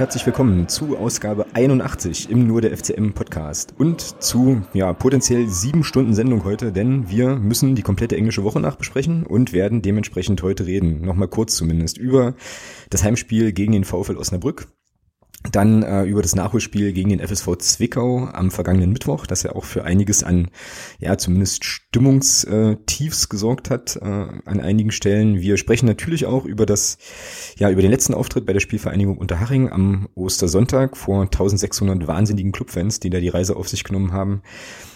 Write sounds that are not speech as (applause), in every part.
Herzlich willkommen zu Ausgabe 81 im Nur der FCM Podcast. Und zu ja, potenziell sieben Stunden Sendung heute, denn wir müssen die komplette englische Woche nachbesprechen und werden dementsprechend heute reden, nochmal kurz zumindest, über das Heimspiel gegen den VfL Osnabrück, dann äh, über das Nachholspiel gegen den FSV Zwickau am vergangenen Mittwoch, das ja auch für einiges an, ja, zumindest Stimmungstiefs gesorgt hat äh, an einigen Stellen. Wir sprechen natürlich auch über das, ja, über den letzten Auftritt bei der Spielvereinigung Unterhaching am Ostersonntag vor 1600 wahnsinnigen Clubfans, die da die Reise auf sich genommen haben.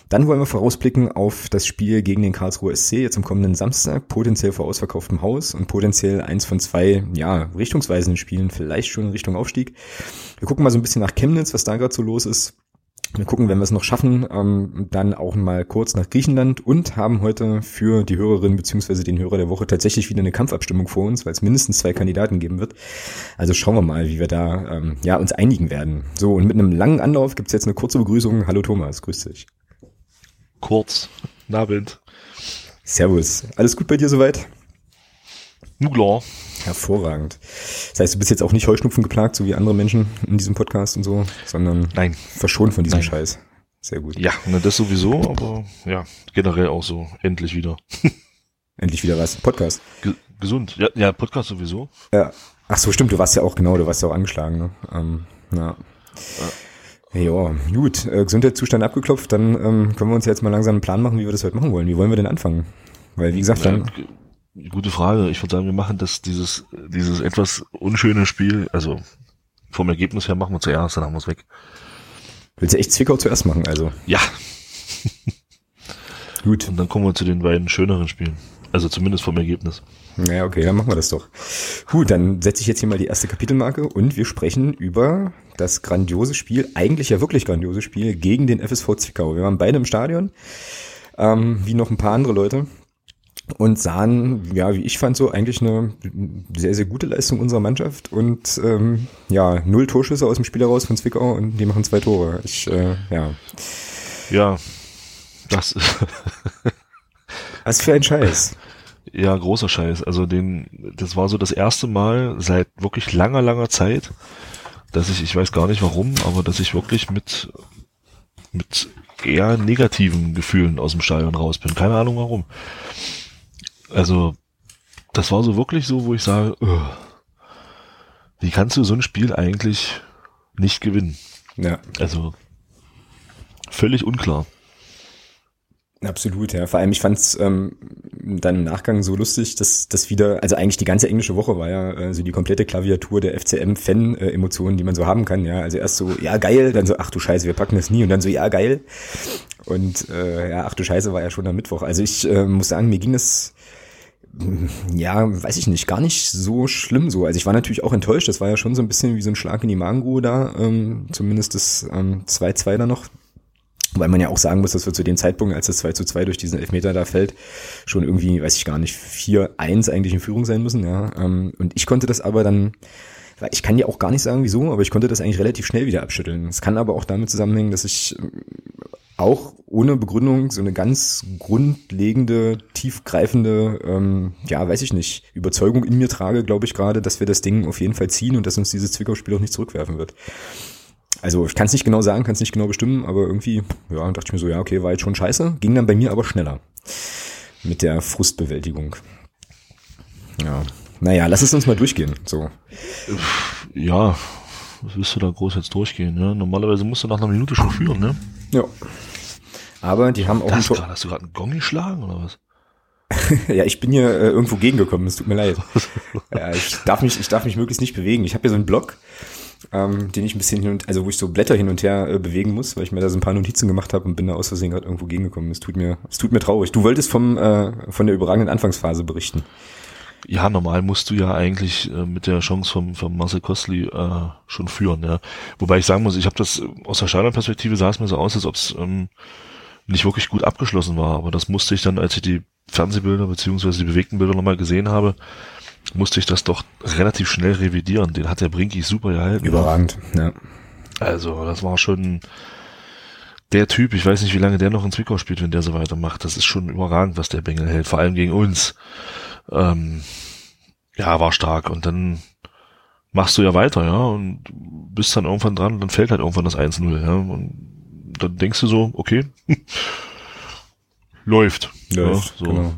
Dann wollen wir vorausblicken auf das Spiel gegen den Karlsruher SC jetzt am kommenden Samstag, potenziell vor ausverkauftem Haus und potenziell eins von zwei, ja, richtungsweisenden Spielen, vielleicht schon in Richtung Aufstieg. Wir gucken mal so ein bisschen nach Chemnitz, was da gerade so los ist. Wir gucken, wenn wir es noch schaffen, ähm, dann auch mal kurz nach Griechenland und haben heute für die Hörerin beziehungsweise den Hörer der Woche tatsächlich wieder eine Kampfabstimmung vor uns, weil es mindestens zwei Kandidaten geben wird. Also schauen wir mal, wie wir da ähm, ja uns einigen werden. So, und mit einem langen Anlauf gibt's jetzt eine kurze Begrüßung. Hallo Thomas, grüß dich kurz. Nabend. Servus. Alles gut bei dir soweit? Nugler. Hervorragend. Das heißt, du bist jetzt auch nicht Heuschnupfen geplagt, so wie andere Menschen in diesem Podcast und so, sondern Nein. verschont von diesem Nein. Scheiß. Sehr gut. Ja, na, das sowieso, aber ja, generell auch so. Endlich wieder. (laughs) Endlich wieder was. Podcast. Ge gesund. Ja, ja, Podcast sowieso. Ja. Ach so, stimmt, du warst ja auch, genau, du warst ja auch angeschlagen, ne? Ähm, ja. Ja, gut, äh, Gesundheitszustand abgeklopft, dann ähm, können wir uns jetzt mal langsam einen Plan machen, wie wir das heute machen wollen. Wie wollen wir denn anfangen? Weil, wie gesagt, dann, Ja, gute Frage. Ich würde sagen, wir machen das, dieses, dieses etwas unschöne Spiel, also vom Ergebnis her machen wir zuerst, dann haben wir es weg. willst du echt Zwickau zuerst machen, also. Ja, Gut. und dann kommen wir zu den beiden schöneren Spielen. Also zumindest vom Ergebnis. Naja, okay, dann machen wir das doch. Gut, dann setze ich jetzt hier mal die erste Kapitelmarke und wir sprechen über das grandiose Spiel, eigentlich ja wirklich grandiose Spiel gegen den FSV Zwickau. Wir waren beide im Stadion, ähm, wie noch ein paar andere Leute und sahen, ja, wie ich fand, so eigentlich eine sehr, sehr gute Leistung unserer Mannschaft und ähm, ja, null Torschüsse aus dem Spiel heraus von Zwickau und die machen zwei Tore. Ich, äh, ja, Ja, das ist was für ein Scheiß. (laughs) ja großer Scheiß. Also den, das war so das erste Mal seit wirklich langer, langer Zeit, dass ich, ich weiß gar nicht warum, aber dass ich wirklich mit, mit eher negativen Gefühlen aus dem Stadion raus bin. Keine Ahnung warum. Also, das war so wirklich so, wo ich sage, "Ugh, wie kannst du so ein Spiel eigentlich nicht gewinnen? Ja. Also, völlig unklar. Absolut, ja. Vor allem, ich fand es ähm, dann im Nachgang so lustig, dass das wieder, also eigentlich die ganze englische Woche war ja äh, so die komplette Klaviatur der FCM-Fan-Emotionen, die man so haben kann, ja. Also erst so, ja geil, dann so, ach du Scheiße, wir packen das nie und dann so, ja geil. Und äh, ja, ach du Scheiße war ja schon am Mittwoch. Also ich äh, muss sagen, mir ging das ja, weiß ich nicht, gar nicht so schlimm so. Also ich war natürlich auch enttäuscht, das war ja schon so ein bisschen wie so ein Schlag in die Magengrube da, ähm, zumindest das ähm, 2-2 da noch. Weil man ja auch sagen muss, dass wir zu dem Zeitpunkt, als das 2 zu 2 durch diesen Elfmeter da fällt, schon irgendwie, weiß ich gar nicht, 4-1 eigentlich in Führung sein müssen. Ja. Ähm, Und ich konnte das aber dann, ich kann ja auch gar nicht sagen, wieso, aber ich konnte das eigentlich relativ schnell wieder abschütteln. Es kann aber auch damit zusammenhängen, dass ich ähm, auch ohne Begründung so eine ganz grundlegende, tiefgreifende, ähm, ja, weiß ich nicht, Überzeugung in mir trage, glaube ich gerade, dass wir das Ding auf jeden Fall ziehen und dass uns dieses Zwickau-Spiel auch nicht zurückwerfen wird. Also ich kann es nicht genau sagen, kann es nicht genau bestimmen, aber irgendwie, ja, dachte ich mir so, ja, okay, war jetzt schon scheiße, ging dann bei mir aber schneller mit der Frustbewältigung. Ja, naja, lass es uns mal durchgehen. So, Ja, was willst du da groß jetzt durchgehen? Ne? Normalerweise musst du nach einer Minute schon führen, ne? ja. Aber die haben auch Das gerade, hast du gerade einen Gong geschlagen oder was? (laughs) Ja, ich bin hier äh, irgendwo gegengekommen, es tut mir leid. (laughs) ja, ich darf mich, ich darf mich möglichst nicht bewegen. Ich habe hier so einen Block, ähm, den ich ein bisschen hin und, also wo ich so Blätter hin und her äh, bewegen muss, weil ich mir da so ein paar Notizen gemacht habe und bin da aus Versehen gerade irgendwo gegengekommen. Es tut mir, es tut mir traurig. Du wolltest vom, äh, von der überragenden Anfangsphase berichten. Ja, normal musst du ja eigentlich äh, mit der Chance vom, vom Marcel Kostli äh, schon führen, ja. Wobei ich sagen muss, ich habe das aus der Stadionperspektive sah es mir so aus, als ob es ähm, nicht wirklich gut abgeschlossen war. Aber das musste ich dann, als ich die Fernsehbilder beziehungsweise die bewegten Bilder nochmal gesehen habe, musste ich das doch relativ schnell revidieren. Den hat der Brinki super gehalten. Überragend, ja. Also, das war schon der Typ, ich weiß nicht, wie lange der noch in Zwickau spielt, wenn der so weitermacht. Das ist schon überragend, was der Bengel hält, vor allem gegen uns. Ähm, ja, war stark. Und dann machst du ja weiter, ja, und bist dann irgendwann dran, dann fällt halt irgendwann das 1-0, ja, und dann denkst du so, okay, (laughs) läuft. Läuft, ja, so. genau.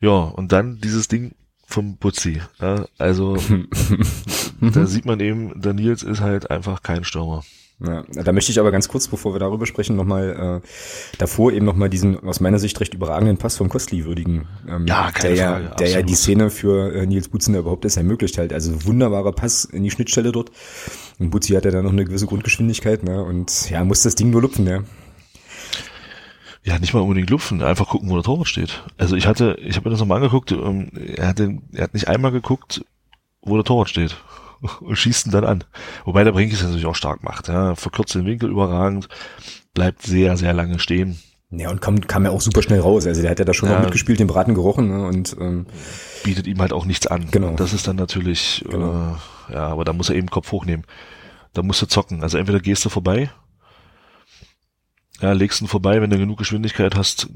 Ja, und dann dieses Ding vom Putzi. Ja, also (laughs) da sieht man eben, der Nils ist halt einfach kein Stürmer. Ja, da möchte ich aber ganz kurz, bevor wir darüber sprechen, nochmal äh, davor eben nochmal diesen aus meiner Sicht recht überragenden Pass vom Kostli würdigen. Ähm, Ja, keine der, Frage, ja, der ja die Szene für äh, Nils Butzender überhaupt erst ermöglicht halt. Also wunderbarer Pass in die Schnittstelle dort. Und Butzi hat ja dann noch eine gewisse Grundgeschwindigkeit, ne? Und ja, muss das Ding nur lupfen, ne? Ja, nicht mal unbedingt lupfen, einfach gucken, wo der Torwart steht. Also ich hatte, ich habe mir das nochmal angeguckt, ähm, er hat, den, er hat nicht einmal geguckt, wo der Torwart steht (laughs) und schießt ihn dann an. Wobei der Brink es natürlich auch stark macht. Ja, verkürzt den Winkel überragend, bleibt sehr, sehr lange stehen. Ja, und kam, kam ja auch super schnell raus. Also der hat ja da schon Ja. mitgespielt, den Braten gerochen, ne? Und ähm, bietet ihm halt auch nichts an. Genau. Und das ist dann natürlich, Genau. äh, ja, aber da muss er eben Kopf hochnehmen. Da musst du zocken. Also entweder gehst du vorbei, ja, legst ihn vorbei, wenn du genug Geschwindigkeit hast,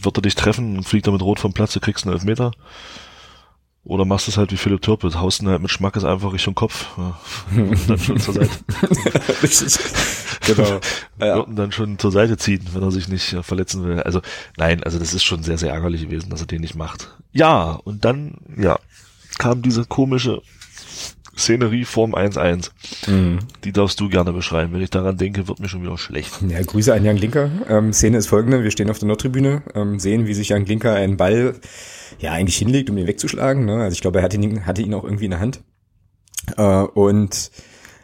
wird er dich treffen und fliegt damit rot vom Platz, du kriegst einen Elfmeter. Oder machst es halt wie Philipp Türpitz, haust ihn halt mit Schmackes einfach Richtung Kopf. Ja. Dann schon zur Seite. (laughs) richtig. genau. (laughs) Ja. Wird ihn dann schon zur Seite ziehen, wenn er sich nicht äh, verletzen will. Also, nein, also das ist schon sehr, sehr ärgerlich gewesen, dass er den nicht macht. Ja, und dann, ja, kam diese komische Szenerie vorm 1-1. Mhm. Die darfst du gerne beschreiben. Wenn ich daran denke, wird mir schon wieder schlecht. Ja, Grüße an Jan Linker. Ähm, Szene ist folgende. Wir stehen auf der Nordtribüne, ähm, sehen, wie sich Jan Linker einen Ball ja eigentlich hinlegt, um ihn wegzuschlagen. Ne? Also ich glaube, er hatte ihn, hatte ihn auch irgendwie in der Hand. Äh, und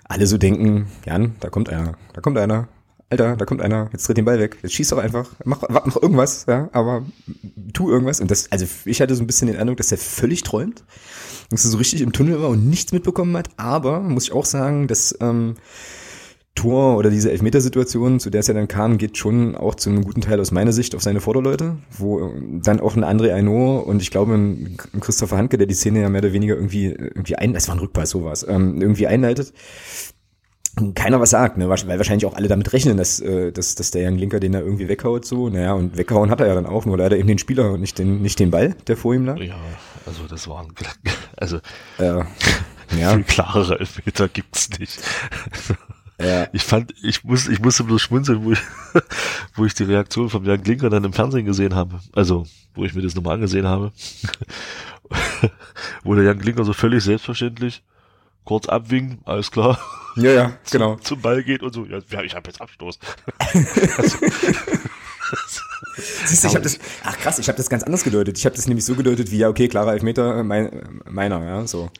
alle so denken, Jan, da kommt einer, da kommt einer. Alter, da kommt einer, jetzt dreht den Ball weg. Jetzt schieß doch einfach, mach, mach irgendwas, ja, aber tu irgendwas. Und das, also ich hatte so ein bisschen den Eindruck, dass er völlig träumt, dass so richtig im Tunnel war und nichts mitbekommen hat. Aber muss ich auch sagen, dass ähm, Tor oder diese Elfmetersituation, zu der es ja dann kam, geht schon auch zu einem guten Teil aus meiner Sicht auf seine Vorderleute, wo äh, dann auch ein André Aino und ich glaube ein Christopher Handke, der die Szene ja mehr oder weniger irgendwie, irgendwie ein, das war ein Rückpass, sowas, ähm, irgendwie einleitet. Keiner was sagt, ne? weil wahrscheinlich auch alle damit rechnen, dass, äh, dass, dass der Jan Linker den da irgendwie weghaut, so. Naja, und weggehauen hat er ja dann auch, nur leider eben den Spieler und nicht den, nicht den Ball, der vor ihm lag. Ja, also das waren, (laughs) also (laughs) ja, viel klarere Elfmeter gibt's nicht. ja, (laughs) Ich fand, ich muss, ich musste bloß schmunzeln, wo ich, wo ich die Reaktion von Jan Klinker dann im Fernsehen gesehen habe. Also, wo ich mir das nochmal angesehen habe. wo der Jan Klinker so völlig selbstverständlich kurz abwinkt, alles klar, ja, ja, (laughs) genau. zum Ball geht und so, ja, ich habe jetzt Abstoß. (laughs) Siehst du, ich habe das, ach krass, ich habe das ganz anders gedeutet. Ich habe das nämlich so gedeutet wie, ja, okay, klarer Elfmeter, äh, mein, äh, meiner, ja, so.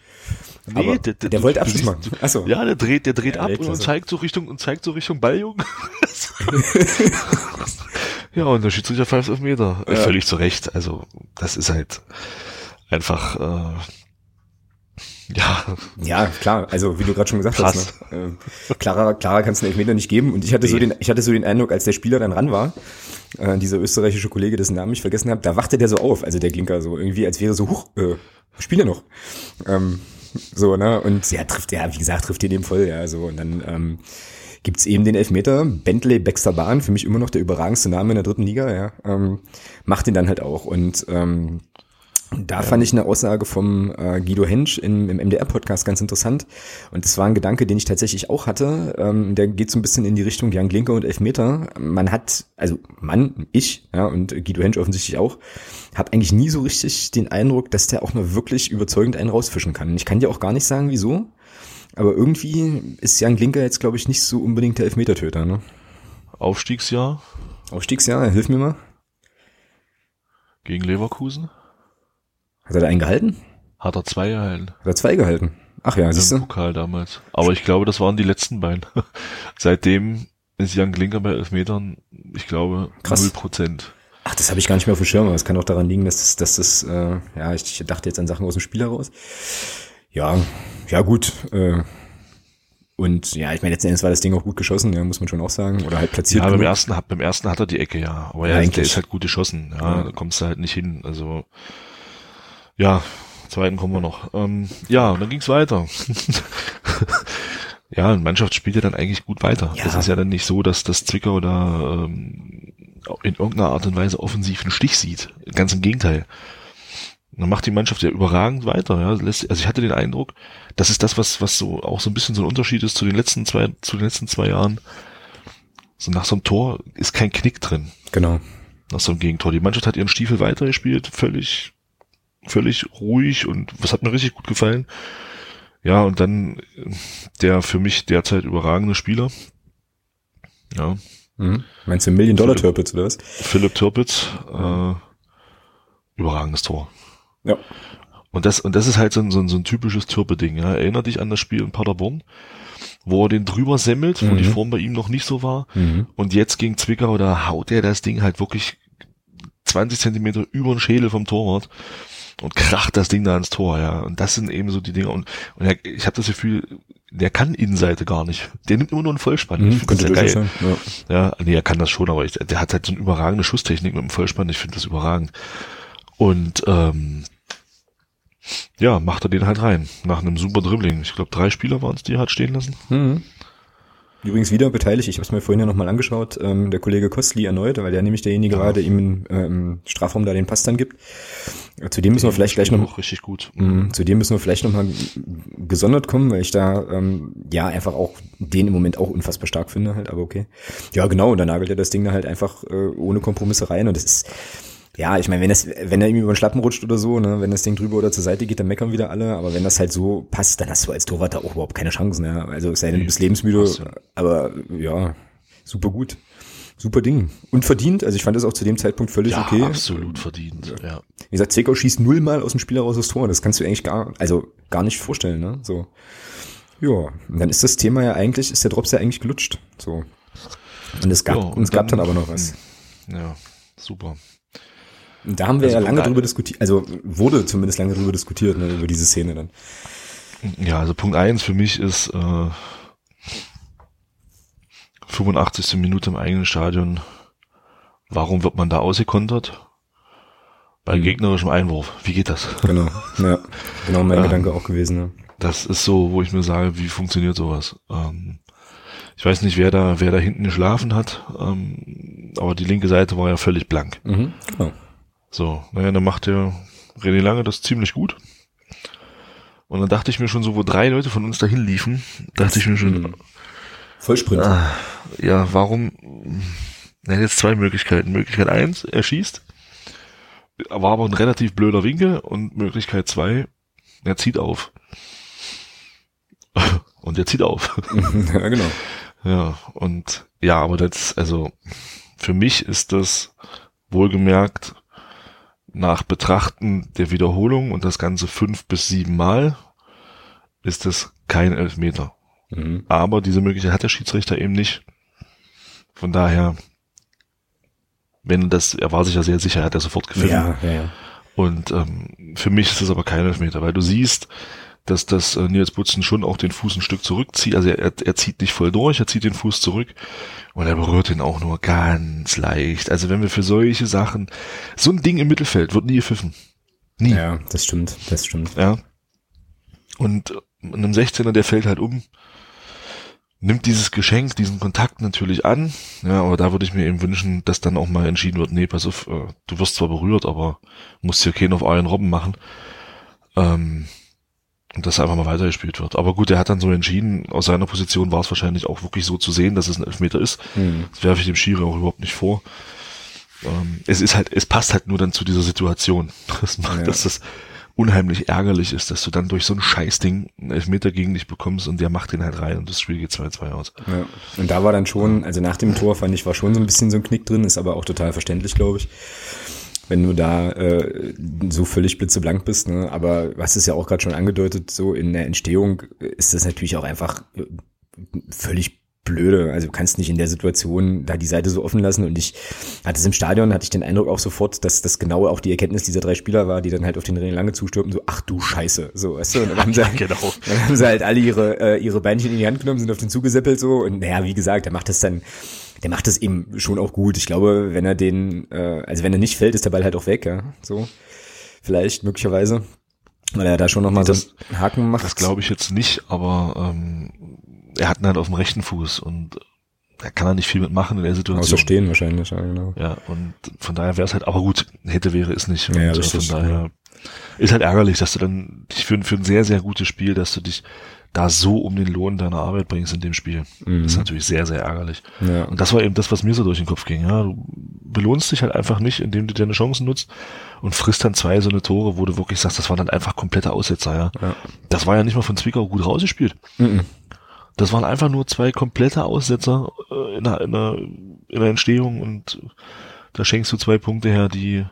Aber der, du- wollte du Abschluss machen. Achso. Ja, der dreht, der dreht Ja, ab und zeigt so Richtung und zeigt so Richtung Balljungen. (laughs) ja, und der Schiedsrichter pfeift auf Meter. Ja. Völlig zu Recht. Also, das ist halt einfach, äh, ja, Ja, klar, also wie du gerade schon gesagt Krass. hast, ne? äh, klarer, klarer kannst du einen Elfmeter nicht geben. Und ich hatte so Nee. den, ich hatte so den Eindruck, als der Spieler dann ran war, äh, dieser österreichische Kollege, dessen Namen ich vergessen habe, da wachte der so auf, also der Klinker so irgendwie, als wäre so, huch, äh, spiele noch. Ähm, so, ne? Und ja, trifft, ja, wie gesagt, trifft ihn eben voll, ja, so. Und dann ähm, gibt's eben den Elfmeter. Bentley Baxter Bahn, für mich immer noch der überragendste Name in der dritten Liga, ja, ähm, macht den dann halt auch. Und ähm, da fand ich eine Aussage vom äh, Guido Hensch im, im MDR-Podcast ganz interessant. Und das war ein Gedanke, den ich tatsächlich auch hatte. Ähm, der geht so ein bisschen in die Richtung Jan Glinker und Elfmeter. Man hat, also Mann, ich, ja, und Guido Hensch offensichtlich auch, habe eigentlich nie so richtig den Eindruck, dass der auch mal wirklich überzeugend einen rausfischen kann. Ich kann dir auch gar nicht sagen, wieso. Aber irgendwie ist Jan Glinker jetzt, glaube ich, nicht so unbedingt der Elfmetertöter. Ne? Aufstiegsjahr Aufstiegsjahr, hilf mir mal. gegen Leverkusen. Hat er da einen gehalten? Hat er zwei gehalten. Hat er zwei gehalten? Ach ja, siehst du? Pokal damals. Aber ich glaube, das waren die letzten beiden. (laughs) Seitdem ist Jan Klinker bei Elfmetern, ich glaube, Krass. null Prozent. Ach, das habe ich gar nicht mehr auf dem Schirm. aber Das kann auch daran liegen, dass das, dass das äh, ja, ich, ich dachte jetzt an Sachen aus dem Spiel heraus. Ja, ja gut. Äh, und ja, ich meine, letzten Endes war das Ding auch gut geschossen, ja, muss man schon auch sagen. Oder halt platziert. Ja, beim ersten, hat- beim ersten hat er die Ecke, ja. Aber Ja, ja, der ist halt gut geschossen. Ja, Ja. da kommst du halt nicht hin. Also, ja, zweiten kommen wir noch. Ähm, ja, und dann ging's weiter. (laughs) ja, eine Mannschaft spielt ja dann eigentlich gut weiter. Ja. Es ist ja dann nicht so, dass das Zwickau da ähm, in irgendeiner Art und Weise offensiv einen Stich sieht. Ganz im Gegenteil. dann macht die Mannschaft ja überragend weiter. Ja. Also ich hatte den Eindruck, das ist das, was, was so auch so ein bisschen so ein Unterschied ist zu den letzten zwei, zu den letzten zwei Jahren. So nach so einem Tor ist kein Knick drin. Genau. Nach so einem Gegentor. Die Mannschaft hat ihren Stiefel weitergespielt, völlig, völlig ruhig und was hat mir richtig gut gefallen. Ja, und dann der für mich derzeit überragende Spieler. Ja. Mhm. Meinst du Million Dollar Türpitz oder was? Philipp Türpitz, äh, überragendes Tor. Ja. Und das, und das ist halt so ein, so ein, so ein typisches Türpe-Ding. Ja. Erinner dich an das Spiel in Paderborn, wo er den drüber semmelt, wo Mhm. die Form bei ihm noch nicht so war. Mhm. Und jetzt gegen Zwickau, da haut er das Ding halt wirklich 20 Zentimeter über den Schädel vom Torwart und kracht das Ding da ans Tor, ja. Und das sind eben so die Dinge. Und, und er, ich habe das Gefühl, der kann Innenseite gar nicht. Der nimmt immer nur einen Vollspann. Ich Mhm. find Könnte das ja geil. sein. Ja. Ja, nee, er kann das schon, aber ich, der hat halt so eine überragende Schusstechnik mit dem Vollspann. Ich finde das überragend. Und ähm, ja, macht er den halt rein. Nach einem super Dribbling. Ich glaube, drei Spieler waren es, die er hat stehen lassen. Mhm. Übrigens wieder beteiligt, ich habe es mir vorhin ja nochmal angeschaut, ähm, der Kollege Kostli erneut, weil der nämlich derjenige war, der ihm im ähm, Strafraum da den Pass dann gibt. Äh, Zu dem müssen wir vielleicht gleich noch, richtig gut. Mhm, zu dem müssen wir vielleicht nochmal gesondert kommen, weil ich da ähm, ja einfach auch den im Moment auch unfassbar stark finde halt, aber okay. Ja genau, und dann nagelt er das Ding da halt einfach äh, ohne Kompromisse rein und das ist ja, ich meine, wenn das, wenn er ihm über den Schlappen rutscht oder so, ne, wenn das Ding drüber oder zur Seite geht, dann meckern wieder alle. Aber wenn das halt so passt, dann hast du als Torwart da auch überhaupt keine Chancen. Ja. Also es sei denn, du bist lebensmüde, aber ja, super gut. Super Ding. Und verdient. Also ich fand das auch zu dem Zeitpunkt völlig Ja, okay. absolut verdient. Ja. Wie gesagt, Zwickau schießt nullmal aus dem Spiel heraus das Tor. Das kannst du eigentlich gar, also gar nicht vorstellen, ne? So. Ja, und dann ist das Thema ja eigentlich, ist der Drops ja eigentlich gelutscht. So. Und es gab, Ja, und es gab dann aber noch was. Ja, super. Da haben wir Also ja lange drüber diskutiert, also wurde zumindest lange drüber diskutiert, ne, über diese Szene dann. Ja, also Punkt eins für mich ist äh, 85. Minute im eigenen Stadion. Warum wird man da ausgekontert? Bei Mhm. gegnerischem Einwurf. Wie geht das? Genau, ja, genau mein Ja. Gedanke auch gewesen. Ne? Das ist so, wo ich mir sage, wie funktioniert sowas? Ähm, ich weiß nicht, wer da, wer da hinten geschlafen hat, ähm, aber die linke Seite war ja völlig blank. Mhm, genau. So, naja, dann macht der René Lange das ziemlich gut. Und dann dachte ich mir schon so, wo drei Leute von uns dahin liefen, dachte ich mir schon, Mhm. Vollsprint. ah, ja, warum, na, jetzt zwei Möglichkeiten. Möglichkeit eins, er schießt, war aber ein relativ blöder Winkel und Möglichkeit zwei, er zieht auf. (laughs) Und er zieht auf. (laughs) ja, genau. Ja, und ja, aber das, also für mich ist das wohlgemerkt nach Betrachten der Wiederholung und das Ganze fünf bis sieben Mal ist es kein Elfmeter. Mhm. Aber diese Möglichkeit hat der Schiedsrichter eben nicht. Von daher, wenn das, er war sich ja sehr sicher, er hat er sofort gefilmt. Ja, ja, ja. Und ähm, für mich ist es aber kein Elfmeter, weil du siehst, dass das äh, Nils Butzen schon auch den Fuß ein Stück zurückzieht. Also er, er, er zieht nicht voll durch, er zieht den Fuß zurück und er berührt ihn auch nur ganz leicht. Also wenn wir für solche Sachen, so ein Ding im Mittelfeld wird nie gepfiffen. Nie. Ja, das stimmt, das stimmt. Ja. Und einem 16er, der fällt halt um, nimmt dieses Geschenk, diesen Kontakt natürlich an. Ja, aber da würde ich mir eben wünschen, dass dann auch mal entschieden wird, nee, pass auf, äh, du wirst zwar berührt, aber musst hier keinen auf allen Robben machen. Ähm, dass einfach mal weitergespielt wird. Aber gut, er hat dann so entschieden, aus seiner Position war es wahrscheinlich auch wirklich so zu sehen, dass es ein Elfmeter ist. Mhm. Das werfe ich dem Schiri auch überhaupt nicht vor. Ähm, es ist halt, es passt halt nur dann zu dieser Situation. (laughs) Das macht, Ja. dass das unheimlich ärgerlich ist, dass du dann durch so ein Scheißding einen Elfmeter gegen dich bekommst und der macht den halt rein und das Spiel geht 2-2 aus. Ja. Und da war dann schon, also nach dem Tor fand ich, war schon so ein bisschen so ein Knick drin, ist aber auch total verständlich, glaube ich. Wenn du da äh, so völlig blitzeblank bist, ne? aber hast es ja auch gerade schon angedeutet, so in der Entstehung ist das natürlich auch einfach äh, völlig blöde. Also du kannst nicht in der Situation da die Seite so offen lassen und ich hatte es im Stadion, hatte ich den Eindruck auch sofort, dass das genau auch die Erkenntnis dieser drei Spieler war, die dann halt auf den Rennen lange zustürmten, so ach du Scheiße, so, weißt du, und dann haben (laughs) sie, Genau. (laughs) dann haben sie halt alle ihre, äh, ihre Beinchen in die Hand genommen, sind auf den zugeseppelt so und naja, wie gesagt, der macht das dann, der macht das eben schon auch gut. Ich glaube, wenn er den, äh, also wenn er nicht fällt, ist der Ball halt auch weg, ja, so, vielleicht, möglicherweise, weil er da schon nochmal so das- einen Haken macht. Das glaube ich jetzt nicht, aber ähm, er hat ihn halt auf dem rechten Fuß und da kann er nicht viel mitmachen in der Situation. Außer stehen wahrscheinlich, ja, genau. Ja, und von daher wäre es halt, aber gut, hätte, wäre es nicht. Und Ja, ja, äh, von daher ist halt ärgerlich, dass du dann dich für, für ein sehr, sehr gutes Spiel, dass du dich da so um den Lohn deiner Arbeit bringst in dem Spiel. Mhm. Das ist natürlich sehr, sehr ärgerlich. Ja. Und das war eben das, was mir so durch den Kopf ging. Ja, du belohnst dich halt einfach nicht, indem du deine Chancen nutzt und frisst dann zwei so eine Tore, wo du wirklich sagst, das waren dann einfach komplette Aussetzer. Ja, Ja. das war ja nicht mal von Zwickau gut rausgespielt. Mhm. Das waren einfach nur zwei komplette Aussetzer äh, in, der, in, der, in der Entstehung und da schenkst du zwei Punkte her, die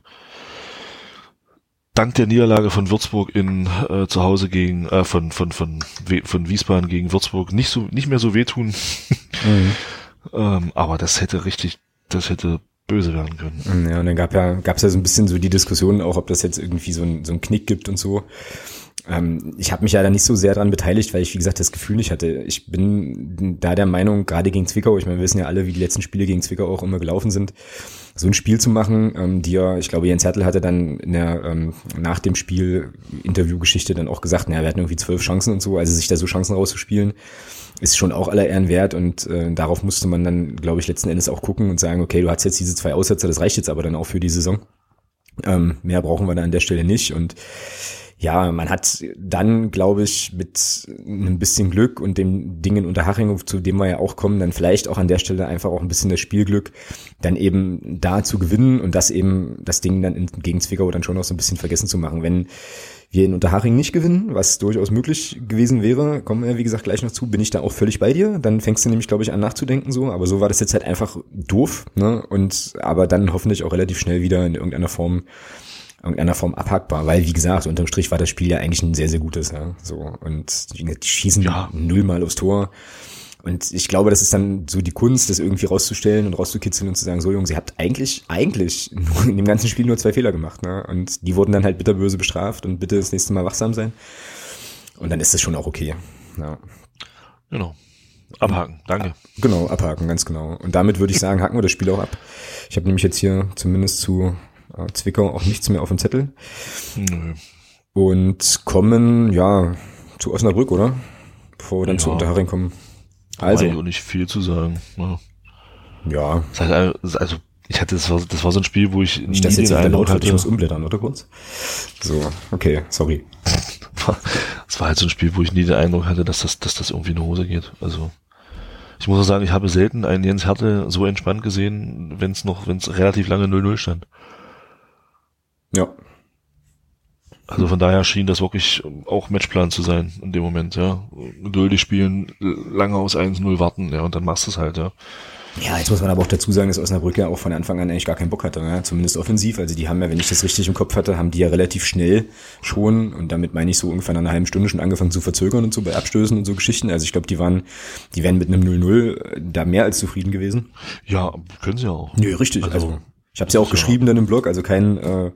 dank der Niederlage von Würzburg in äh, zu Hause gegen äh, von von von von Wiesbaden gegen Würzburg nicht so nicht mehr so wehtun, Mhm. (laughs) ähm, aber das hätte richtig, das hätte böse werden können. Ja, und dann gab ja, gab's ja so ein bisschen so die Diskussion auch, ob das jetzt irgendwie so ein, so ein Knick gibt und so. Ähm, ich habe mich ja da nicht so sehr dran beteiligt, weil ich, wie gesagt, das Gefühl nicht hatte. Ich bin da der Meinung, gerade gegen Zwickau, ich meine, wir wissen ja alle, wie die letzten Spiele gegen Zwickau auch immer gelaufen sind, so ein Spiel zu machen, ähm, die ja, ich glaube, Jens Hertel hatte dann in der, ähm, nach dem Spiel Interviewgeschichte dann auch gesagt, naja, wir hatten irgendwie zwölf Chancen und so, also sich da so Chancen rauszuspielen, ist schon auch aller Ehren wert und äh, darauf musste man dann, glaube ich, letzten Endes auch gucken und sagen, okay, du hast jetzt diese zwei Aussätze, das reicht jetzt aber dann auch für die Saison. Ähm, mehr brauchen wir da an der Stelle nicht und ja, man hat dann, glaube ich, mit ein bisschen Glück und dem Ding in Unterhaching, zu dem wir ja auch kommen, dann vielleicht auch an der Stelle einfach auch ein bisschen das Spielglück, dann eben da zu gewinnen und das eben, das Ding dann gegen Zwickau dann schon auch so ein bisschen vergessen zu machen. Wenn wir in Unterhaching nicht gewinnen, was durchaus möglich gewesen wäre, kommen wir, wie gesagt, gleich noch zu, bin ich da auch völlig bei dir. Dann fängst du nämlich, glaube ich, an nachzudenken so. Aber so war das jetzt halt einfach doof, ne? Und aber dann hoffentlich auch relativ schnell wieder in irgendeiner Form irgendeiner Form abhackbar, weil wie gesagt, unterm Strich war das Spiel ja eigentlich ein sehr, sehr gutes, ja. So. Und die, die schießen Ja. nullmal aufs Tor. Und ich glaube, das ist dann so die Kunst, das irgendwie rauszustellen und rauszukitzeln und zu sagen, so Jungs, ihr habt eigentlich, eigentlich nur (laughs) in dem ganzen Spiel nur zwei Fehler gemacht, ne? Und die wurden dann halt bitterböse bestraft und bitte das nächste Mal wachsam sein. Und dann ist das schon auch okay. Ja. Genau. Abhaken, danke. Genau, abhaken, ganz genau. Und damit würde ich sagen, haken wir das Spiel auch ab. Ich habe nämlich jetzt hier zumindest zu Zwickau auch nichts mehr auf dem Zettel. Nö. Und kommen, ja, zu Osnabrück, oder? Bevor wir dann Ja. zu Unterhaching kommen. Also. Also, auch nicht viel zu sagen. Ja. ja, Das heißt, also ich hatte, das war, das war so ein Spiel, wo ich nicht, dass nie jetzt wieder Eindruck laut wird, ich muss umblättern, oder kurz? So, okay, sorry. (laughs) es war halt so ein Spiel, wo ich nie den Eindruck hatte, dass das, dass das irgendwie in die Hose geht. Also ich muss auch sagen, ich habe selten einen Jens Härte so entspannt gesehen, wenn es noch, wenn es relativ lange 0-0 stand. Ja, Also von daher schien das wirklich auch Matchplan zu sein in dem Moment, ja. Geduldig spielen, lange aus 1-0 warten, ja, und dann machst du es halt, ja. Ja, jetzt muss man aber auch dazu sagen, dass Osnabrück ja auch von Anfang an eigentlich gar keinen Bock hatte, ja? zumindest offensiv. Also die haben ja, wenn ich das richtig im Kopf hatte, haben die ja relativ schnell schon, und damit meine ich so ungefähr nach einer halben Stunde schon angefangen zu verzögern und so bei Abstößen und so Geschichten. Also ich glaube, die waren, die wären mit einem 0-0 da mehr als zufrieden gewesen. Ja, können sie ja auch. Nö, richtig. Also, Also, ich habe es ja auch geschrieben dann im Blog, also kein, äh,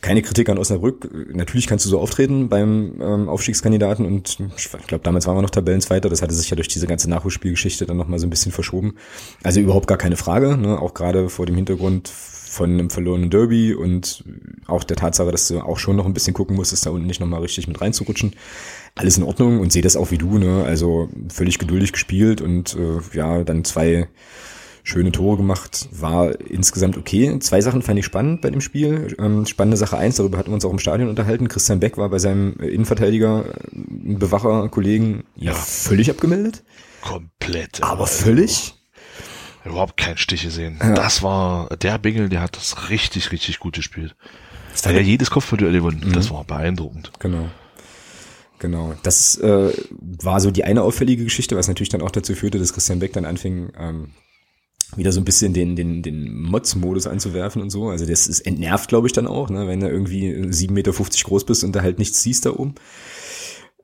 keine Kritik an Osnabrück. Natürlich kannst du so auftreten beim ähm, Aufstiegskandidaten und ich glaube, damals waren wir noch Tabellenzweiter. Das hatte sich ja durch diese ganze Nachholspielgeschichte dann nochmal so ein bisschen verschoben. Also überhaupt gar keine Frage, ne? auch gerade vor dem Hintergrund von einem verlorenen Derby und auch der Tatsache, dass du auch schon noch ein bisschen gucken musstest, da unten nicht nochmal richtig mit reinzurutschen. Alles in Ordnung und sehe das auch wie du, ne? Also völlig geduldig gespielt und äh, ja, dann zwei schöne Tore gemacht, war insgesamt okay. Zwei Sachen fand ich spannend bei dem Spiel. Ähm, spannende Sache eins, darüber hatten wir uns auch im Stadion unterhalten. Christian Beck war bei seinem äh, Innenverteidiger, äh, Bewacher, Kollegen ja Ja. völlig abgemeldet. Komplett. Aber völlig? Überhaupt keinen Stich gesehen. Ja. Das war, der Bengel, der hat das richtig, richtig gut gespielt. Das Der hat ja jedes Kopfballduell gewonnen. Das war beeindruckend. Genau. Genau. Das äh, war so die eine auffällige Geschichte, was natürlich dann auch dazu führte, dass Christian Beck dann anfing, ähm, wieder so ein bisschen den, den, den Mods-Modus anzuwerfen und so. Also das ist entnervt, glaube ich, dann auch, ne, wenn du irgendwie 7,50 Meter groß bist und da halt nichts siehst da oben.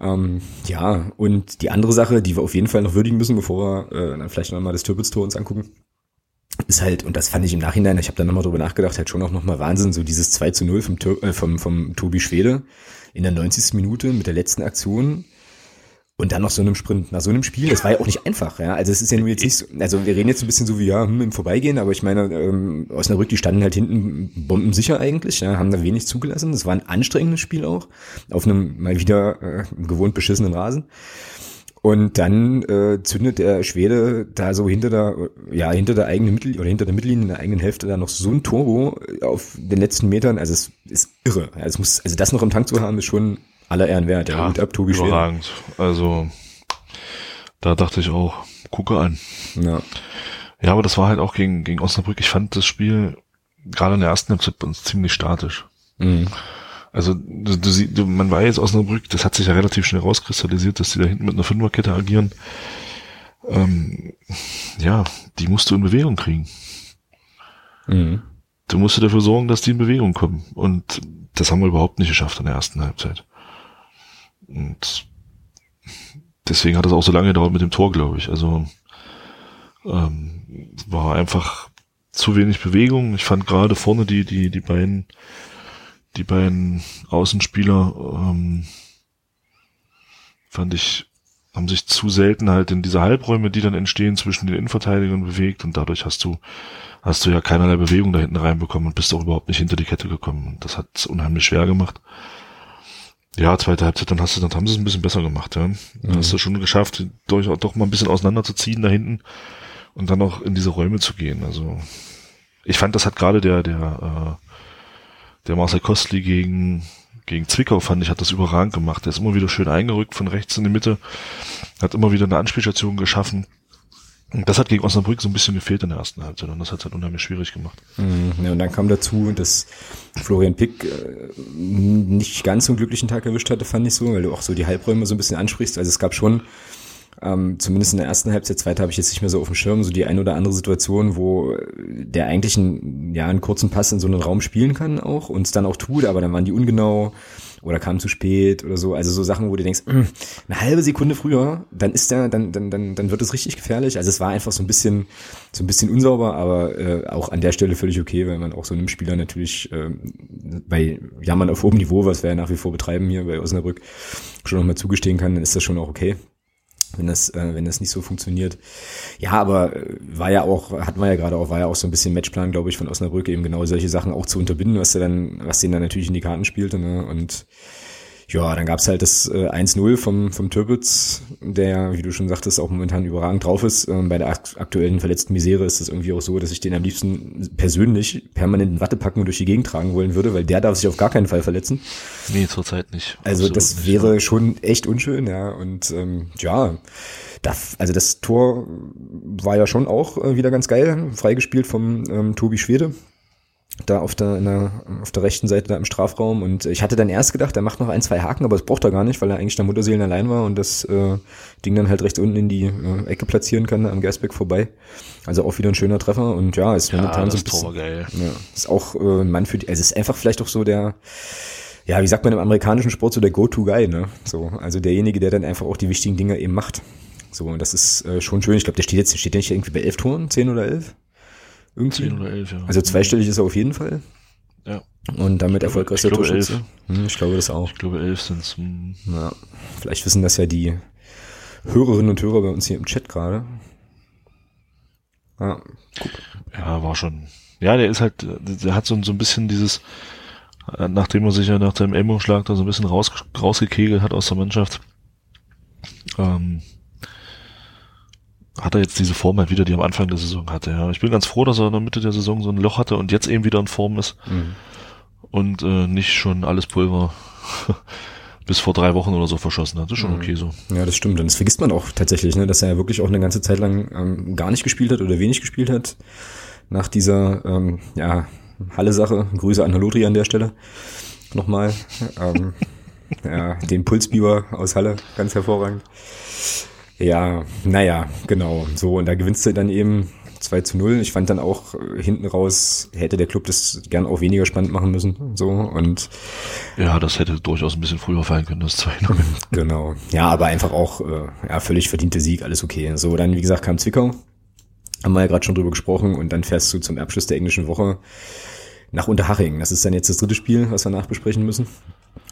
Ähm, ja, und die andere Sache, die wir auf jeden Fall noch würdigen müssen, bevor wir äh, dann vielleicht nochmal das Türpitz-Tor uns angucken, ist halt, und das fand ich im Nachhinein, ich habe da nochmal drüber nachgedacht, halt schon auch nochmal Wahnsinn, so dieses 2 zu 0 vom, äh, vom, vom Tobi Schwede in der 90. Minute mit der letzten Aktion und dann noch so einem Sprint nach so einem Spiel, das war ja auch nicht einfach, ja. Also es ist ja nur jetzt nicht so, also wir reden jetzt ein bisschen so wie ja, hm, im Vorbeigehen, aber ich meine, ähm, Osnabrück, die standen halt hinten bombensicher eigentlich, ja, haben da wenig zugelassen. Das war ein anstrengendes Spiel auch, auf einem mal wieder äh, gewohnt beschissenen Rasen. Und dann äh, zündet der Schwede da so hinter der, ja, hinter der eigenen Mittel oder hinter der Mittellinie in der eigenen Hälfte da noch so ein Turbo auf den letzten Metern. Also es ist irre. Also, es muss, also das noch im Tank zu haben, ist schon aller Ehren wert. Ja, Hut ab, Tobi Schwede. überragend. Also da dachte ich auch, gucke an. Ja. Ja, aber das war halt auch gegen, gegen Osnabrück. Ich fand das Spiel gerade in der ersten Halbzeit uns ziemlich statisch. Mhm. Also du, du, du, man weiß Osnabrück, das hat sich ja relativ schnell rauskristallisiert, dass die da hinten mit einer Fünferkette agieren. Ähm, ja, die musst du in Bewegung kriegen. Mhm. Du musst dafür sorgen, dass die in Bewegung kommen. Und das haben wir überhaupt nicht geschafft in der ersten Halbzeit. Und deswegen hat es auch so lange gedauert mit dem Tor, glaube ich. Also ähm, war einfach zu wenig Bewegung. Ich fand gerade vorne die, die, die beiden, die beiden Außenspieler, ähm, fand ich, haben sich zu selten halt in diese Halbräume, die dann entstehen, zwischen den Innenverteidigern bewegt und dadurch hast du, hast du ja keinerlei Bewegung da hinten reinbekommen und bist auch überhaupt nicht hinter die Kette gekommen. Und das hat es unheimlich schwer gemacht. Ja, zweite Halbzeit, dann hast du, dann haben sie es ein bisschen besser gemacht, ja. Dann hast du schon geschafft, durch, doch mal ein bisschen auseinanderzuziehen da hinten und dann auch in diese Räume zu gehen. Also ich fand, das hat gerade der, der, äh, der Marcel Kostli gegen, gegen Zwickau, fand ich, hat das überragend gemacht. Der ist immer wieder schön eingerückt von rechts in die Mitte, hat immer wieder eine Anspielstation geschaffen. Das hat gegen Osnabrück so ein bisschen gefehlt in der ersten Halbzeit und das hat es halt unheimlich schwierig gemacht. Mhm. Ja, und dann kam dazu, dass Florian Pick äh, nicht ganz so einen glücklichen Tag erwischt hatte, fand ich so, weil du auch so die Halbräume so ein bisschen ansprichst. Also es gab schon, ähm, zumindest in der ersten Halbzeit, zweite habe ich jetzt nicht mehr so auf dem Schirm, so die ein oder andere Situation, wo der eigentlich einen, ja, einen kurzen Pass in so einen Raum spielen kann auch und es dann auch tut, aber dann waren die ungenau oder kamen zu spät oder so. Also so Sachen, wo du denkst, "Mm, eine halbe Sekunde früher, dann ist der, dann, dann, dann, dann wird es richtig gefährlich. Also es war einfach so ein bisschen, so ein bisschen unsauber, aber äh, auch an der Stelle völlig okay, weil man auch so einem Spieler natürlich ähm, bei Jammern auf hohem Niveau, was wir ja nach wie vor betreiben hier bei Osnabrück, schon nochmal zugestehen kann, dann ist das schon auch okay wenn das, äh, wenn das nicht so funktioniert. Ja, aber äh, war ja auch, hatten wir ja gerade auch, war ja auch so ein bisschen Matchplan, glaube ich, von Osnabrück, eben genau solche Sachen auch zu unterbinden, was er dann, was denen dann natürlich in die Karten spielte, ne? Und ja, dann gab's halt das äh, 1-0 vom, vom Türpitz, der, wie du schon sagtest, auch momentan überragend drauf ist. Ähm, bei der akt aktuellen verletzten Misere ist es irgendwie auch so, dass ich den am liebsten persönlich permanent in Watte packen und durch die Gegend tragen wollen würde, weil der darf sich auf gar keinen Fall verletzen. Nee, zurzeit nicht. Also Absolut das nicht, wäre schon echt unschön, ja. Und ähm, ja, da, also das Tor war ja schon auch äh, wieder ganz geil, freigespielt vom ähm, Tobi Schwede. Da auf der, in der, auf der rechten Seite da im Strafraum. Und ich hatte dann erst gedacht, er macht noch ein, zwei Haken, aber das braucht er gar nicht, weil er eigentlich der Mutterseelen allein war und das äh, Ding dann halt rechts unten in die äh, Ecke platzieren kann, am Gersbeck vorbei. Also auch wieder ein schöner Treffer und ja, ist Ja, momentan so ein bisschen, geil. ja, ist auch äh, ein Mann für die, also es ist einfach vielleicht auch so der, ja, wie sagt man im amerikanischen Sport, so der Go-To-Guy, ne? So, also derjenige, der dann einfach auch die wichtigen Dinge eben macht. So, und das ist äh, schon schön. Ich glaube, der steht jetzt, steht der nicht irgendwie bei elf Toren, zehn oder elf? Irgendwie. 10 oder 11, ja. Also zweistellig ist er auf jeden Fall. Ja. Und damit erfolgreichster ich glaube Torschütze. Hm, ich glaube das auch. Ich glaube, 11 sind's. Hm. Ja, vielleicht wissen das ja die Hörerinnen und Hörer bei uns hier im Chat gerade. Ja, Ja, war schon. Ja, der ist halt, der hat so, so ein bisschen dieses, äh, nachdem er sich ja nach seinem Ellbogenschlag da so ein bisschen raus, rausgekegelt hat aus der Mannschaft, ähm, hat er jetzt diese Form halt wieder, die er am Anfang der Saison hatte. Ja, ich bin ganz froh, dass er in der Mitte der Saison so ein Loch hatte und jetzt eben wieder in Form ist Mhm. und äh, nicht schon alles Pulver (laughs) bis vor drei Wochen oder so verschossen hat. Das ist schon Mhm. okay so. Ja, das stimmt. Und das vergisst man auch tatsächlich, ne, dass er ja wirklich auch eine ganze Zeit lang ähm, gar nicht gespielt hat oder wenig gespielt hat. Nach dieser ähm, ja, Halle-Sache. Grüße an Halotri an der Stelle. Nochmal. Ähm, (laughs) ja, den Pulsbiber aus Halle, ganz hervorragend. Ja, naja, genau. So, und da gewinnst du dann eben 2 zu 0. Ich fand dann auch äh, hinten raus, hätte der Club das gern auch weniger spannend machen müssen. So, und Ja, das hätte durchaus ein bisschen früher fallen können, das 2 (laughs) Genau. Ja, aber einfach auch äh, ja, völlig verdiente Sieg, alles okay. So, dann, wie gesagt, kam Zwickau. Haben wir ja gerade schon drüber gesprochen und dann fährst du zum Abschluss der englischen Woche nach Unterhaching. Das ist dann jetzt das dritte Spiel, was wir nachbesprechen müssen.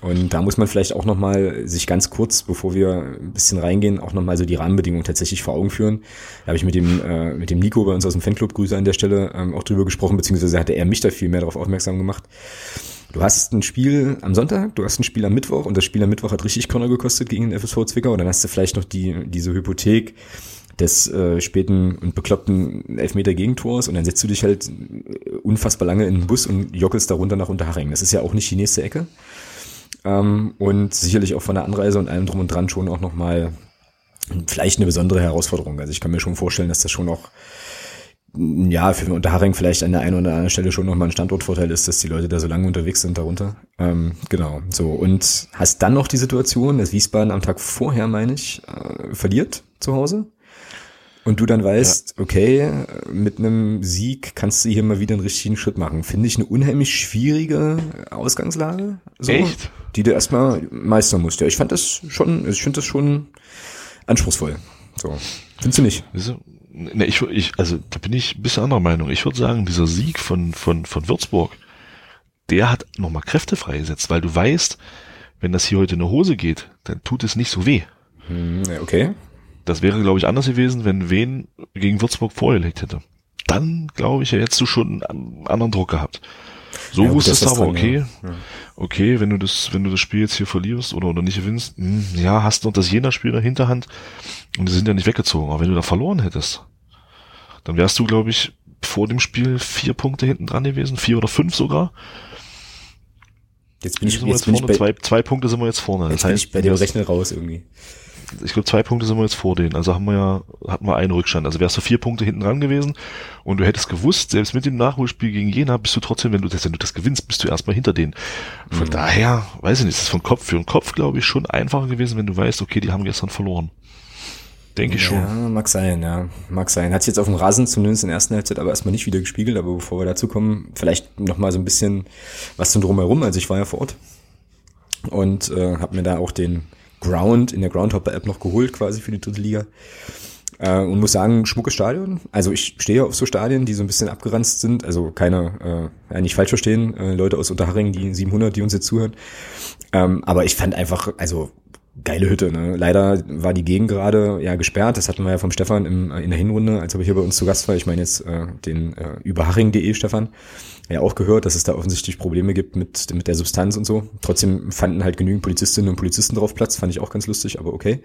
Und da muss man vielleicht auch nochmal sich ganz kurz, bevor wir ein bisschen reingehen, auch nochmal so die Rahmenbedingungen tatsächlich vor Augen führen. Da habe ich mit dem, äh, mit dem Nico bei uns aus dem Fanclub, Grüße an der Stelle, ähm, auch drüber gesprochen, beziehungsweise hatte er mich da viel mehr darauf aufmerksam gemacht. du hast ein Spiel am Sonntag, du hast ein Spiel am Mittwoch und das Spiel am Mittwoch hat richtig Körner gekostet gegen den FSV Zwickau und dann hast du vielleicht noch die, diese Hypothek des äh, späten und bekloppten Elfmeter Gegentors und dann setzt du dich halt unfassbar lange in den Bus und jockelst darunter nach Unterhaching. Das ist ja auch nicht die nächste Ecke. Ähm, und sicherlich auch von der Anreise und allem drum und dran schon auch nochmal vielleicht eine besondere Herausforderung. Also ich kann mir schon vorstellen, dass das schon auch ja, für Unterhaching vielleicht an der einen oder anderen Stelle schon nochmal ein Standortvorteil ist, dass die Leute da so lange unterwegs sind darunter. Ähm, genau, so. Und hast dann noch die Situation, dass Wiesbaden am Tag vorher, meine ich, äh, verliert zu Hause. Und du dann weißt, ja. okay, mit einem Sieg kannst du hier mal wieder einen richtigen Schritt machen. Finde ich eine unheimlich schwierige Ausgangslage. So, Echt? Die du erstmal meistern musst. Ja, ich fand das schon, ich finde das schon anspruchsvoll. So. Findest du nicht? Ne, ich, ich, also da bin ich ein bisschen anderer Meinung. Ich würde sagen, dieser Sieg von, von, von Würzburg, der hat nochmal Kräfte freigesetzt, weil du weißt, wenn das hier heute in eine Hose geht, dann tut es nicht so weh. Hm, okay. Das wäre, glaube ich, anders gewesen, wenn Wen gegen Würzburg vorgelegt hätte. Dann, glaube ich, hättest du schon einen anderen Druck gehabt. So ja, wusstest du aber, okay, ja. okay, wenn du das, wenn du das Spiel jetzt hier verlierst oder, oder nicht gewinnst, mh, hm, ja, hast du noch das Jena-Spiel in der Hinterhand und die sind ja nicht weggezogen. Aber wenn du da verloren hättest, dann wärst du, glaube ich, vor dem Spiel vier Punkte hinten dran gewesen, vier oder fünf sogar. Jetzt bin ich, jetzt, jetzt vorne. Bei, zwei, zwei Punkte sind wir jetzt vorne. Jetzt das heißt, bin ich bei dem Rechnen raus irgendwie ich glaube, zwei Punkte sind wir jetzt vor denen. Also haben wir ja, hatten wir einen Rückstand. Also wärst du vier Punkte hinten dran gewesen und du hättest gewusst, selbst mit dem Nachholspiel gegen Jena bist du trotzdem, wenn du das, wenn du das gewinnst, bist du erstmal hinter denen. Von mhm. daher, weiß ich nicht, ist es von Kopf für den Kopf, glaube ich, schon einfacher gewesen, wenn du weißt, okay, die haben gestern verloren. Denke ich schon. Ja, mag sein, ja. Mag sein. Hat sich jetzt auf dem Rasen zumindest in der ersten Halbzeit aber erstmal nicht wieder gespiegelt, aber bevor wir dazu kommen, vielleicht nochmal so ein bisschen was zum Drumherum. Also ich war ja vor Ort und äh, habe mir da auch den Ground, in der Groundhopper-App noch geholt quasi für die dritte Liga. Äh, und muss sagen, schmuckes Stadion. Also ich stehe auf so Stadien, die so ein bisschen abgeranzt sind. Also keine, äh, nicht falsch verstehen, äh, Leute aus Unterhaching, die 700, die uns jetzt zuhören. Ähm, aber ich fand einfach, also geile Hütte. Ne? Leider war die Gegend gerade ja gesperrt. Das hatten wir ja vom Stefan im, äh, in der Hinrunde, als er hier bei uns zu Gast war. Ich meine jetzt äh, den äh, überhaching.de Stefan ja auch gehört, dass es da offensichtlich Probleme gibt mit, mit der Substanz und so. Trotzdem fanden halt genügend Polizistinnen und Polizisten drauf Platz, fand ich auch ganz lustig, aber okay.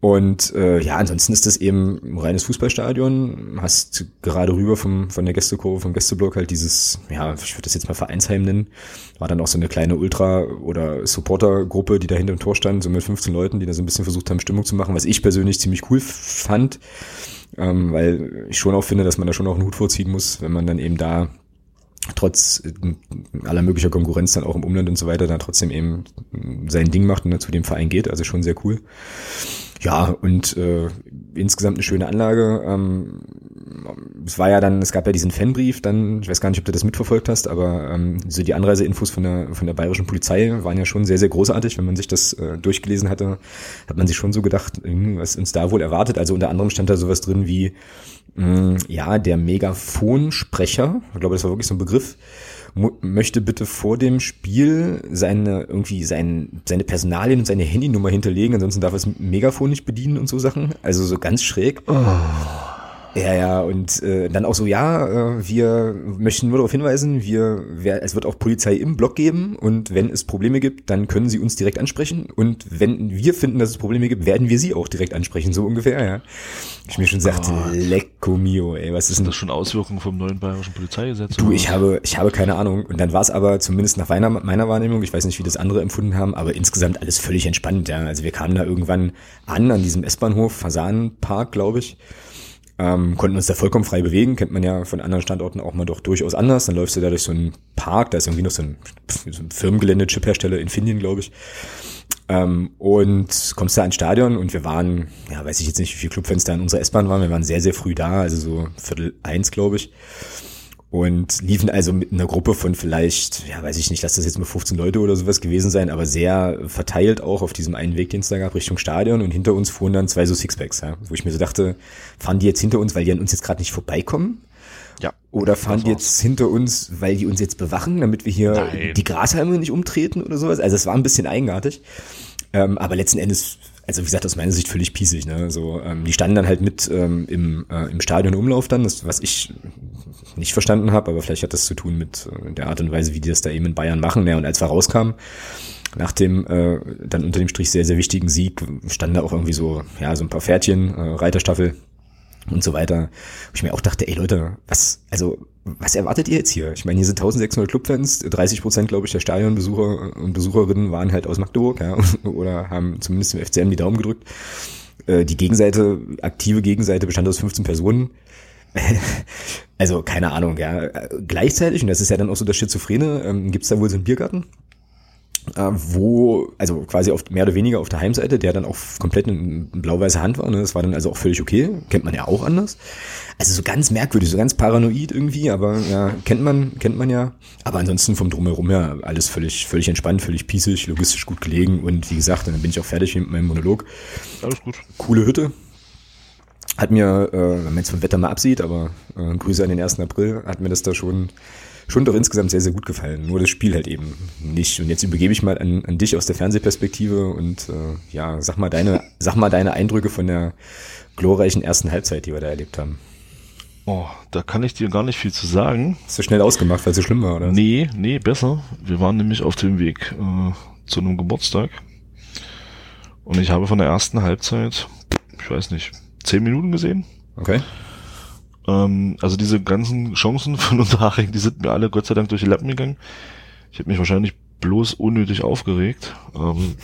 Und äh, ja, ansonsten ist das eben ein reines Fußballstadion. Hast gerade rüber vom, von der Gästekurve, vom Gästeblock halt dieses, ja, ich würde das jetzt mal Vereinsheim nennen. War dann auch so eine kleine Ultra- oder Supportergruppe, die da hinter dem Tor stand, so mit 15 Leuten, die da so ein bisschen versucht haben, Stimmung zu machen, was ich persönlich ziemlich cool fand. Ähm, weil ich schon auch finde, dass man da schon auch einen Hut vorziehen muss, wenn man dann eben da trotz äh, aller möglicher Konkurrenz dann auch im Umland und so weiter, dann trotzdem eben sein Ding macht und dann zu dem Verein geht. Also schon sehr cool. Ja, und äh, insgesamt eine schöne Anlage. Ähm, es war ja dann, es gab ja diesen Fanbrief, dann, ich weiß gar nicht, ob du das mitverfolgt hast, aber ähm, so die Anreiseinfos von der von der bayerischen Polizei waren ja schon sehr, sehr großartig. Wenn man sich das äh, durchgelesen hatte, hat man sich schon so gedacht, hm, was uns da wohl erwartet. Also unter anderem stand da sowas drin wie Mm, ja, der Megafonsprecher, ich glaube, das war wirklich so ein Begriff, möchte bitte vor dem Spiel seine irgendwie sein, seine Personalien und seine Handynummer hinterlegen, ansonsten darf er das Megafon nicht bedienen und so Sachen. Also so ganz schräg. Oh. Ja, ja, und äh, dann auch so, ja, äh, wir möchten nur darauf hinweisen, wir, wer, es wird auch Polizei im Block geben und wenn es Probleme gibt, dann können sie uns direkt ansprechen und wenn wir finden, dass es Probleme gibt, werden wir sie auch direkt ansprechen, so ungefähr, ja. Ich mir schon sagte, oh. lecco mio, ey, was ist denn das schon Auswirkungen vom neuen bayerischen Polizeigesetz? Du, ich habe, ich habe keine Ahnung und dann war es aber zumindest nach meiner, meiner Wahrnehmung, ich weiß nicht, wie das andere empfunden haben, aber insgesamt alles völlig entspannt, ja. Also wir kamen da irgendwann an, an diesem S-Bahnhof, Fasanenpark, glaube ich ähm, konnten uns da vollkommen frei bewegen, kennt man ja von anderen Standorten auch mal doch durchaus anders. Dann läufst du da durch so einen Park, da ist irgendwie noch so ein, so ein Firmengelände, Chiphersteller Infineon, glaube ich. Ähm, und kommst da ins Stadion und wir waren, ja, weiß ich jetzt nicht, wie viele Clubfenster in unserer S-Bahn waren, wir waren sehr, sehr früh da, also so Viertel eins, glaube ich und liefen also mit einer Gruppe von vielleicht, ja, weiß ich nicht, lass das jetzt mal 15 Leute oder sowas gewesen sein, aber sehr verteilt auch auf diesem einen Weg, den es da gab, Richtung Stadion und hinter uns fuhren dann zwei so Sixpacks, ja, wo ich mir so dachte, fahren die jetzt hinter uns, weil die an uns jetzt gerade nicht vorbeikommen? Ja. Oder fahren die jetzt hinter uns, weil die uns jetzt bewachen, damit wir hier Nein. die Grashalme nicht umtreten oder sowas? Also es war ein bisschen eigenartig. Ähm, aber letzten Endes also wie gesagt, aus meiner Sicht völlig pießig. Ne? So, ähm, die standen dann halt mit ähm, im, äh, im Stadionumlauf dann, das, was ich nicht verstanden habe, aber vielleicht hat das zu tun mit äh, der Art und Weise, wie die das da eben in Bayern machen. Ja, und als wir rauskamen, nach dem äh, dann unter dem Strich sehr, sehr wichtigen Sieg, standen da auch irgendwie so, ja, so ein paar Pferdchen, äh, Reiterstaffel und so weiter. Wo ich mir auch dachte, ey Leute, was, also, was erwartet ihr jetzt hier? Ich meine, hier sind 1600 Clubfans, 30 Prozent, glaube ich, der Stadionbesucher und Besucherinnen waren halt aus Magdeburg, ja, (laughs) oder haben zumindest im FCM die Daumen gedrückt. Äh, die Gegenseite, aktive Gegenseite bestand aus 15 Personen. (laughs) also, keine Ahnung, ja. Gleichzeitig, und das ist ja dann auch so das Schizophrene, ähm, gibt es da wohl so einen Biergarten wo, also quasi auf mehr oder weniger auf der Heimseite, der dann auch komplett in blau-weiße Hand war, ne? das war dann also auch völlig okay, kennt man ja auch anders. Also so ganz merkwürdig, so ganz paranoid irgendwie, aber ja, kennt man, kennt man ja. Aber ansonsten vom Drumherum her alles völlig, völlig entspannt, völlig pießig, logistisch gut gelegen und wie gesagt, dann bin ich auch fertig mit meinem Monolog. Alles gut. Coole Hütte. Hat mir, äh, wenn man jetzt vom Wetter mal absieht, aber äh, Grüße an den 1. April, hat mir das da schon schon doch insgesamt sehr, sehr gut gefallen. Nur das Spiel halt eben nicht. Und jetzt übergebe ich mal an, an dich aus der Fernsehperspektive und äh, ja, sag mal deine, sag mal deine Eindrücke von der glorreichen ersten Halbzeit, die wir da erlebt haben. Oh, da kann ich dir gar nicht viel zu sagen. Ist du schnell ausgemacht, weil es so schlimm war, oder? Nee, nee, besser. Wir waren nämlich auf dem Weg äh, zu einem Geburtstag. Und ich habe von der ersten Halbzeit, ich weiß nicht, zehn Minuten gesehen. Okay. Ähm, also diese ganzen Chancen (laughs) von Unterhaching, die sind mir alle Gott sei Dank durch die Lappen gegangen. Ich habe mich wahrscheinlich bloß unnötig aufgeregt. Ähm,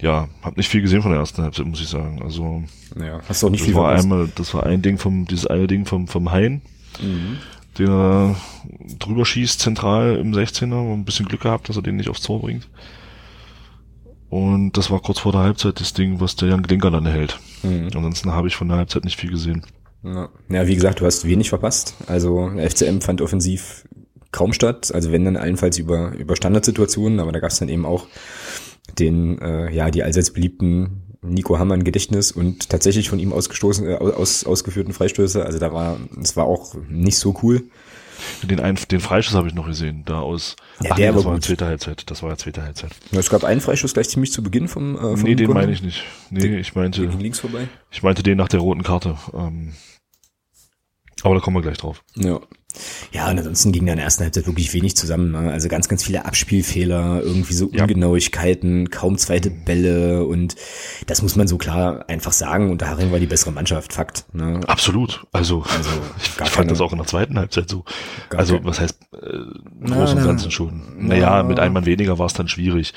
ja, habe nicht viel gesehen von der ersten Halbzeit, muss ich sagen. Also ja, hast du auch nicht das viel war einmal, das war ein Ding vom, dieses eine Ding vom vom Hein, mhm. den er drüber schießt zentral im 16er, ein bisschen Glück gehabt, dass er den nicht aufs Tor bringt. Und das war kurz vor der Halbzeit das Ding, was der Jan Glinker dann hält. Mhm. Ansonsten habe ich von der Halbzeit nicht viel gesehen. Ja. wie gesagt, du hast wenig verpasst. Also FCM fand offensiv kaum statt. Also wenn dann allenfalls über, über Standardsituationen, aber da gab es dann eben auch den, äh, ja, die allseits beliebten Nico Hammann Gedächtnis und tatsächlich von ihm ausgestoßen, äh, aus, ausgeführten Freistöße. Also da war, es war auch nicht so cool. Den, ein, den Freischuss habe ich noch gesehen, da aus. Ja, Ach, der nee, das war war gut. zweite Halbzeit. Das war ja zweite Halbzeit. Ja, es gab einen Freischuss gleich ziemlich zu Beginn vom, äh, vom Nee, den Konter. meine ich nicht. Nee, ich meinte, links vorbei. ich meinte den nach der roten Karte. Ähm, aber da kommen wir gleich drauf. Ja. Ja, und ansonsten ging da in der ersten Halbzeit wirklich wenig zusammen. Ne? Also ganz, ganz viele Abspielfehler, irgendwie so Ja. Ungenauigkeiten, kaum zweite Bälle und das muss man so klar einfach sagen. Und darin war die bessere Mannschaft, Fakt. Ne? Absolut. Also, Also, (laughs) ich fand keine- das auch in der zweiten Halbzeit so. Also, was heißt, äh, im Na, Großen und na, Ganzen schon. na. Naja, mit einem Mann weniger war es dann schwierig.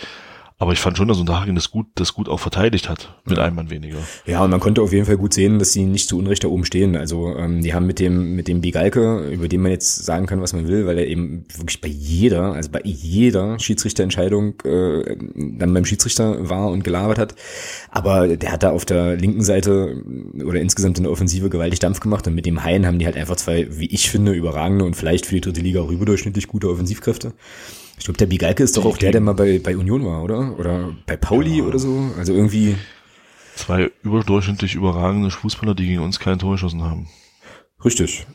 Aber ich fand schon, dass Unterhaching das gut, das gut auch verteidigt hat, mit einem Mann weniger. Ja, und man konnte auf jeden Fall gut sehen, dass sie nicht zu Unrecht da oben stehen. Also ähm, die haben mit dem mit dem Bigalke, über den man jetzt sagen kann, was man will, weil er eben wirklich bei jeder, also bei jeder Schiedsrichterentscheidung äh, dann beim Schiedsrichter war und gelabert hat. Aber der hat da auf der linken Seite oder insgesamt in der Offensive gewaltig Dampf gemacht und mit dem Hain haben die halt einfach zwei, wie ich finde, überragende und vielleicht für die dritte Liga auch überdurchschnittlich gute Offensivkräfte. Ich glaube, der Bigalke ist doch auch der, der mal bei, bei Union war, oder? Oder bei Pauli oder so. Also irgendwie. Zwei überdurchschnittlich überragende Fußballer, die gegen uns kein Tor geschossen haben. Richtig,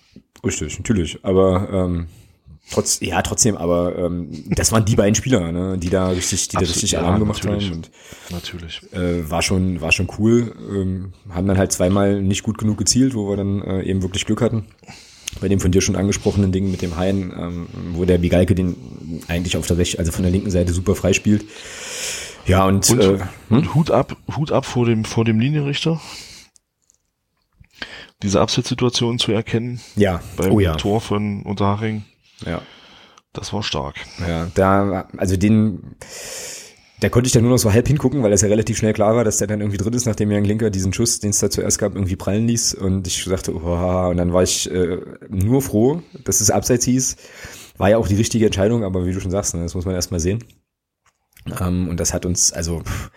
richtig, natürlich. Aber ähm, trotz, ja, trotzdem, aber ähm, das waren die beiden Spieler, ne, die da richtig, die da richtig ja, Alarm gemacht natürlich. haben. Und Natürlich. äh, war schon, war schon cool. Ähm, haben dann halt zweimal nicht gut genug gezielt, wo wir dann äh, eben wirklich Glück hatten. Bei dem von dir schon angesprochenen Ding mit dem Hain, ähm, wo der Bigalke den eigentlich auf der Rech also von der linken Seite super freispielt. Ja, und, Und, äh, und Hut ab, Hut ab vor dem, vor dem Linienrichter. Diese Abseitssituation zu erkennen ja, beim oh ja, Tor von Unterhaching, ja. das war stark. Ja, da, also den, da konnte ich dann nur noch so halb hingucken, weil es ja relativ schnell klar war, dass der dann irgendwie drin ist, nachdem Jan Klinker diesen Schuss, den es da zuerst gab, irgendwie prallen ließ. Und ich sagte, oh, und dann war ich äh, nur froh, dass es abseits hieß. War ja auch die richtige Entscheidung, aber wie du schon sagst, ne, das muss man erstmal sehen. Ähm, und das hat uns, also, pff,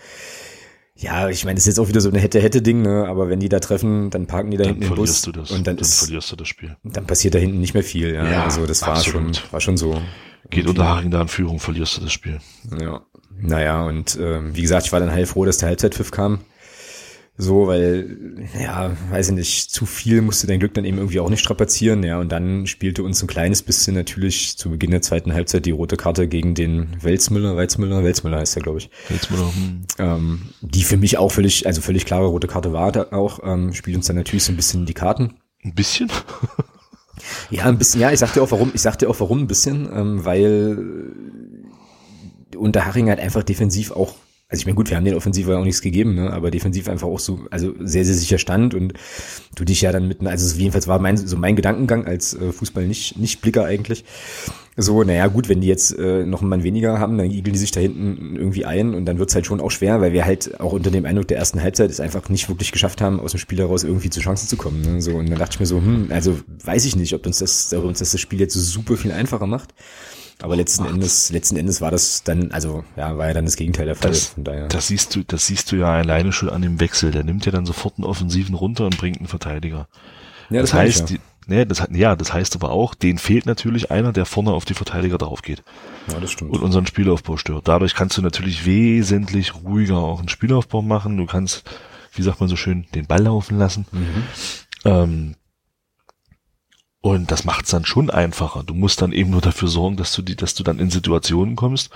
ja, ich meine, das ist jetzt auch wieder so eine Hätte-Hätte-Ding, ne? aber wenn die da treffen, dann parken die da Dann hinten den Bus verlierst du das. und dann, dann ist, verlierst du das Spiel. dann passiert da hinten nicht mehr viel. Ja, Ja, also das war schon, war schon so. Geht Unterhaching da in Führung, verlierst du das Spiel. Ja, naja, und ähm, wie gesagt, ich war dann heilfroh, dass der Halbzeitpfiff kam. So, weil, ja, weiß ich nicht, zu viel musste dein Glück dann eben irgendwie auch nicht strapazieren, ja, und dann spielte uns ein kleines bisschen natürlich zu Beginn der zweiten Halbzeit die rote Karte gegen den Welzmüller, Weizmüller, Welzmüller heißt er, glaube ich, mal, hm, ähm, die für mich auch völlig, also völlig klare rote Karte war da auch, ähm, spielt uns dann natürlich so ein bisschen die Karten. ein bisschen. Ja, ein bisschen, ja, ich sag dir auch warum, ich sag dir auch warum ein bisschen, ähm, weil Unterhaching halt einfach defensiv auch also ich meine, gut, wir haben den Offensiv ja auch nichts gegeben, ne? aber defensiv einfach auch so, also sehr, sehr sicher stand und du dich ja dann mit, also jedenfalls war mein, so mein Gedankengang als äh, Fußball nicht, nicht Blicker eigentlich. So, naja, gut, wenn die jetzt äh, noch einen Mann weniger haben, dann igeln die sich da hinten irgendwie ein und dann wird's halt schon auch schwer, weil wir halt auch unter dem Eindruck der ersten Halbzeit es einfach nicht wirklich geschafft haben, aus dem Spiel heraus irgendwie zu Chancen zu kommen. Ne? So, und dann dachte ich mir so, hm, also weiß ich nicht, ob uns das, ob uns das, das Spiel jetzt so super viel einfacher macht. Aber letzten. Endes, letzten Endes war das dann, also ja, war ja dann das Gegenteil der Fall. Das, von daher. das siehst du, das siehst du ja alleine schon an dem Wechsel. Der nimmt ja dann sofort einen Offensiven runter und bringt einen Verteidiger. Ja, das, das heißt, ich, ja. Die, ne, das, ja, das heißt aber auch, denen fehlt natürlich einer, der vorne auf die Verteidiger drauf geht. Ja, das stimmt. Und unseren Spielaufbau stört. Dadurch kannst du natürlich wesentlich ruhiger auch einen Spielaufbau machen. Du kannst, wie sagt man so schön, den Ball laufen lassen. Mhm. Ähm, und das macht's dann schon einfacher. Du musst dann eben nur dafür sorgen, dass du die, dass du dann in Situationen kommst,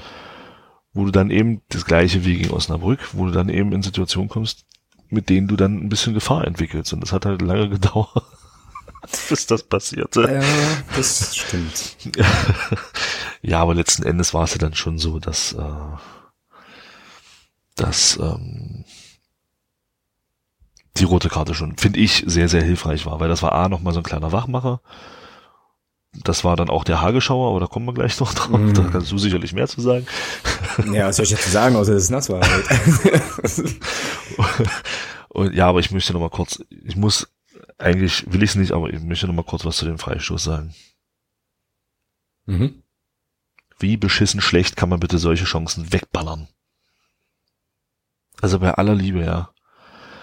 wo du dann eben das gleiche wie gegen Osnabrück, wo du dann eben in Situationen kommst, mit denen du dann ein bisschen Gefahr entwickelst. Und das hat halt lange (laughs) gedauert, bis das passierte. Ja, das stimmt. (laughs) ja, aber letzten Endes war es ja dann schon so, dass, äh, dass ähm, die rote Karte schon, finde ich, sehr, sehr hilfreich war, weil das war A, nochmal so ein kleiner Wachmacher. Das war dann auch der Hagelschauer, aber da kommen wir gleich noch drauf. Mm. Da kannst du sicherlich mehr zu sagen. (laughs) Ja, was soll ich jetzt sagen, außer dass es nass war halt. (laughs) Und, ja, aber ich möchte noch mal kurz, ich muss, eigentlich will ich es nicht, aber ich möchte noch mal kurz was zu dem Freistoß sagen. Mhm. Wie beschissen schlecht kann man bitte solche Chancen wegballern? Also bei aller Liebe, ja.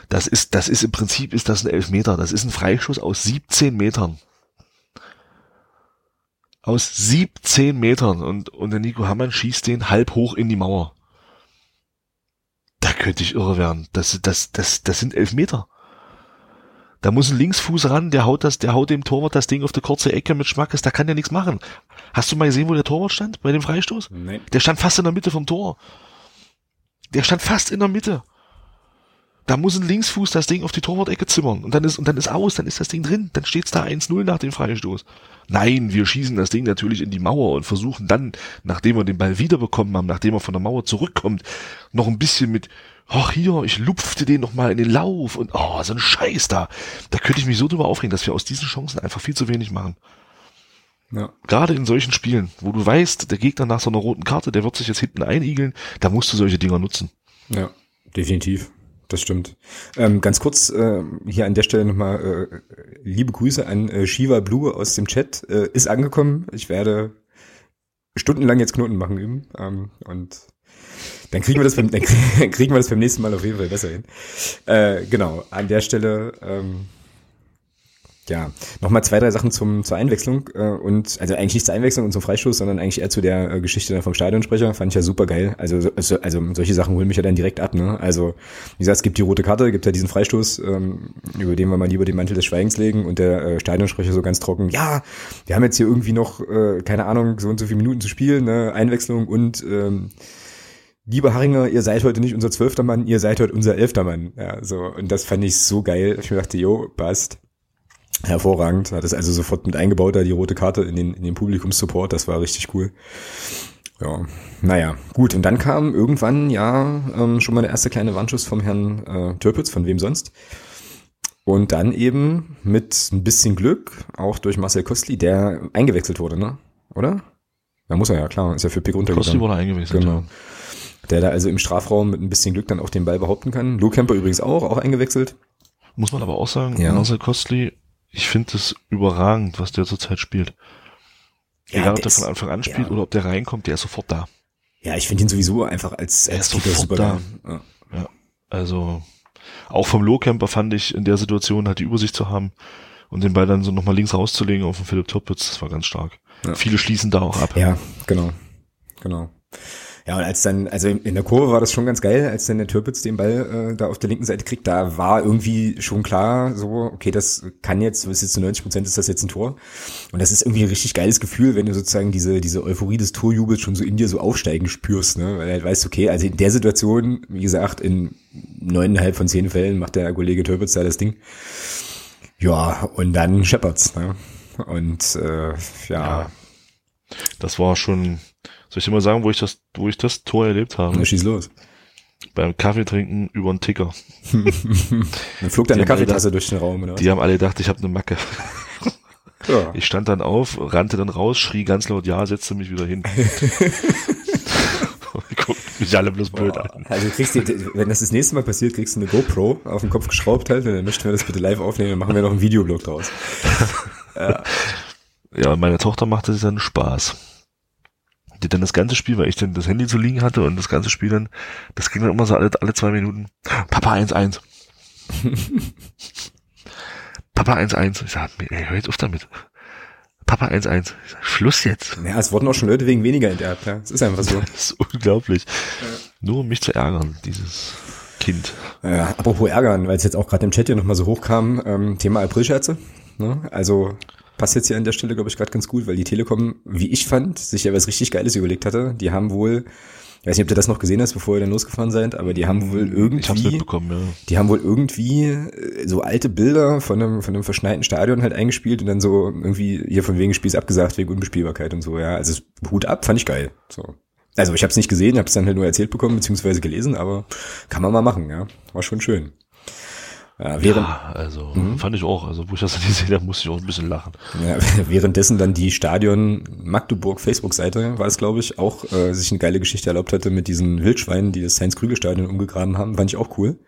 Das ist, das ist im Prinzip ist das ein Elfmeter. Das ist ein Freischuss aus 17 Metern. Aus 17 Metern. Und, und der Nico Hammann schießt den halb hoch in die Mauer. Da könnte ich irre werden. Das, das, das, das sind Elfmeter. Da muss ein Linksfuß ran, der haut das, der haut dem Torwart das Ding auf die kurze Ecke mit Schmackes, da kann der nichts machen. Hast du mal gesehen, wo der Torwart stand bei dem Freistoß? Nein. Der stand fast in der Mitte vom Tor. Der stand fast in der Mitte. Da muss ein Linksfuß das Ding auf die Torwart-Ecke zimmern und dann ist und dann ist aus, dann ist das Ding drin, dann steht's da 1-0 nach dem Freistoß. Nein, wir schießen das Ding natürlich in die Mauer und versuchen dann, nachdem wir den Ball wiederbekommen haben, nachdem er von der Mauer zurückkommt, noch ein bisschen mit ach hier, ich lupfte den noch mal in den Lauf und oh, so ein Scheiß da. Da könnte ich mich so drüber aufregen, dass wir aus diesen Chancen einfach viel zu wenig machen. Ja. Gerade in solchen Spielen, wo du weißt, der Gegner nach so einer roten Karte, der wird sich jetzt hinten einigeln, da musst du solche Dinger nutzen. Ja, definitiv das stimmt. Ähm, ganz kurz äh, hier an der Stelle nochmal äh, liebe Grüße an äh, Shiva Blue aus dem Chat. Äh, ist angekommen. Ich werde stundenlang jetzt Knoten machen üben. Ähm, und dann kriegen wir das beim, dann (laughs) kriegen wir das beim nächsten Mal auf jeden Fall besser hin. Äh, genau, an der Stelle ähm, ja, nochmal zwei, drei Sachen zum, zur Einwechslung äh, und also eigentlich nicht zur Einwechslung und zum Freistoß, sondern eigentlich eher zu der äh, Geschichte vom Stadionsprecher. Fand ich ja super geil. Also, also, also solche Sachen holen mich ja dann direkt ab. Ne? Also wie gesagt, es gibt die rote Karte, gibt ja diesen Freistoß, ähm, über den wir mal lieber den Mantel des Schweigens legen und der äh, Stadionsprecher so ganz trocken, ja, wir haben jetzt hier irgendwie noch, äh, keine Ahnung, so und so viele Minuten zu spielen, ne? Einwechslung und ähm, Lieber Haringer, ihr seid heute nicht unser zwölfter Mann, ihr seid heute unser elfter Mann. Ja, so. Und das fand ich so geil. Ich mir dachte, jo, passt. Hervorragend. Hat es also sofort mit eingebaut, da die rote Karte in den, in den Publikumssupport. Das war richtig cool. Ja, naja, gut. Und dann kam irgendwann ja ähm, schon mal der erste kleine Warnschuss vom Herrn äh, Türpitz, von wem sonst. Und dann eben mit ein bisschen Glück, auch durch Marcel Kostli, der eingewechselt wurde, ne? Oder? Da muss er ja, klar, ist ja für Pick runtergegangen. Kostli wurde eingewechselt. Genau. Ja. Der da also im Strafraum mit ein bisschen Glück dann auch den Ball behaupten kann. Lou Kemper übrigens auch, auch eingewechselt. Muss man aber auch sagen, ja. Marcel Kostli ich finde es überragend, was der zurzeit spielt. Ja, Egal, ob der von Anfang an spielt ja. oder ob der reinkommt, der ist sofort da. Ja, ich finde ihn sowieso einfach als, als er ist super da. Ja. ja. also auch vom Lohcamper fand ich in der Situation halt die Übersicht zu haben und den Ball dann so nochmal links rauszulegen auf den Philipp Toppitz, das war ganz stark. Viele schließen da auch ab. Ja, genau. Genau. Ja, und als dann, also in der Kurve war das schon ganz geil, als dann der Türpitz den Ball äh, da auf der linken Seite kriegt, da war irgendwie schon klar, so, okay, das kann jetzt, was jetzt zu 90 Prozent ist das jetzt ein Tor. Und das ist irgendwie ein richtig geiles Gefühl, wenn du sozusagen diese, diese Euphorie des Torjubels schon so in dir so aufsteigen spürst, ne? Weil du halt weißt, okay, also in der Situation, wie gesagt, in neuneinhalb von zehn Fällen macht der Kollege Türpitz da das Ding. Ja, und dann scheppert's, ne? Und äh, ja. ja. Das war schon, soll ich dir mal sagen, wo ich das, wo ich das Tor erlebt habe? Na, schieß los. Beim Kaffee trinken über einen Ticker. (laughs) dann flog deine Kaffeetasse durch den Raum, oder? Die haben alle gedacht, ich habe eine Macke. (laughs) Ja. Ich stand dann auf, rannte dann raus, schrie ganz laut, ja, setzte mich wieder hin. (laughs) Guckt mich alle bloß blöd Boah. an. Also kriegst du, wenn das das nächste Mal passiert, kriegst du eine GoPro auf den Kopf geschraubt halt, und dann möchten wir das bitte live aufnehmen, dann machen wir noch einen Videoblog draus. ja. ja, meine Tochter machte sich dann Spaß. Die dann das ganze Spiel, weil ich dann das Handy zu liegen hatte und das ganze Spiel dann, das ging dann immer so alle, alle zwei Minuten. Papa 1-1. (laughs) Papa 1-1. Ich sag, ey, hör jetzt auf damit. Papa 1-1. Schluss jetzt. Ja, es wurden auch schon Leute wegen weniger enterbt, ja. Es ist einfach so. (laughs) Das ist unglaublich. Ja. Nur um mich zu ärgern, dieses Kind. Ja, apropos ärgern, weil es jetzt auch gerade im Chat hier nochmal so hochkam, ähm, Thema Aprilscherze. Ne? Also passt jetzt hier an der Stelle, glaube ich, gerade ganz gut, weil die Telekom, wie ich fand, sich ja was richtig Geiles überlegt hatte. Die haben wohl ich weiß nicht, ob ihr das noch gesehen hast, bevor ihr dann losgefahren seid, aber die haben wohl irgendwie, ich hab's mitbekommen, ja. die haben wohl irgendwie äh, so alte Bilder von einem, von einem verschneiten Stadion halt eingespielt und dann so irgendwie hier von wegen Spiels abgesagt, wegen Unbespielbarkeit und so, ja. Also Hut ab, fand ich geil. So. Also ich habe es nicht gesehen, habe es dann halt nur erzählt bekommen, beziehungsweise gelesen, aber kann man mal machen, ja. War schon schön. Ja, während, ja, also mhm. fand ich auch. Also wo ich das (laughs) gesehen habe, musste ich auch ein bisschen lachen. Ja, (laughs) währenddessen dann die Stadion Magdeburg Facebook-Seite war es, glaube ich, auch äh, sich eine geile Geschichte erlaubt hatte mit diesen Wildschweinen, die das Heinz-Krüger-Stadion umgegraben haben. Fand ich auch cool.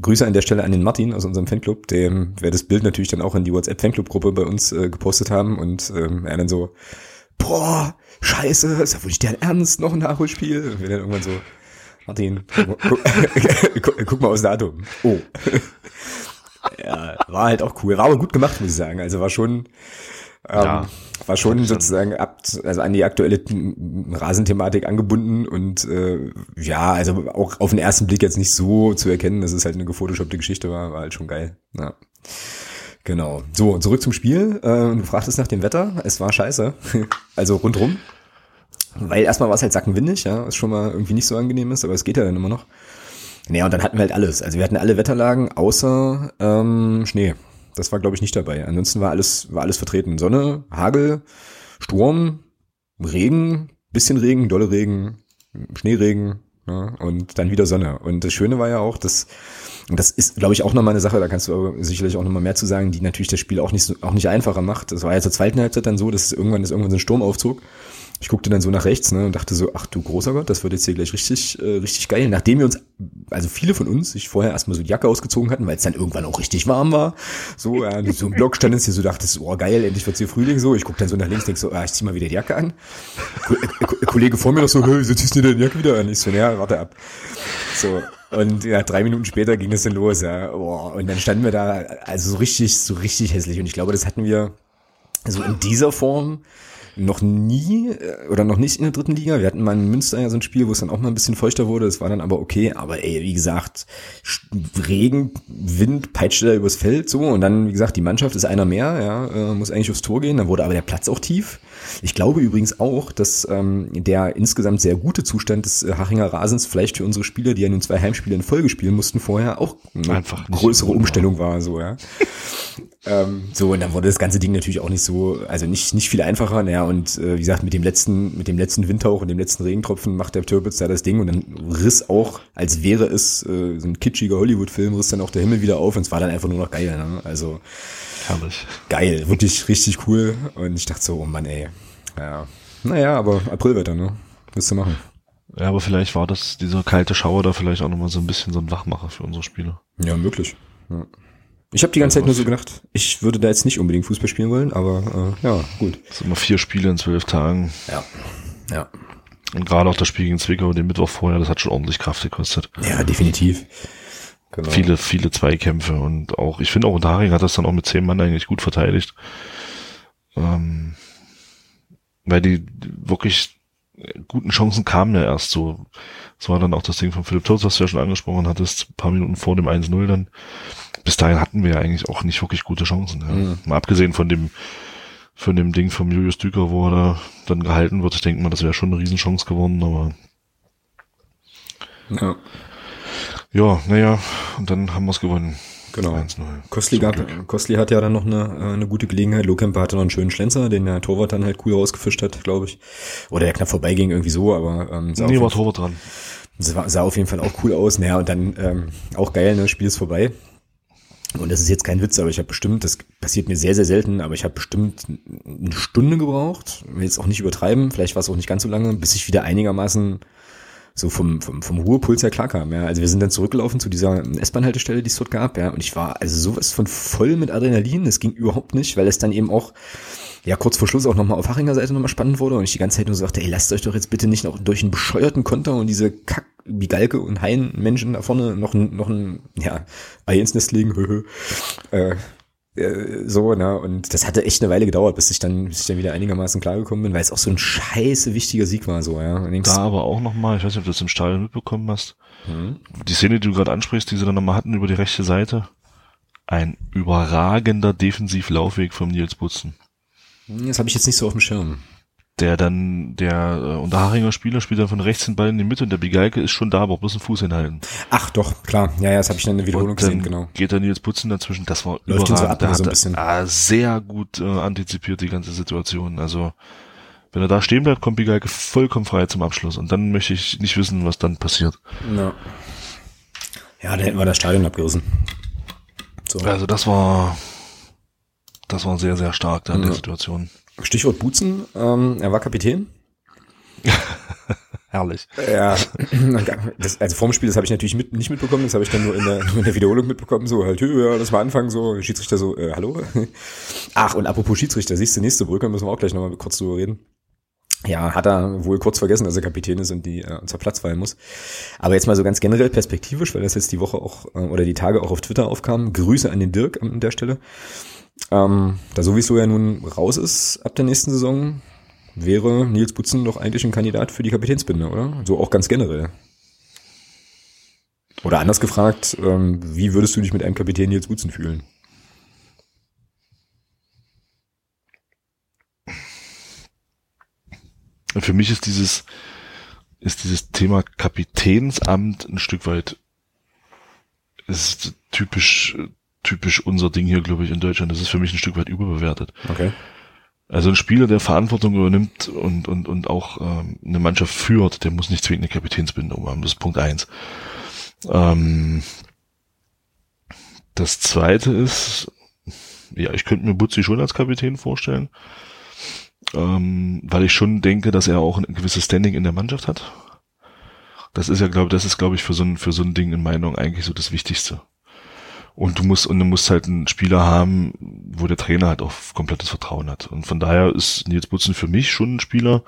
Grüße an der Stelle an den Martin aus unserem Fanclub, dem wir das Bild natürlich dann auch in die WhatsApp-Fanclub-Gruppe bei uns äh, gepostet haben und ähm, er dann so, boah, scheiße, ist ja wohl nicht dein Ernst, noch ein Nachholspiel? Und wir dann irgendwann so, Martin, guck, guck, mal aufs Datum. Oh. ja, war halt auch cool. War aber gut gemacht, muss ich sagen. Also war schon, ähm, ja, war schon sozusagen ab, also an die aktuelle Rasenthematik angebunden und äh, ja, also auch auf den ersten Blick jetzt nicht so zu erkennen, dass es halt eine gefotoshoppte Geschichte war, war halt schon geil. Ja. Genau. So, zurück zum Spiel. Äh, du fragtest nach dem Wetter. Es war scheiße. (laughs) also rundrum. Weil erstmal war es halt sackenwindig, ja, was schon mal irgendwie nicht so angenehm ist, aber es geht ja dann immer noch. Naja, und dann hatten wir halt alles. Also wir hatten alle Wetterlagen außer ähm, Schnee. Das war, glaube ich, nicht dabei. Ansonsten war alles, war alles vertreten. Sonne, Hagel, Sturm, Regen, bisschen Regen, dolle Regen, Schneeregen, ja, und dann wieder Sonne. Und das Schöne war ja auch, dass, und das ist, glaube ich, auch nochmal eine Sache, da kannst du sicherlich auch nochmal mehr zu sagen, die natürlich das Spiel auch nicht, auch nicht einfacher macht. Das war ja zur zweiten Halbzeit dann so, dass irgendwann, dass irgendwann so ein Sturm aufzog ich guckte dann so nach rechts ne, und dachte so, ach du großer Gott, das wird jetzt hier gleich richtig, äh, richtig geil. Nachdem wir uns, also viele von uns, sich vorher erstmal so die Jacke ausgezogen hatten, weil es dann irgendwann auch richtig warm war. So, ja, so im Block stand es hier so, dachte so, oh geil, endlich wird's hier Frühling so. Ich guck dann so nach links, denk so, ah, ich zieh mal wieder die Jacke an. Ko äh, Kollege vor mir noch so, hey, wieso ziehst du denn die Jacke wieder an? Ich so, ja, warte ab. So. Und ja, drei Minuten später ging es dann los, ja. Boah, und dann standen wir da, also so richtig, so richtig hässlich. Und ich glaube, das hatten wir so in dieser Form noch nie äh, oder noch nicht in der dritten Liga. Wir hatten mal in Münster ja so ein Spiel, wo es dann auch mal ein bisschen feuchter wurde. Das war dann aber okay. Aber ey, wie gesagt, Regen, Wind peitschte da übers Feld so. Und dann, wie gesagt, die Mannschaft ist einer mehr, ja, äh, muss eigentlich aufs Tor gehen. Dann wurde aber der Platz auch tief. Ich glaube übrigens auch, dass ähm, der insgesamt sehr gute Zustand des äh, Hachinger Rasens vielleicht für unsere Spieler, die ja nun zwei Heimspiele in Folge spielen mussten vorher, auch eine Einfach größere Umstellung war, so, ja. (laughs) ähm, so, und dann wurde das ganze Ding natürlich auch nicht so, also nicht, nicht viel einfacher, naja, und äh, wie gesagt, mit dem letzten, mit dem letzten Windhauch und dem letzten Regentropfen macht der Türpitz da das Ding und dann riss auch, als wäre es äh, so ein kitschiger Hollywood-Film, riss dann auch der Himmel wieder auf und es war dann einfach nur noch geil, ne? Also Herrlich. Geil, wirklich richtig cool. Und ich dachte so, oh Mann, ey. Ja. Naja, aber Aprilwetter, ne? Willst du machen. Ja, aber vielleicht war das, dieser kalte Schauer da vielleicht auch nochmal so ein bisschen so ein Wachmacher für unsere Spieler. Ja, möglich. Ja. Ich habe die ganze Zeit nur so gedacht, ich würde da jetzt nicht unbedingt Fußball spielen wollen, aber äh, ja, gut. Das sind immer vier Spiele in zwölf Tagen. Ja. Ja. Und gerade auch das Spiel gegen Zwickau, den Mittwoch vorher, das hat schon ordentlich Kraft gekostet. Ja, definitiv. Genau. Viele, viele Zweikämpfe und auch, ich finde auch Unterharing hat das dann auch mit zehn Mann eigentlich gut verteidigt. Ähm, weil die wirklich guten Chancen kamen ja erst so. Es war dann auch das Ding von Philipp Totz, was du ja schon angesprochen hattest, ein paar Minuten vor dem 1-0 dann. Bis dahin hatten wir ja eigentlich auch nicht wirklich gute Chancen. Ja. Mhm. Mal abgesehen von dem, von dem Ding vom Julius Düker, wo er da dann gehalten wird. Ich denke mal, das wäre schon eine Riesenchance geworden, aber. Ja. Ja, naja, und dann haben wir es gewonnen. Genau. Kostli, gab, Kostli hat ja dann noch eine, äh, eine gute Gelegenheit. Lohkemper hatte noch einen schönen Schlenzer, den der Torwart dann halt cool rausgefischt hat, glaube ich. Oder der knapp vorbeiging, irgendwie so, aber ähm, sah, nee, war Torwart dran. Sah, sah auf jeden Fall auch cool aus. Naja, und dann ähm, auch geil, ne? Spiel ist vorbei. Und das ist jetzt kein Witz, aber ich habe bestimmt, das passiert mir sehr, sehr selten, aber ich habe bestimmt eine Stunde gebraucht, will jetzt auch nicht übertreiben, vielleicht war es auch nicht ganz so lange, bis ich wieder einigermaßen so vom, vom, vom Ruhepuls her klar kam. Ja. Also wir sind dann zurückgelaufen zu dieser S-Bahn-Haltestelle, die es dort gab, ja, und ich war also sowas von voll mit Adrenalin, das ging überhaupt nicht, weil es dann eben auch ja kurz vor Schluss auch nochmal auf Hachinger Seite nochmal spannend wurde und ich die ganze Zeit nur so sagte, ey, lasst euch doch jetzt bitte nicht noch durch einen bescheuerten Konter und diese Kack wie Galke und Hein Menschen da vorne noch ein, noch ein, ja, Ei ins Nest legen, (laughs) äh, so, ne, und das hatte echt eine Weile gedauert, bis ich dann, bis ich dann wieder einigermaßen klargekommen bin, weil es auch so ein scheiße wichtiger Sieg war, so, ja. Da aber auch nochmal, ich weiß nicht, ob du das im Stadion mitbekommen hast, mhm. die Szene, die du gerade ansprichst, die sie dann nochmal hatten über die rechte Seite, ein überragender Defensivlaufweg vom Nils Butzen. Das habe ich jetzt nicht so auf dem Schirm der dann, der äh, Unterharinger Spieler spielt dann von rechts den Ball in die Mitte und der Bigalke ist schon da, aber bloß einen Fuß hinhalten. Ach doch, klar. Ja, ja, das habe ich dann in der Wiederholung gesehen, genau. Geht dann Nils Putzen dazwischen, das war Läuft überragend. So ab, der so hat bisschen. Ah, sehr gut äh, antizipiert die ganze Situation. Also wenn er da stehen bleibt, kommt Bigalke vollkommen frei zum Abschluss und dann möchte ich nicht wissen, was dann passiert. Ja, ja da hätten wir das Stadion abgerissen. So. Also das war das war sehr, sehr stark da in ja. der Situation. Stichwort Butzen, ähm, er war Kapitän. (laughs) Herrlich. Ja, das, also vorm Spiel, das habe ich natürlich mit, nicht mitbekommen, das habe ich dann nur in, der, nur in der Wiederholung mitbekommen, so halt, ja, das war Anfang so, Schiedsrichter so, äh, hallo? (laughs) Ach, und apropos Schiedsrichter, siehst du, nächste Brücke, müssen wir auch gleich nochmal kurz drüber reden. Ja, hat er wohl kurz vergessen, dass er Kapitän ist und die äh, unser Platz fallen muss. Aber jetzt mal so ganz generell perspektivisch, weil das jetzt die Woche auch äh, oder die Tage auch auf Twitter aufkam. Grüße an den Dirk an der Stelle. Ähm, da sowieso ja nun raus ist ab der nächsten Saison, wäre Nils Butzen doch eigentlich ein Kandidat für die Kapitänsbinde, oder? So auch ganz generell. Oder anders gefragt, ähm, wie würdest du dich mit einem Kapitän Nils Butzen fühlen? Für mich ist dieses, ist dieses Thema Kapitänsamt ein Stück weit, ist typisch typisch unser Ding hier, glaube ich, in Deutschland. Das ist für mich ein Stück weit überbewertet. Okay. Also ein Spieler, der Verantwortung übernimmt und, und, und auch ähm, eine Mannschaft führt, der muss nicht zwingend eine Kapitänsbindung haben. Das ist Punkt eins. Ähm, das zweite ist, ja, ich könnte mir Butzi schon als Kapitän vorstellen, ähm, weil ich schon denke, dass er auch ein gewisses Standing in der Mannschaft hat. Das ist ja, glaube das ist, glaube ich, für so ein, für so ein Ding in Meinung eigentlich so das Wichtigste. Und du musst, und du musst halt einen Spieler haben, wo der Trainer halt auch komplettes Vertrauen hat. Und von daher ist Nils Butzen für mich schon ein Spieler,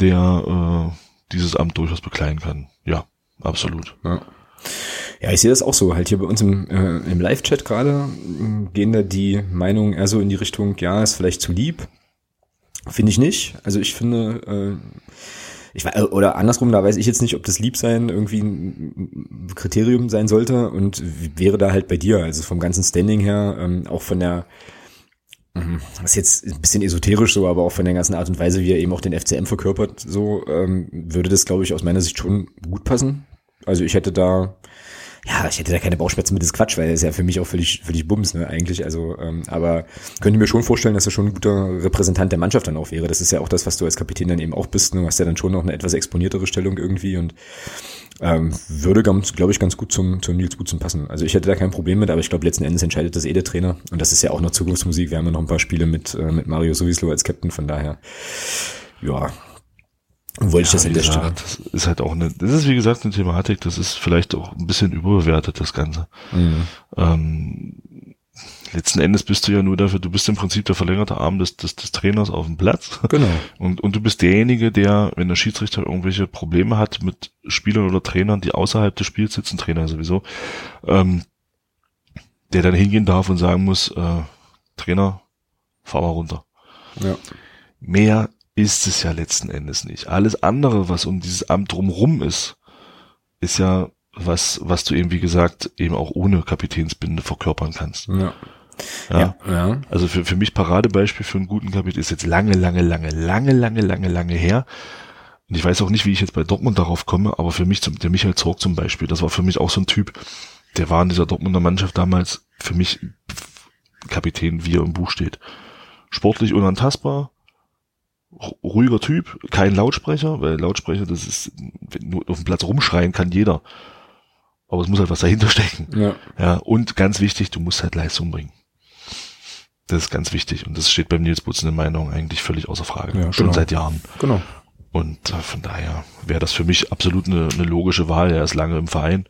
der äh, dieses Amt durchaus bekleiden kann. Ja, absolut. Ja. Ja, ich sehe das auch so. Halt hier bei uns im, äh, im Live-Chat gerade äh, gehen da die Meinungen eher so in die Richtung, ja, ist vielleicht zu lieb. Finde ich nicht. Also ich finde, äh, ich oder andersrum, da weiß ich jetzt nicht, ob das Liebsein irgendwie ein Kriterium sein sollte und wäre da halt bei dir, also vom ganzen Standing her, ähm, auch von der, mhm, das ist jetzt ein bisschen esoterisch so, aber auch von der ganzen Art und Weise, wie er eben auch den FCM verkörpert, so ähm, würde das, glaube ich, aus meiner Sicht schon gut passen. Also ich hätte da ja, ich hätte da keine Bauchschmerzen mit, das Quatsch, weil er ist ja für mich auch völlig, völlig Bums, ne, eigentlich. Also, ähm, aber könnte mir schon vorstellen, dass er schon ein guter Repräsentant der Mannschaft dann auch wäre. Das ist ja auch das, was du als Kapitän dann eben auch bist. Ne? Du hast ja dann schon noch eine etwas exponiertere Stellung irgendwie und ähm, würde, glaube ich, ganz gut zum, zum Nils Butzen passen. Also ich hätte da kein Problem mit, aber ich glaube, letzten Endes entscheidet das eh der Trainer. Und das ist ja auch noch Zukunftsmusik. Wir haben ja noch ein paar Spiele mit, äh, mit Mario Sowislo als Captain, von daher, ja, wollte ich das an der Stelle. Das ist halt auch eine, das ist wie gesagt eine Thematik, das ist vielleicht auch ein bisschen überbewertet, das Ganze. Mhm. Ähm, letzten Endes bist du ja nur dafür, du bist im Prinzip der verlängerte Arm des, des, des Trainers auf dem Platz. Genau. Und, und du bist derjenige, der, wenn der Schiedsrichter irgendwelche Probleme hat mit Spielern oder Trainern, die außerhalb des Spiels sitzen, Trainer sowieso, ähm, der dann hingehen darf und sagen muss, äh, Trainer, fahr mal runter. Ja. Mehr ist es ja letzten Endes nicht. Alles andere, was um dieses Amt drumrum ist, ist ja was, was du eben, wie gesagt, eben auch ohne Kapitänsbinde verkörpern kannst. Ja. Ja, ja, ja. Also für, für mich Paradebeispiel für einen guten Kapitän ist jetzt lange, lange, lange, lange, lange, lange, lange her. Und ich weiß auch nicht, wie ich jetzt bei Dortmund darauf komme, aber für mich, zum, der Michael Zorg zum Beispiel, das war für mich auch so ein Typ, der war in dieser Dortmunder Mannschaft damals für mich Kapitän, wie er im Buch steht. Sportlich unantastbar, ruhiger Typ, kein Lautsprecher, weil Lautsprecher, das ist, nur auf dem Platz rumschreien kann jeder. Aber es muss halt was dahinter stecken. Ja. ja. Und ganz wichtig, du musst halt Leistung bringen. Das ist ganz wichtig. Und das steht beim Nils Butzen in Meinung eigentlich völlig außer Frage. Ja, Schon genau. seit Jahren. Genau. Und äh, von daher wäre das für mich absolut eine, eine logische Wahl. Er ist lange im Verein.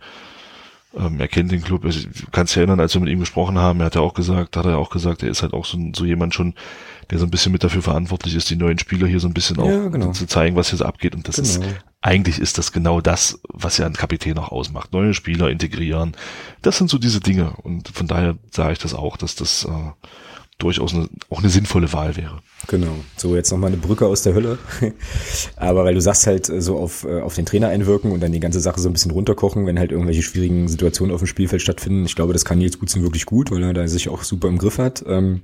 Ähm, er kennt den Club. Ich kann sich erinnern, als wir mit ihm gesprochen haben, er hat ja auch gesagt, hat er auch gesagt, er ist halt auch so, so jemand schon, der so ein bisschen mit dafür verantwortlich ist, die neuen Spieler hier so ein bisschen auch ja, genau. zu zeigen, was hier so abgeht. Und das genau. ist, eigentlich ist das genau das, was ja ein Kapitän auch ausmacht. Neue Spieler integrieren. Das sind so diese Dinge. Und von daher sage ich das auch, dass das äh, durchaus eine, auch eine sinnvolle Wahl wäre. Genau. So, jetzt nochmal eine Brücke aus der Hölle. (laughs) Aber weil du sagst halt äh, so auf, äh, auf den Trainer einwirken und dann die ganze Sache so ein bisschen runterkochen, wenn halt irgendwelche schwierigen Situationen auf dem Spielfeld stattfinden. Ich glaube, das kann Nils Butzen wirklich gut, weil er da sich auch super im Griff hat. Ähm,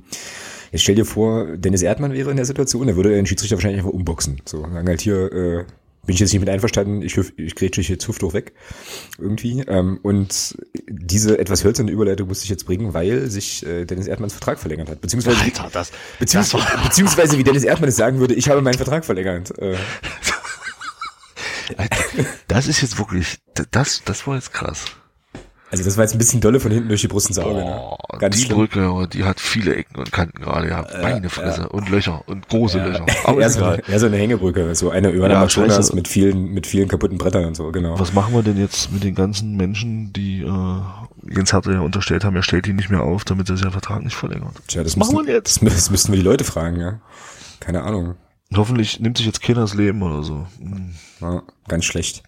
Jetzt stell dir vor, Dennis Erdmann wäre in der Situation, der würde den Schiedsrichter wahrscheinlich einfach umboxen. So, sagen halt hier, äh, bin ich jetzt nicht mit einverstanden, ich, ich grätsche jetzt Hüfthoch weg. Irgendwie. Ähm, und diese etwas hölzerne Überleitung musste ich jetzt bringen, weil sich äh, Dennis Erdmanns Vertrag verlängert hat. Beziehungsweise, Alter, das, beziehungsweise, das beziehungsweise wie Dennis Erdmann es sagen würde, ich habe meinen Vertrag verlängert. Äh. Das ist jetzt wirklich, das, das war jetzt krass. Also das war jetzt ein bisschen dolle von hinten durch die Brust ins Auge. Ne? Ganz die schlimm. Brücke, die hat viele Ecken und Kanten gerade gehabt. Äh, Meine Fresse. Ja. Und Löcher und große ja. Löcher. (laughs) Aber eher, so eine, eher so eine Hängebrücke, so eine über ja, Amazonas mit vielen, mit vielen kaputten Brettern und so, genau. Was machen wir denn jetzt mit den ganzen Menschen, die äh, Jens hatte ja unterstellt haben, er stellt ihn nicht mehr auf, damit er seinen Vertrag nicht verlängert? Tja, das, machen wir jetzt. Das, das müssten wir die Leute fragen, ja. Keine Ahnung. Hoffentlich nimmt sich jetzt keiner das Leben oder so. Hm. Ja, ganz schlecht.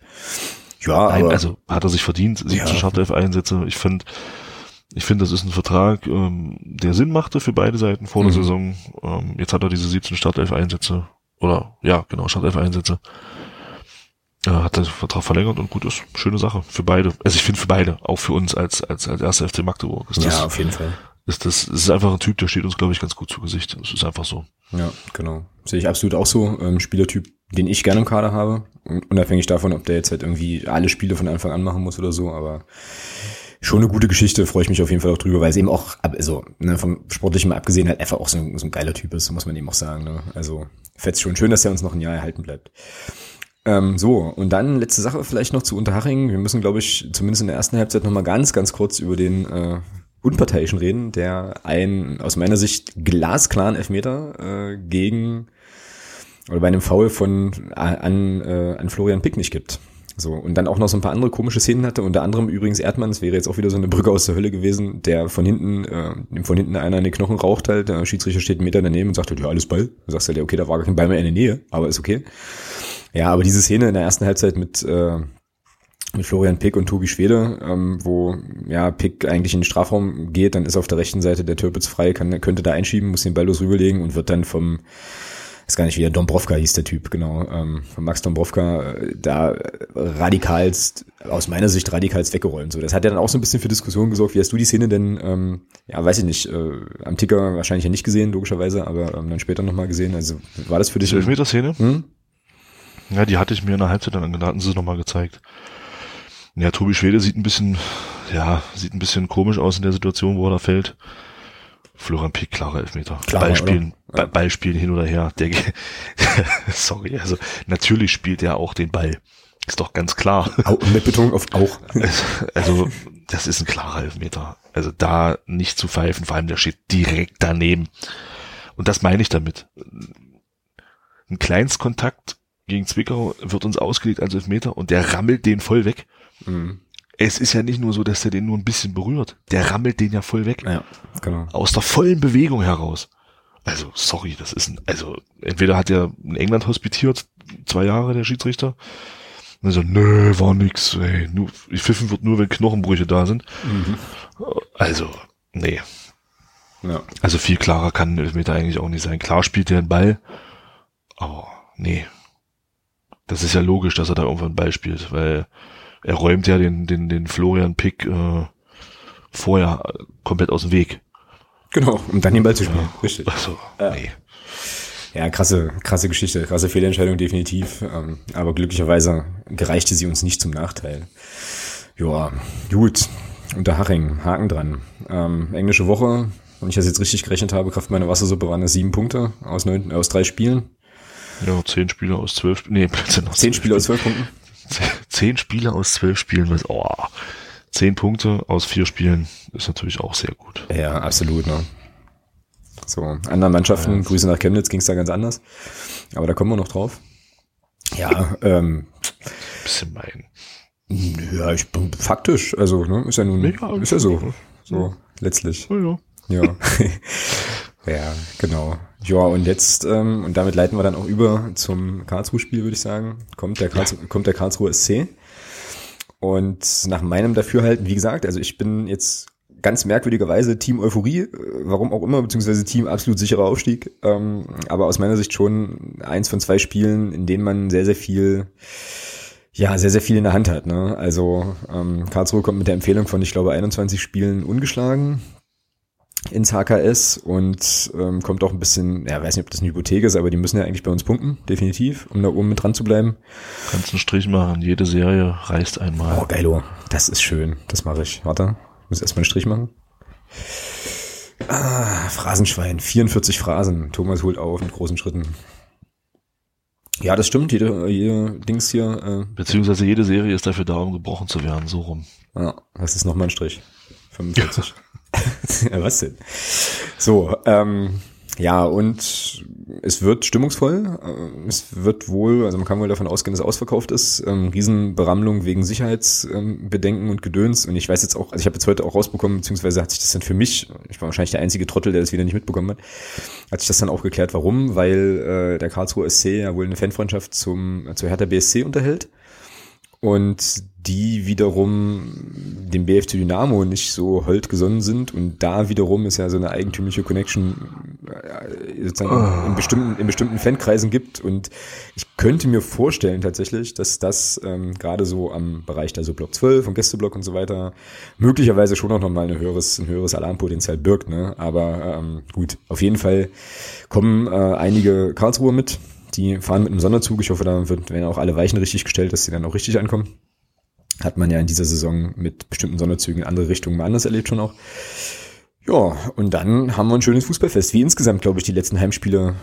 Ja, Nein, aber, also hat er sich verdient, 17 ja. Startelf-Einsätze. Ich finde, ich finde, das ist ein Vertrag, ähm, der Sinn machte für beide Seiten vor der mhm. Saison. Ähm, jetzt hat er diese 17 Startelf-Einsätze oder ja, genau, Startelf-Einsätze. Er hat den Vertrag verlängert und gut ist. Schöne Sache für beide. Also ich finde für beide, auch für uns als als als erster FC Magdeburg. Ist das, ja, auf jeden Fall. Ist das, das ist einfach ein Typ, der steht uns, glaube ich, ganz gut zu Gesicht. Das ist einfach so. Ja, genau. Sehe ich absolut auch so. Ähm, Spielertyp den ich gerne im Kader habe. Unabhängig davon, ob der jetzt halt irgendwie alle Spiele von Anfang an machen muss oder so, aber schon eine gute Geschichte, freue ich mich auf jeden Fall auch drüber, weil es eben auch, also ne, vom Sportlichen mal abgesehen, halt einfach auch so ein, so ein geiler Typ ist, muss man eben auch sagen. Ne? Also fetzt schon schön, dass er uns noch ein Jahr erhalten bleibt. Ähm, so, und dann letzte Sache vielleicht noch zu Unterhaching. Wir müssen, glaube ich, zumindest in der ersten Halbzeit nochmal ganz, ganz kurz über den äh, Unparteiischen reden, der ein aus meiner Sicht glasklaren Elfmeter äh, gegen oder bei einem Foul von an, äh, an Florian Pick nicht gibt. So, und dann auch noch so ein paar andere komische Szenen hatte, unter anderem übrigens Erdmann, es wäre jetzt auch wieder so eine Brücke aus der Hölle gewesen, der von hinten, äh, von hinten einer in den Knochen raucht halt, der Schiedsrichter steht einen Meter daneben und sagt halt, ja, alles Ball. Du sagst halt, ja, okay, da war gar kein Ball mehr in der Nähe, aber ist okay. Ja, aber diese Szene in der ersten Halbzeit mit, äh, mit Florian Pick und Tobi Schwede, ähm, wo ja Pick eigentlich in den Strafraum geht, dann ist auf der rechten Seite der Türpitz frei, kann, könnte da einschieben, muss den Ball los rüberlegen und wird dann vom weiß gar nicht, wie der Dombrovka hieß der Typ, genau, ähm, von Max Dombrovka, äh, da radikalst, aus meiner Sicht radikalst weggeräumt. So, das hat ja dann auch so ein bisschen für Diskussionen gesorgt. Wie hast du die Szene denn, ähm, ja, weiß ich nicht, äh, am Ticker wahrscheinlich ja nicht gesehen, logischerweise, aber ähm, dann später nochmal gesehen. Also war das für dich? Die Elfmeter-Szene? Hm? Ja, die hatte ich mir in der Halbzeit dann an sie nochmal gezeigt. Ja, Tobi Schwede sieht ein bisschen, ja, sieht ein bisschen komisch aus in der Situation, wo er da fällt. Florian Pick, klare Elfmeter. Klar, Ballspielen, ja. Ballspielen hin oder her. Der, (laughs) sorry, also natürlich spielt er auch den Ball. Ist doch ganz klar. mit Betonung auf auch. Also, das ist ein klarer Elfmeter. Also da nicht zu pfeifen, vor allem der steht direkt daneben. Und das meine ich damit. Ein Kleinstkontakt gegen Zwickau wird uns ausgelegt als Elfmeter und der rammelt den voll weg. Mhm es ist ja nicht nur so, dass er den nur ein bisschen berührt. Der rammelt den ja voll weg. Ja, genau. Aus der vollen Bewegung heraus. Also, sorry, das ist ein, also, entweder hat er in England hospitiert, zwei Jahre, der Schiedsrichter. Und so, nö, war nix, ey, nur, pfiffen wird nur, wenn Knochenbrüche da sind. Mhm. Also, nee. Ja. Also viel klarer kann ein Elfmeter eigentlich auch nicht sein. Klar spielt er einen Ball, aber nee. Das ist ja logisch, dass er da irgendwann einen Ball spielt, weil er räumt ja den, den, den Florian Pick äh, vorher komplett aus dem Weg. Genau, um dann den Ball zu spielen. Ja. Richtig. Also, ja. nee. Ja, krasse, krasse Geschichte, krasse Fehlentscheidung definitiv. Ähm, aber glücklicherweise gereichte sie uns nicht zum Nachteil. Ja, gut. unter Haching, Haken dran. Ähm, englische Woche, wenn ich das jetzt richtig gerechnet habe, Kraft meiner Wassersuppe waren es sieben Punkte aus, neun, aus drei Spielen. Ja, zehn Spiele aus zwölf, nee, (laughs) aus zehn Spiele aus zwölf Punkten. Zehn Spiele aus zwölf Spielen, was, oh, zehn Punkte aus vier Spielen ist natürlich auch sehr gut. Ja, absolut, ne. So, anderen Mannschaften, ja, Grüße nach Chemnitz, ging es da ganz anders. Aber da kommen wir noch drauf. Ja, ähm. Bisschen mein. Ja, ich bin faktisch, also, ne, ist ja nun, ja, ist ja so, so, ja. letztlich. Ja. Ja. (laughs) ja, genau. Ja, und jetzt, ähm, und damit leiten wir dann auch über zum Karlsruhe-Spiel, würde ich sagen. Kommt der, Karlsruhe, kommt der Karlsruhe SC. Und nach meinem Dafürhalten, wie gesagt, also ich bin jetzt ganz merkwürdigerweise Team Euphorie, warum auch immer, beziehungsweise Team absolut sicherer Aufstieg. Ähm, aber aus meiner Sicht schon eins von zwei Spielen, in denen man sehr, sehr viel, ja, sehr, sehr viel in der Hand hat. Ne? Also ähm, Karlsruhe kommt mit der Empfehlung von, ich glaube, 21 Spielen ungeschlagen ins HKS und ähm, kommt auch ein bisschen, ja, weiß nicht, ob das eine Hypothek ist, aber die müssen ja eigentlich bei uns punkten, definitiv, um da oben mit dran zu bleiben. Kannst einen Strich machen, jede Serie reißt einmal. Oh, geilo, das ist schön, das mache ich. Warte, muss erstmal einen Strich machen. Ah, Phrasenschwein, 44 Phrasen. Thomas holt auf mit großen Schritten. Ja, das stimmt, jede, jede Dings hier. Äh, Beziehungsweise jede Serie ist dafür da, um gebrochen zu werden, so rum. Ja, das ist nochmal ein Strich. 45. ja, (laughs) (laughs) was denn? So, ähm, ja, und es wird stimmungsvoll. Äh, es wird wohl, also man kann wohl davon ausgehen, dass es ausverkauft ist. Ähm, Riesenberammlung wegen Sicherheitsbedenken und Gedöns. Und ich weiß jetzt auch, also ich habe jetzt heute auch rausbekommen, beziehungsweise hat sich das dann für mich, ich war wahrscheinlich der einzige Trottel, der das wieder nicht mitbekommen hat, hat sich das dann auch geklärt, warum, weil äh, der Karlsruher SC ja wohl eine Fanfreundschaft zum, zur Hertha BSC unterhält und die wiederum dem BFC Dynamo nicht so hold gesonnen sind und da wiederum ist ja so eine eigentümliche Connection äh, sozusagen oh. in, bestimmten in bestimmten Fankreisen gibt und ich könnte mir vorstellen tatsächlich, dass das ähm, gerade so am Bereich da so Block 12 und Gästeblock und so weiter möglicherweise schon auch nochmal ein höheres ein höheres Alarmpotenzial birgt, ne? Aber ähm, gut, auf jeden Fall kommen äh, einige Karlsruher mit die fahren mit einem Sonderzug. Ich hoffe, da wird, werden auch alle Weichen richtig gestellt, dass sie dann auch richtig ankommen. Hat man ja in dieser Saison mit bestimmten Sonderzügen in andere Richtungen mal anders erlebt schon auch. Ja, und dann haben wir ein schönes Fußballfest. Wie insgesamt, glaube ich, die letzten Heimspiele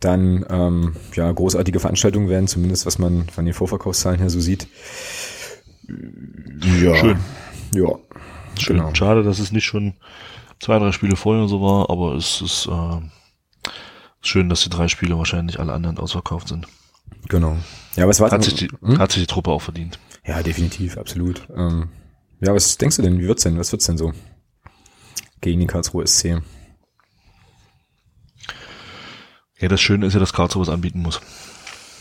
dann ähm, ja großartige Veranstaltungen werden, zumindest was man von den Vorverkaufszahlen her so sieht. Ja. Schön. Ja. Schön. Genau. Schade, dass es nicht schon zwei, drei Spiele vorher so war, aber es ist äh, Schön, dass die drei Spiele wahrscheinlich alle anderen ausverkauft sind. Genau. Ja, was war hat sich die, hm? hat sich die Truppe auch verdient. Ja, definitiv, absolut. Ähm, ja, was denkst du denn? Wie wird's denn? Was wird's denn so gegen die Karlsruhe SC? Ja, das Schöne ist ja, dass Karlsruhe was anbieten muss.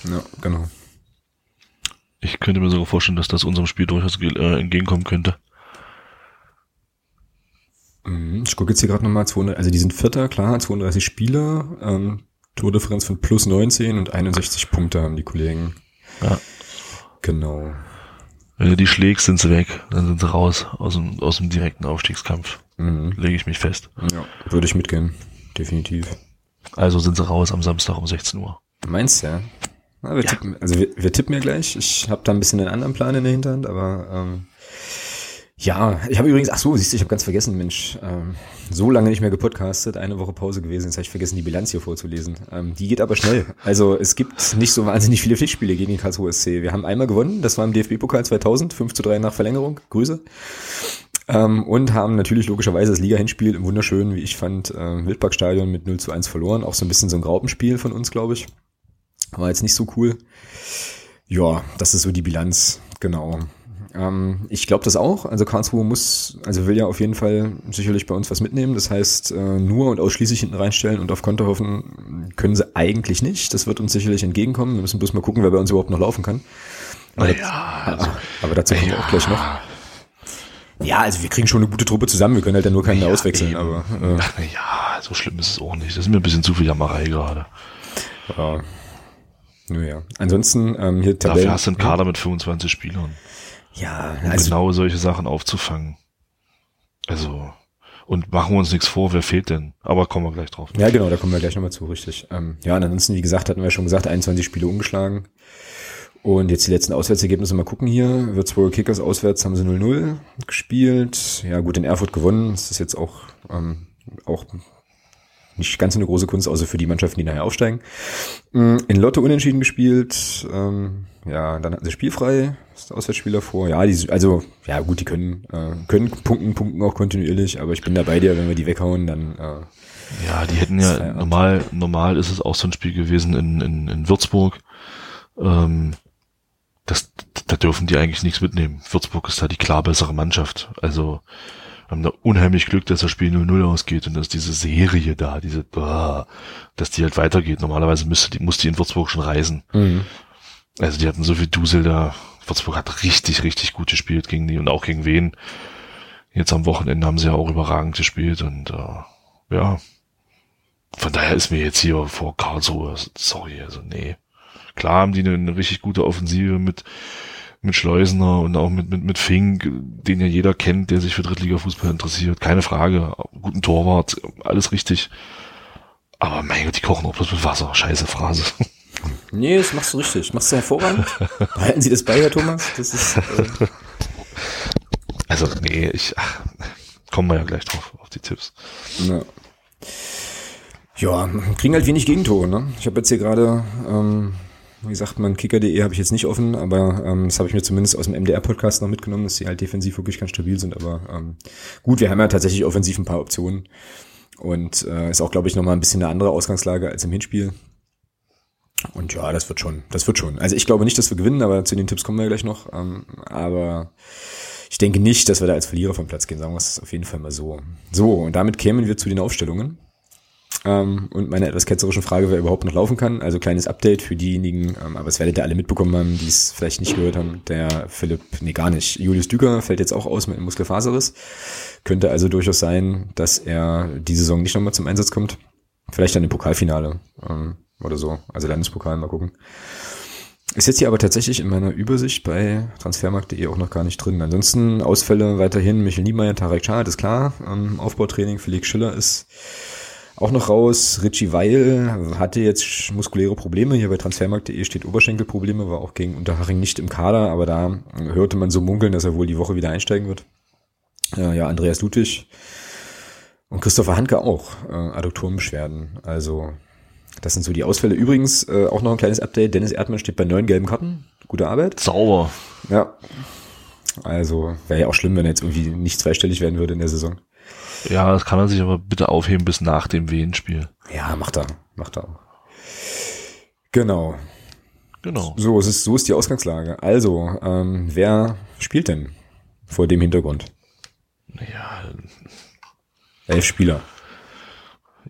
Ja, genau. Ich könnte mir sogar vorstellen, dass das unserem Spiel durchaus äh, entgegenkommen könnte. Mhm, ich gucke jetzt hier gerade nochmal, also die sind Vierter, klar, 32 Spieler, ähm, Tordifferenz von plus 19 und 61 Punkte haben die Kollegen. Ja. Genau. Wenn du die schlägst, sind sie weg, dann sind sie raus aus dem, aus dem direkten Aufstiegskampf. Mhm. Lege ich mich fest. Ja, würde ich mitgehen, definitiv. Also sind sie raus am Samstag um 16 Uhr. Meinst du, ja? Na, wir ja. Tippen, also wir, wir tippen ja gleich. Ich habe da ein bisschen einen anderen Plan in der Hinterhand, aber ähm, ja, ich habe übrigens, ach so, siehst du, ich habe ganz vergessen, Mensch, ähm, so lange nicht mehr gepodcastet, eine Woche Pause gewesen, jetzt habe ich vergessen, die Bilanz hier vorzulesen. Ähm, die geht aber schnell. Also es gibt nicht so wahnsinnig viele Pflichtspiele gegen den Karlsruhe SC. Wir haben einmal gewonnen, das war im DFB-Pokal 2000, 5 zu 3 nach Verlängerung, Grüße. Ähm, und haben natürlich logischerweise das Liga-Hinspiel im wunderschönen, wie ich fand, äh, Wildparkstadion mit 0 zu 1 verloren. Auch so ein bisschen so ein Graupenspiel von uns, glaube ich. War jetzt nicht so cool. Ja, das ist so die Bilanz, genau. Ähm, ich glaube das auch. Also Karlsruhe muss, also will ja auf jeden Fall sicherlich bei uns was mitnehmen. Das heißt, äh, nur und ausschließlich hinten reinstellen und auf Konto hoffen können sie eigentlich nicht. Das wird uns sicherlich entgegenkommen. Wir müssen bloß mal gucken, wer bei uns überhaupt noch laufen kann. Aber, ja, also, aber dazu kommen wir auch gleich noch. Ja, also wir kriegen schon eine gute Truppe zusammen. Wir können halt ja nur keinen ja, auswechseln. Aber äh. ja, so schlimm ist es auch nicht. Das ist mir ein bisschen zu viel Jammerei gerade. Ja. Naja. Ansonsten ähm, hier Tabellen. Dafür hast du einen Kader mit 25 Spielern. Ja, um also, genau solche Sachen aufzufangen. Also, und machen wir uns nichts vor, wer fehlt denn? Aber kommen wir gleich drauf. Ja, genau, da kommen wir gleich nochmal zu, richtig. Ähm, ja, und ansonsten, wie gesagt, hatten wir schon gesagt, 21 Spiele umgeschlagen. Und jetzt die letzten Auswärtsergebnisse mal gucken hier. Würzburger Kickers auswärts haben sie 0-0 gespielt. Ja, gut, in Erfurt gewonnen. Das ist jetzt auch, ähm, auch nicht ganz so eine große Kunst, außer für die Mannschaften, die nachher aufsteigen. Mm, in Lotte unentschieden gespielt. Ähm, ja, dann hatten sie spielfrei. Das ist der Auswärtsspieler vor. Ja, die, also, ja gut, die können, äh, können punkten, punkten auch kontinuierlich, aber ich bin da bei dir, wenn wir die weghauen, dann äh, ja, die hätten ja normal, normal ist es auch so ein Spiel gewesen in, in, in Würzburg. Ähm, das, da dürfen die eigentlich nichts mitnehmen. Würzburg ist da die klar bessere Mannschaft. Also haben da unheimlich Glück, dass das Spiel 0-0 ausgeht und dass diese Serie da, diese, boah, dass die halt weitergeht. Normalerweise müsste die, muss die in Würzburg schon reisen. Mhm. Also die hatten so viel Dusel da. Würzburg hat richtig, richtig gut gespielt gegen die und auch gegen wen. Jetzt am Wochenende haben sie ja auch überragend gespielt und äh, ja, von daher ist mir jetzt hier vor Karlsruhe, sorry, also nee. Klar haben die eine, eine richtig gute Offensive mit, mit Schleusener und auch mit, mit, mit Fink, den ja jeder kennt, der sich für Drittliga-Fußball interessiert. Keine Frage. Guten Torwart, alles richtig. Aber mein Gott, die kochen auch bloß mit Wasser. Scheiße Phrase. (laughs) Nee, das machst du richtig. Machst du hervorragend. Behalten Sie das bei, Herr Thomas. Das ist, äh also, nee, ich, ach, kommen wir ja gleich drauf, auf die Tipps. Ja. Ja, kriegen halt wenig Gegentore. Ne? Ich habe jetzt hier gerade, ähm, wie sagt man, kicker.de habe ich jetzt nicht offen, aber ähm, das habe ich mir zumindest aus dem MDR-Podcast noch mitgenommen, dass sie halt defensiv wirklich ganz stabil sind. Aber ähm, gut, wir haben ja tatsächlich offensiv ein paar Optionen. Und äh, ist auch, glaube ich, nochmal ein bisschen eine andere Ausgangslage als im Hinspiel. Und ja, das wird schon, das wird schon. Also ich glaube nicht, dass wir gewinnen, aber zu den Tipps kommen wir gleich noch. Ähm, aber ich denke nicht, dass wir da als Verlierer vom Platz gehen, sagen wir es auf jeden Fall mal so. So, und damit kämen wir zu den Aufstellungen. Ähm, und meine etwas ketzerische Frage, wer überhaupt noch laufen kann. Also kleines Update für diejenigen, ähm, aber es werdet ihr alle mitbekommen haben, die es vielleicht nicht gehört haben. Der Philipp, nee gar nicht, Julius Düker fällt jetzt auch aus mit einem Muskelfaserriss. Könnte also durchaus sein, dass er die Saison nicht nochmal zum Einsatz kommt. Vielleicht dann im Pokalfinale oder so. Also Landespokal, mal gucken. Ist jetzt hier aber tatsächlich in meiner Übersicht bei transfermarkt.de auch noch gar nicht drin. Ansonsten Ausfälle weiterhin Michel Niemeyer, Tarek Schad, ist klar. Ähm, Aufbautraining, Felix Schiller ist auch noch raus. Richie Weil hatte jetzt muskuläre Probleme. Hier bei transfermarkt.de steht Oberschenkelprobleme, war auch gegen Unterhaching nicht im Kader, aber da hörte man so munkeln, dass er wohl die Woche wieder einsteigen wird. Ja, ja Andreas Ludwig und Christopher Handke auch. Äh, Adduktorenbeschwerden. Also das sind so die Ausfälle. Übrigens äh, auch noch ein kleines Update. Dennis Erdmann steht bei neun gelben Karten. Gute Arbeit. Sauber. Ja. Also wäre ja auch schlimm, wenn er jetzt irgendwie nicht zweistellig werden würde in der Saison. Ja, das kann er sich aber bitte aufheben bis nach dem Wehenspiel. Ja, macht er. Macht er. Genau. Genau. So, es ist, so ist die Ausgangslage. Also, ähm, wer spielt denn vor dem Hintergrund? Ja. Elf Spieler.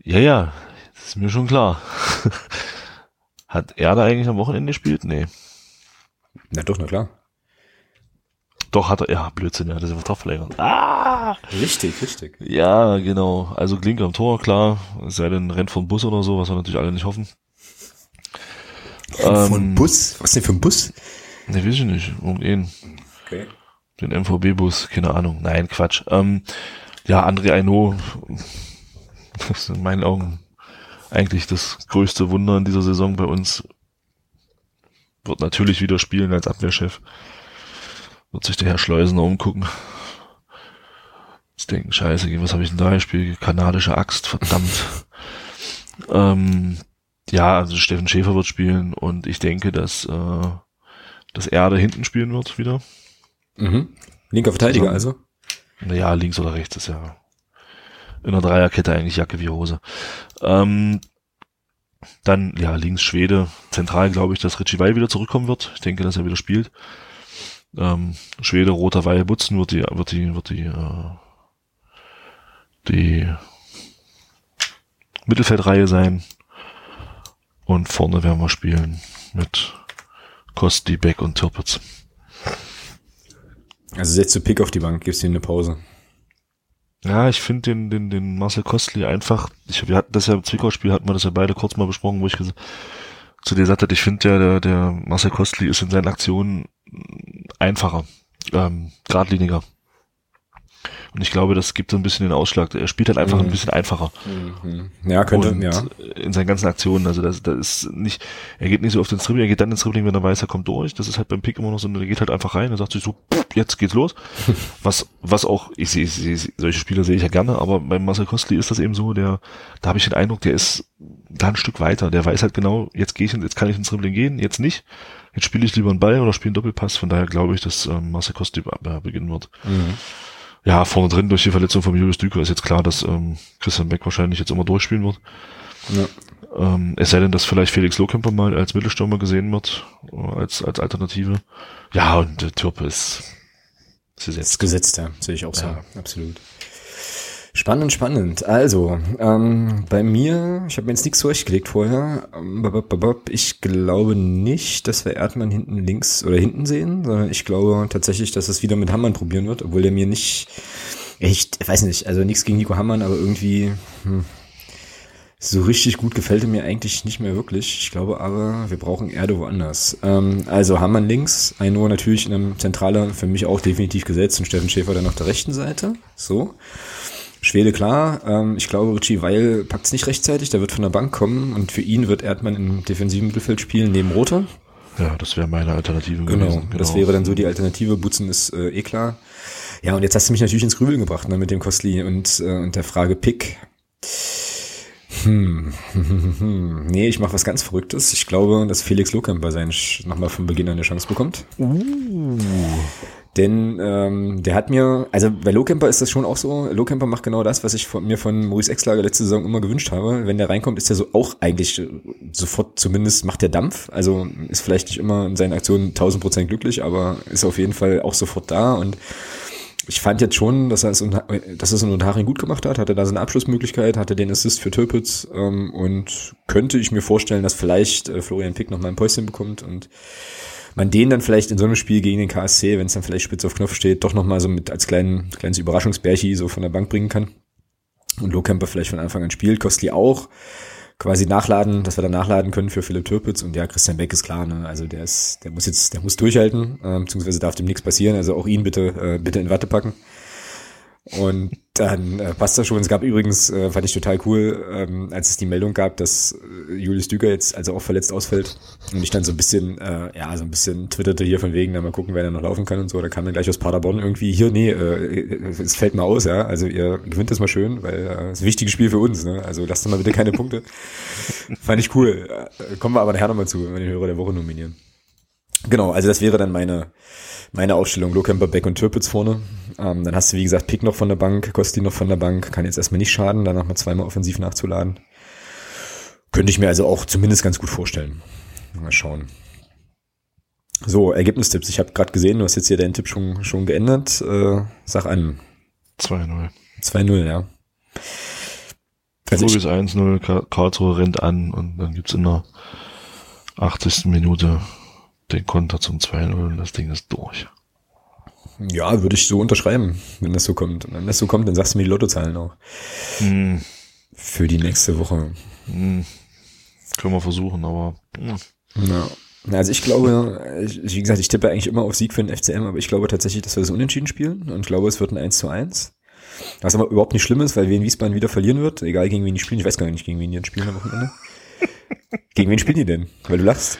Ja, ja, ist mir schon klar. (laughs) Hat er da eigentlich am Wochenende gespielt? Nee. Na doch, na klar. Doch, hat er, ja, Blödsinn, ja, das ist Vertrag verlängert. Ah! Richtig, richtig. Ja, genau. Also Klinke am Tor, klar. Es sei denn, rennt vom Bus oder so, was wir natürlich alle nicht hoffen. Ähm, von Bus? Was denn für ein Bus? Ne, weiß ich nicht. Irgendeinen. Okay. Den MVB-Bus, keine Ahnung. Nein, Quatsch. Ähm, ja, André Aino, (laughs) das ist in meinen Augen eigentlich das größte Wunder in dieser Saison bei uns. Wird natürlich wieder spielen als Abwehrchef. Wird sich der Herr Schleusener umgucken. Jetzt denken, scheiße, was habe ich denn da gespielt? Kanadische Axt, verdammt. (laughs) ähm, ja, also Steffen Schäfer wird spielen und ich denke, dass, äh, dass er da hinten spielen wird wieder. Mhm. Linker Verteidiger also? Naja, links oder rechts ist ja in der Dreierkette eigentlich Jacke wie Hose. Ähm, dann, ja, links Schwede. Zentral glaube ich, dass Richie Weil wieder zurückkommen wird. Ich denke, dass er wieder spielt ähm, Schwede, Roter Weil, Butzen wird die, wird die, wird die, äh, die Mittelfeldreihe sein. Und vorne werden wir spielen mit Kosti, Beck und Tirpitz. Also setzt du Pick auf die Bank, gibst ihm eine Pause. Ja, ich finde den, den, den Marcel Kostli einfach, ich, wir hatten das ja im Zwickau-Spiel, hatten wir das ja beide kurz mal besprochen, wo ich zu dir sagte, ich finde ja, der, der Marcel Kostli ist in seinen Aktionen einfacher, ähm, geradliniger. Und ich glaube, das gibt so ein bisschen den Ausschlag. Er spielt halt einfach Mhm. ein bisschen einfacher. Mhm. Ja, könnte, und ja. in seinen ganzen Aktionen. Also das, das ist nicht, er geht nicht so auf den Dribbling, er geht dann ins Dribbling, wenn er weiß, er kommt durch. Das ist halt beim Pick immer noch so, er geht halt einfach rein, er sagt sich so, jetzt geht's los. (laughs) was, was auch, ich sehe, sehe, solche Spieler sehe ich ja gerne, aber beim Marcel Kostli ist das eben so, der, da habe ich den Eindruck, der ist da ein Stück weiter. Der weiß halt genau, jetzt gehe ich, jetzt kann ich ins Dribbling gehen, jetzt nicht. Jetzt spiele ich lieber einen Ball oder spiele einen Doppelpass. Von daher glaube ich, dass ähm, Marcel Kostli äh, beginnen wird. Mhm. Ja, vorne drin durch die Verletzung von Julius Düker ist jetzt klar, dass ähm, Christian Beck wahrscheinlich jetzt immer durchspielen wird. Ja. Ähm, es sei denn, dass vielleicht Felix Lohkemper mal als Mittelstürmer gesehen wird, äh, als, als Alternative. Ja, und der Türpe ist, ist gesetzt. ist gesetzt, ja. Sehe ich auch so. Ja. Absolut. Spannend, spannend. Also, ähm, bei mir, ich habe mir jetzt nichts zurechtgelegt vorher. Ähm, Ich glaube nicht, dass wir Erdmann hinten links oder hinten sehen, sondern ich glaube tatsächlich, dass es wieder mit Hammann probieren wird, obwohl der mir nicht, ich weiß nicht, also nichts gegen Nico Hammann, aber irgendwie hm, so richtig gut gefällt er mir eigentlich nicht mehr wirklich. Ich glaube aber, wir brauchen Erde woanders. Ähm, also Hammann links, Aino natürlich in einem Zentraler, für mich auch definitiv gesetzt und Steffen Schäfer dann auf der rechten Seite. So. Schwede klar, ähm, ich glaube, Richie Weil packt es nicht rechtzeitig, der wird von der Bank kommen und für ihn wird Erdmann im defensiven Mittelfeld spielen, neben Roter. Ja, das wäre meine Alternative Genau, gewesen. das wäre dann so die Alternative. Butzen ist äh, eh klar. Ja, und jetzt hast du mich natürlich ins Grübeln gebracht ne, mit dem Kostli und, äh, und der Frage Pick. Hm. (laughs) nee, ich mache was ganz Verrücktes. Ich glaube, dass Felix Lohkamper sein nochmal von Beginn an eine Chance bekommt. Uh, Denn ähm, der hat mir, also bei Lohkemper ist das schon auch so, Lohkemper macht genau das, was ich von, mir von Maurice Exlager letzte Saison immer gewünscht habe. Wenn der reinkommt, ist er so auch eigentlich äh, sofort, zumindest macht der Dampf. Also ist vielleicht nicht immer in seinen Aktionen 1000 Prozent glücklich, aber ist auf jeden Fall auch sofort da und ich fand jetzt schon, dass er es, dass es in Unterhaching gut gemacht hat, hatte da seine Abschlussmöglichkeit, hatte den Assist für Türpitz ähm, und könnte ich mir vorstellen, dass vielleicht äh, Florian Pick noch mal ein Päuschen bekommt und man den dann vielleicht in so einem Spiel gegen den KSC, wenn es dann vielleicht spitz auf Knopf steht, doch noch mal so mit als kleinen, kleines Überraschungsbärchi so von der Bank bringen kann. Und Lohkemper vielleicht von Anfang an spielt, Kostli auch quasi nachladen, dass wir dann nachladen können für Philipp Türpitz und ja, Christian Beck ist klar, ne? Also der ist, der muss jetzt, der muss durchhalten, äh, beziehungsweise darf dem nichts passieren, also auch ihn bitte, äh, bitte in Watte packen. Und dann äh, passt das schon. Es gab übrigens, äh, fand ich total cool, ähm, als es die Meldung gab, dass äh, Julius Düger jetzt also auch verletzt ausfällt und ich dann so ein bisschen, äh, ja, so ein bisschen twitterte hier von wegen, na mal gucken, wer da noch laufen kann und so. Da kam dann gleich aus Paderborn irgendwie, hier, nee, äh, es fällt mal aus, ja. Also ihr gewinnt das mal schön, weil äh, es ist ein wichtiges Spiel für uns, ne? Also lasst doch mal bitte keine Punkte. (laughs) fand ich cool. Äh, kommen wir aber nachher nochmal zu, wenn wir den Hörer der Woche nominieren. Genau, also das wäre dann meine, meine Aufstellung. Lohkemper, Beck und Türpitz vorne. Ähm, dann hast du, wie gesagt, Pick noch von der Bank, Kosti noch von der Bank. Kann jetzt erstmal nicht schaden, danach mal zweimal offensiv nachzuladen. Könnte ich mir also auch zumindest ganz gut vorstellen. Mal schauen. So, Ergebnistipps. Ich habe gerade gesehen, du hast jetzt hier deinen Tipp schon, schon geändert. Äh, sag an. 2-0. 2-0, ja. Also ich, Vogels 1-0, Ka- Karlsruhe rennt an und dann gibt's in der 80. Minute den Konter zum 2-0 und das Ding ist durch. ja, würde ich so unterschreiben, wenn das so kommt. Und wenn das so kommt, dann sagst du mir die Lottozahlen auch. Hm, Für die nächste Woche. hm, können wir versuchen, aber hm, Ja. Also ich glaube, ich, wie gesagt, ich tippe eigentlich immer auf Sieg für den FCM, aber ich glaube tatsächlich, dass wir das unentschieden spielen und ich glaube, es wird ein 1 zu 1. Was aber überhaupt nicht schlimm ist, weil wir in Wiesbaden wieder verlieren wird, egal gegen wen die spielen. Ich weiß gar nicht, gegen wen die spielen am Wochenende. (laughs) gegen wen spielen die denn? Weil du lachst.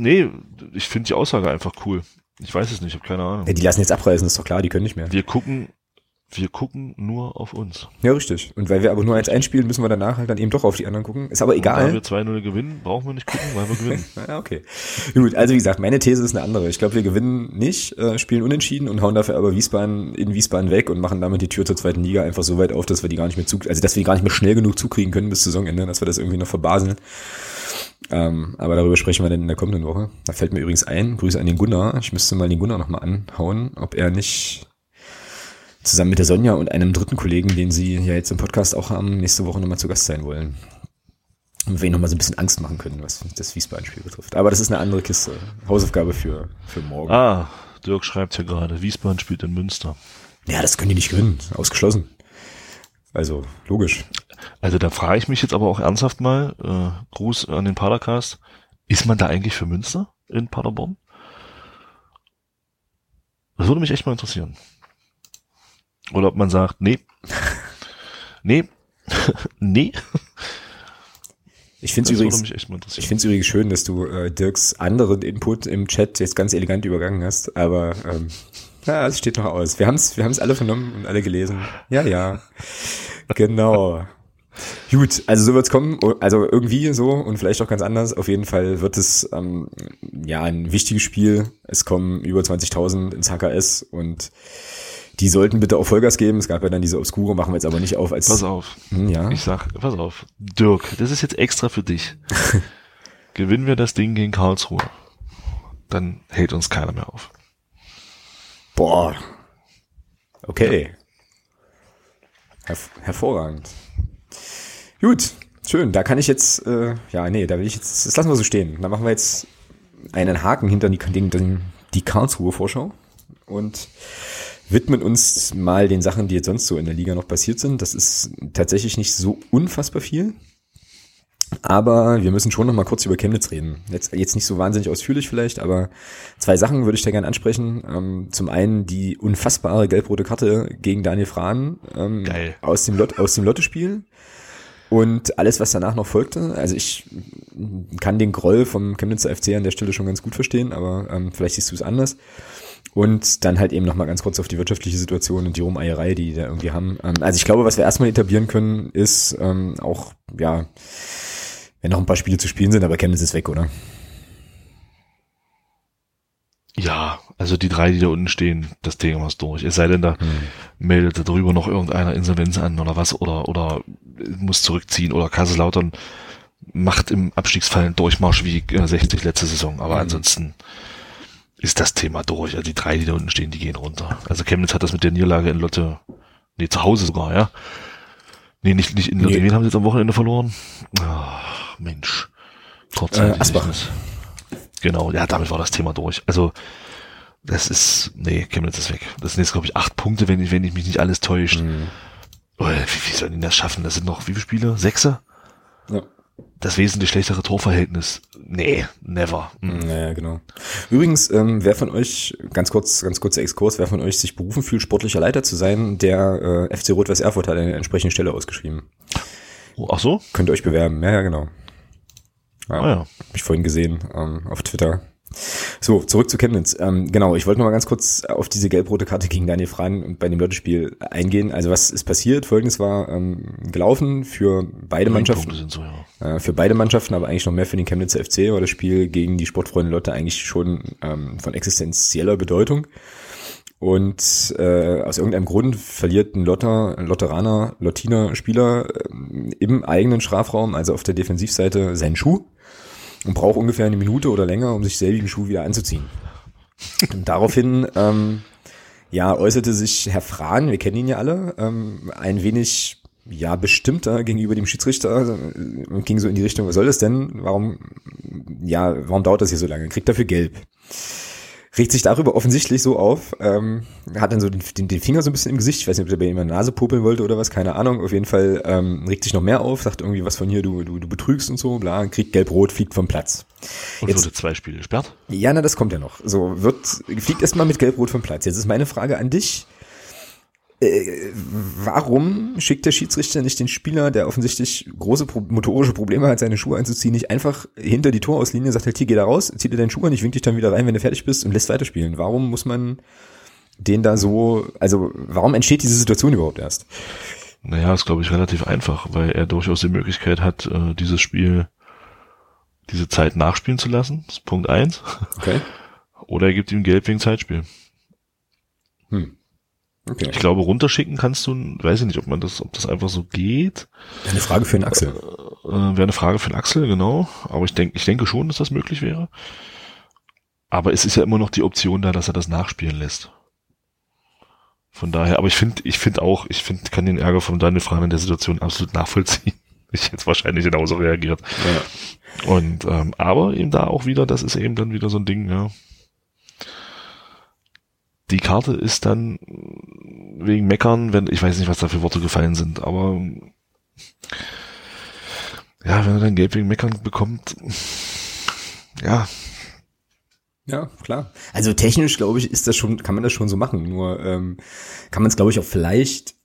Nee, ich finde die Aussage einfach cool. Ich weiß es nicht, ich habe keine Ahnung. Ja, die lassen jetzt abreisen, ist doch klar, die können nicht mehr. Wir gucken, wir gucken nur auf uns. Ja, richtig. Und weil wir aber nur eins einspielen, müssen wir danach halt dann eben doch auf die anderen gucken. Ist aber Und da egal. wir 2-0 gewinnen, brauchen wir nicht gucken, weil wir gewinnen. (laughs) Ja, okay. Gut, also wie gesagt, meine These ist eine andere. Ich glaube, wir gewinnen nicht, äh, spielen unentschieden und hauen dafür aber Wiesbaden in Wiesbaden weg und machen damit die Tür zur zweiten Liga einfach so weit auf, dass wir die gar nicht mehr zu, also dass wir die gar nicht mehr schnell genug zukriegen können bis Saisonende, dass wir das irgendwie noch verbaseln. Ähm, aber darüber sprechen wir dann in der kommenden Woche. Da fällt mir übrigens ein, Grüße an den Gunnar. Ich müsste mal den Gunnar nochmal anhauen, ob er nicht zusammen mit der Sonja und einem dritten Kollegen, den sie ja jetzt im Podcast auch haben, nächste Woche nochmal zu Gast sein wollen. Und wir ihnen nochmal so ein bisschen Angst machen können, was das Wiesbaden-Spiel betrifft. Aber das ist eine andere Kiste. Hausaufgabe für, für morgen. Ah, Dirk schreibt hier gerade, Wiesbaden spielt in Münster. Ja, das können die nicht gewinnen. Ausgeschlossen. Also, logisch. Also da frage ich mich jetzt aber auch ernsthaft mal, äh, Gruß an den Padercast, ist man da eigentlich für Münster in Paderborn? Das würde mich echt mal interessieren. Oder ob man sagt, nee, (laughs) nee, (laughs) nee. Ich finde es übrigens, ich find's übrigens schön, dass du äh, Dirks anderen Input im Chat jetzt ganz elegant übergangen hast, aber ähm, ja, es steht noch aus. Wir haben es wir haben's alle vernommen und alle gelesen. Ja, ja. Genau. Gut, also so wird's kommen, also irgendwie so und vielleicht auch ganz anders. Auf jeden Fall wird es ähm, ja ein wichtiges Spiel. Es kommen über 20.000 ins HKS und die sollten bitte auch Vollgas geben. Es gab ja dann diese Obskure, machen wir jetzt aber nicht auf als. Pass auf. Hm, ja. Ich sag, pass auf. Dirk, das ist jetzt extra für dich. (laughs) Gewinnen wir das Ding gegen Karlsruhe, dann hält uns keiner mehr auf. Boah. Okay. Herv hervorragend. Gut, schön. Da kann ich jetzt, äh, ja, nee, da will ich jetzt, das lassen wir so stehen. Da machen wir jetzt einen Haken hinter die, die, die Karlsruhe-Vorschau und widmen uns mal den Sachen, die jetzt sonst so in der Liga noch passiert sind. Das ist tatsächlich nicht so unfassbar viel. Aber wir müssen schon noch mal kurz über Chemnitz reden. Jetzt, jetzt nicht so wahnsinnig ausführlich vielleicht, aber zwei Sachen würde ich da gerne ansprechen. Ähm, zum einen die unfassbare gelb-rote Karte gegen Daniel Frahn ähm, Geil. aus dem, Lot aus dem Lotte-Spiel. Und alles, was danach noch folgte, also ich kann den Groll vom Chemnitzer FC an der Stelle schon ganz gut verstehen, aber ähm, vielleicht siehst du es anders. Und dann halt eben nochmal ganz kurz auf die wirtschaftliche Situation und die Rumeierei, die die da irgendwie haben. Ähm, also ich glaube, was wir erstmal etablieren können, ist ähm, auch, ja, wenn noch ein paar Spiele zu spielen sind, aber Chemnitz ist weg, oder? Ja, also die drei, die da unten stehen, das Thema ist durch. Es sei denn, da hm. meldet darüber noch irgendeiner Insolvenz an oder was oder oder muss zurückziehen oder Kaiserslautern macht im Abstiegsfall einen Durchmarsch wie 60 letzte Saison. Aber hm. ansonsten ist das Thema durch. Also die drei, die da unten stehen, die gehen runter. Also Chemnitz hat das mit der Niederlage in Lotte, nee, zu Hause sogar, ja. Nee, nicht, nicht in. Nee. Wen haben sie jetzt am Wochenende verloren? Ach, Mensch. Trotzdem. Äh, Asbach. Genau, ja, damit war das Thema durch. Also, das ist, nee, Chemnitz ist weg. Das sind jetzt, glaube ich, acht Punkte, wenn ich, wenn ich mich nicht alles täuscht. Mhm. Oh, wie, wie sollen die das schaffen? Das sind noch, wie viele Spiele? Sechse? Ja das wesentlich schlechtere Torverhältnis. Nee, never. Mhm. Naja, genau. Übrigens, ähm, wer von euch, ganz kurz, ganz kurzer Exkurs, wer von euch sich berufen fühlt, sportlicher Leiter zu sein, der äh, FC Rot-Weiß Erfurt hat eine entsprechende Stelle ausgeschrieben. Oh, ach so? Könnt ihr euch bewerben. Ja, ja, genau. Ja, ah, ja. Hab ich vorhin gesehen ähm, auf Twitter. So, zurück zu Chemnitz. Ähm, genau, ich wollte noch mal ganz kurz auf diese gelb-rote Karte gegen Daniel Freien und bei dem Lottespiel eingehen. Also was ist passiert? Folgendes war ähm, gelaufen für beide Mannschaften. So, ja. äh, für beide Mannschaften, aber eigentlich noch mehr für den Chemnitzer FC war das Spiel gegen die Sportfreunde Lotte eigentlich schon ähm, von existenzieller Bedeutung. Und äh, aus irgendeinem Grund verliert ein Lotter, ein Lotteraner, Lottiner Spieler äh, im eigenen Strafraum, also auf der Defensivseite, seinen Schuh und braucht ungefähr eine Minute oder länger, um sich selbigen Schuh wieder anzuziehen. Und daraufhin ähm, ja, äußerte sich Herr Frahn, wir kennen ihn ja alle, ähm, ein wenig ja bestimmter gegenüber dem Schiedsrichter und ging so in die Richtung, was soll das denn? Warum ja, warum dauert das hier so lange? Kriegt dafür gelb regt sich darüber offensichtlich so auf, ähm, hat dann so den, den, den Finger so ein bisschen im Gesicht, ich weiß nicht, ob der bei ihm in der Nase popeln wollte oder was, keine Ahnung, auf jeden Fall ähm, regt sich noch mehr auf, sagt irgendwie was von hier, du, du, du betrügst und so, bla, kriegt gelb-rot, fliegt vom Platz. Und Jetzt, wurde zwei Spiele gesperrt? Ja, na, das kommt ja noch. So, wird, fliegt erstmal mit gelb-rot vom Platz. Jetzt ist meine Frage an dich, äh, warum schickt der Schiedsrichter nicht den Spieler, der offensichtlich große pro motorische Probleme hat, seine Schuhe anzuziehen, nicht einfach hinter die Torauslinie, sagt halt, hier, geh da raus, zieh dir deinen Schuh an, ich wink dich dann wieder rein, wenn du fertig bist und lässt weiterspielen. Warum muss man den da so, also warum entsteht diese Situation überhaupt erst? Naja, ist glaube ich relativ einfach, weil er durchaus die Möglichkeit hat, äh, dieses Spiel, diese Zeit nachspielen zu lassen. Das ist Punkt eins. Okay. Oder er gibt ihm Geld wegen Zeitspiel. Hm. Okay. Ich glaube, runterschicken kannst du, weiß ich nicht, ob man das, ob das einfach so geht. Wäre eine Frage für den Axel. Äh, äh, Wäre eine Frage für den Axel, genau. Aber ich denke, ich denke schon, dass das möglich wäre. Aber es ist ja immer noch die Option da, dass er das nachspielen lässt. Von daher, aber ich finde, ich finde auch, ich finde, kann den Ärger von Daniel Fran in der Situation absolut nachvollziehen. (laughs) Ich jetzt wahrscheinlich genauso reagiert. Ja. Und ähm, aber eben da auch wieder, das ist eben dann wieder so ein Ding, ja die Karte ist dann wegen Meckern, wenn, ich weiß nicht, was da für Worte gefallen sind, aber ja, wenn er dann Gelb wegen Meckern bekommt, ja. Ja, klar. Also technisch, glaube ich, ist das schon, kann man das schon so machen. Nur ähm, kann man es, glaube ich, auch vielleicht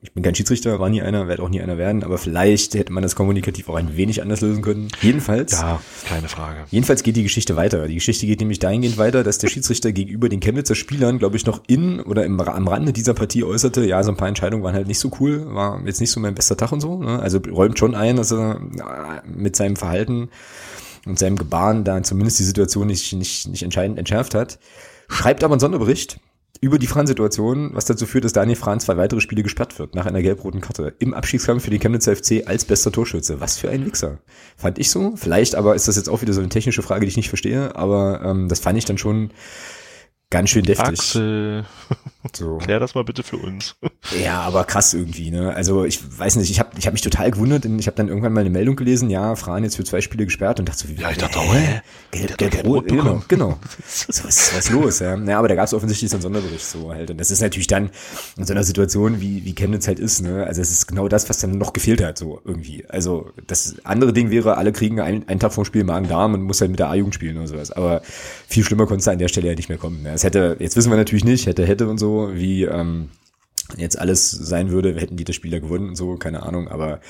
ich bin kein Schiedsrichter, war nie einer, werde auch nie einer werden, aber vielleicht hätte man das kommunikativ auch ein wenig anders lösen können. Jedenfalls. Ja, keine Frage. Jedenfalls geht die Geschichte weiter. Die Geschichte geht nämlich dahingehend weiter, dass der Schiedsrichter gegenüber den Chemnitzer Spielern, glaube ich, noch in oder im, am Rande dieser Partie äußerte, ja, so ein paar Entscheidungen waren halt nicht so cool, war jetzt nicht so mein bester Tag und so. Ne? Also räumt schon ein, dass er mit seinem Verhalten und seinem Gebaren da zumindest die Situation nicht, nicht, nicht entscheidend entschärft hat. Schreibt aber einen Sonderbericht, über die Fran-Situation, was dazu führt, dass Daniel Fran zwei weitere Spiele gesperrt wird, nach einer gelb-roten Karte. Im Abstiegskampf für die Chemnitzer FC als bester Torschütze. Was für ein Wichser. Fand ich so. Vielleicht aber ist das jetzt auch wieder so eine technische Frage, die ich nicht verstehe, aber ähm, das fand ich dann schon ganz schön deftig. Axel, (laughs) so. (laughs) klär das mal bitte für uns. Ja, aber krass irgendwie, ne? Also ich weiß nicht, ich habe ich hab mich total gewundert, denn ich habe dann irgendwann mal eine Meldung gelesen, ja, Fran jetzt für zwei Spiele gesperrt und dachte so, wie, ja, ich dachte auch, hä? Gelb, gelb, gelb rot, genau, genau. (laughs) So, was, was los, ja? Ja, aber da gab es offensichtlich so einen Sonderbericht so halt. Und das ist natürlich dann in so einer Situation, wie, wie Chemnitz halt ist, ne? Also es ist genau das, was dann noch gefehlt hat, so irgendwie. Also das andere Ding wäre, alle kriegen einen, einen Tag vom Spiel Magen-Darm und muss halt mit der A-Jugend spielen oder sowas. Aber viel schlimmer konnte es an der Stelle ja nicht mehr kommen. Ne? Es hätte, jetzt wissen wir natürlich nicht, hätte, hätte und so, wie ähm, jetzt alles sein würde, hätten die das Spiel da gewonnen und so, keine Ahnung, aber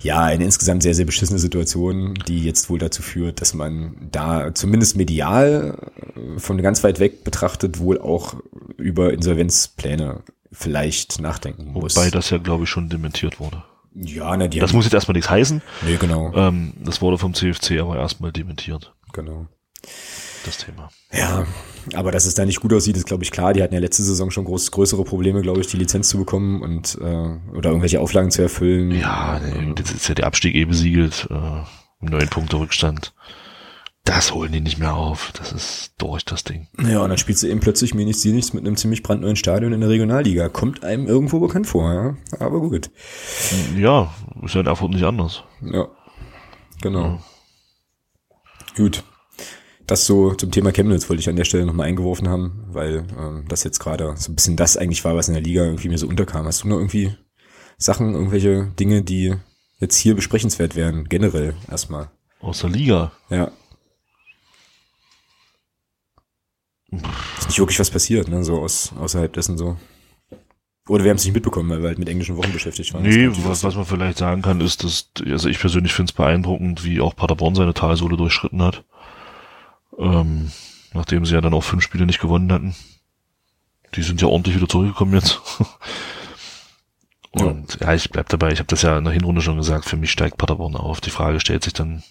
ja, eine insgesamt sehr, sehr beschissene Situation, die jetzt wohl dazu führt, dass man da zumindest medial äh, von ganz weit weg betrachtet wohl auch über Insolvenzpläne vielleicht nachdenken muss. Wobei das ja, glaube ich, schon dementiert wurde. Ja, na, die Das muss jetzt erstmal nichts heißen. Nee, genau. Ähm, das wurde vom CFC aber erstmal dementiert. Genau das Thema. Ja, aber dass es da nicht gut aussieht, ist glaube ich klar. Die hatten ja letzte Saison schon groß, größere Probleme, glaube ich, die Lizenz zu bekommen und äh, oder irgendwelche Auflagen zu erfüllen. Ja, jetzt ist ja der Abstieg eh besiegelt, äh, neun Punkte Rückstand. Das holen die nicht mehr auf. Das ist durch das Ding. Ja, und dann spielst du eben plötzlich mir nichts, sie nichts mit einem ziemlich brandneuen Stadion in der Regionalliga. Kommt einem irgendwo bekannt vor, ja. Aber gut. Ja, ist ja in Erfurt nicht anders. Ja. Genau. Ja. Gut das so zum Thema Chemnitz wollte ich an der Stelle nochmal eingeworfen haben, weil ähm, das jetzt gerade so ein bisschen das eigentlich war, was in der Liga irgendwie mir so unterkam. Hast du noch irgendwie Sachen, irgendwelche Dinge, die jetzt hier besprechenswert wären, generell erstmal? Aus der Liga? Ja. Ist nicht wirklich was passiert, ne, so aus, außerhalb dessen so. Oder wir haben es nicht mitbekommen, weil wir halt mit englischen Wochen beschäftigt waren. Nee, was, was man vielleicht sagen kann, ist, dass, also ich persönlich finde es beeindruckend, wie auch Paderborn seine Talsohle durchschritten hat ähm, nachdem sie ja dann auch fünf Spiele nicht gewonnen hatten. Die sind ja ordentlich wieder zurückgekommen jetzt. Und ja. ja, ich bleib dabei, ich habe das ja in der Hinrunde schon gesagt, für mich steigt Paderborn auf. Die Frage stellt sich dann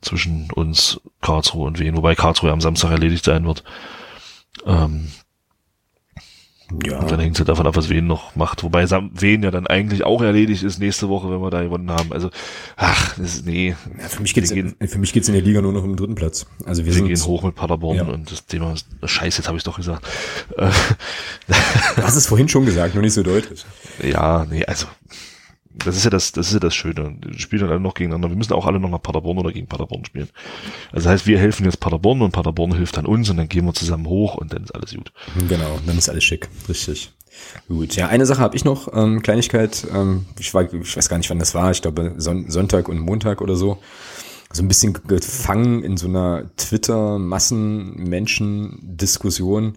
zwischen uns, Karlsruhe und Wien, wobei Karlsruhe am Samstag erledigt sein wird. Ähm, ja. Und dann hängt es halt davon ab, was Wen noch macht. Wobei Wen ja dann eigentlich auch erledigt ist nächste Woche, wenn wir da gewonnen haben. Also, ach, das ist, nee. Ja, für mich geht's, gehen, in, für mich geht's in der Liga nur noch um den dritten Platz. Also wir, wir sind, gehen hoch mit Paderborn ja. und das Thema ist, scheiße, jetzt habe ich doch gesagt. Du hast es vorhin schon gesagt, nur nicht so deutlich. Ja, nee, also das ist ja das, das ist ja das Schöne. Die spielen dann alle noch gegeneinander. Wir müssen auch alle noch nach Paderborn oder gegen Paderborn spielen. Also das heißt, wir helfen jetzt Paderborn und Paderborn hilft dann uns und dann gehen wir zusammen hoch und dann ist alles gut. Genau, dann ist alles schick. Richtig. Gut, ja, eine Sache habe ich noch, ähm, Kleinigkeit. Ähm, ich, war, ich weiß gar nicht, wann das war. Ich glaube Son Sonntag und Montag oder so. So ein bisschen gefangen in so einer Twitter-Massen-Menschen-Diskussion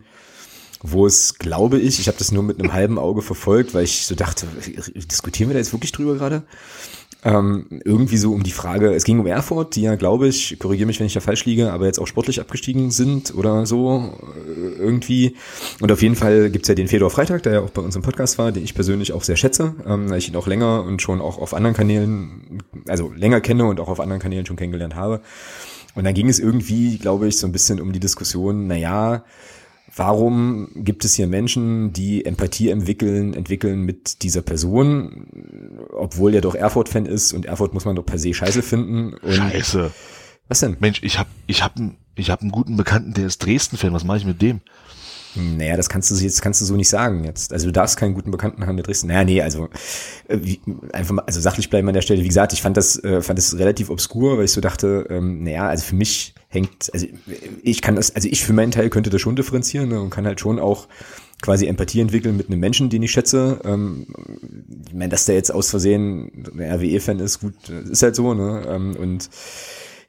wo es, glaube ich, ich habe das nur mit einem halben Auge verfolgt, weil ich so dachte, diskutieren wir da jetzt wirklich drüber gerade? Ähm, irgendwie so um die Frage, es ging um Erfurt, die ja, glaube ich, korrigiere mich, wenn ich da falsch liege, aber jetzt auch sportlich abgestiegen sind oder so äh, irgendwie. Und auf jeden Fall gibt's ja den Fedor Freitag, der ja auch bei uns im Podcast war, den ich persönlich auch sehr schätze, ähm, weil ich ihn auch länger und schon auch auf anderen Kanälen, also länger kenne und auch auf anderen Kanälen schon kennengelernt habe. Und dann ging es irgendwie, glaube ich, so ein bisschen um die Diskussion, na ja, Warum gibt es hier Menschen, die Empathie entwickeln, entwickeln mit dieser Person, obwohl er doch Erfurt-Fan ist und Erfurt muss man doch per se scheiße finden? Scheiße. Was denn? Mensch, ich hab, ich hab, ich hab einen guten Bekannten, der ist Dresden-Fan. Was mache ich mit dem? Naja, das kannst du jetzt kannst du so nicht sagen jetzt. Also du darfst keinen guten Bekannten haben, der Dresden. Naja, nee, also äh, wie, einfach mal, also sachlich bleiben an der Stelle. Wie gesagt, ich fand das äh, fand das relativ obskur, weil ich so dachte, ähm, naja, also für mich hängt, also ich kann das, also ich für meinen Teil könnte das schon differenzieren ne, und kann halt schon auch quasi Empathie entwickeln mit einem Menschen, den ich schätze. Ähm, ich meine, dass der jetzt aus Versehen ein RWE-Fan ist, gut, ist halt so, ne? Ähm, und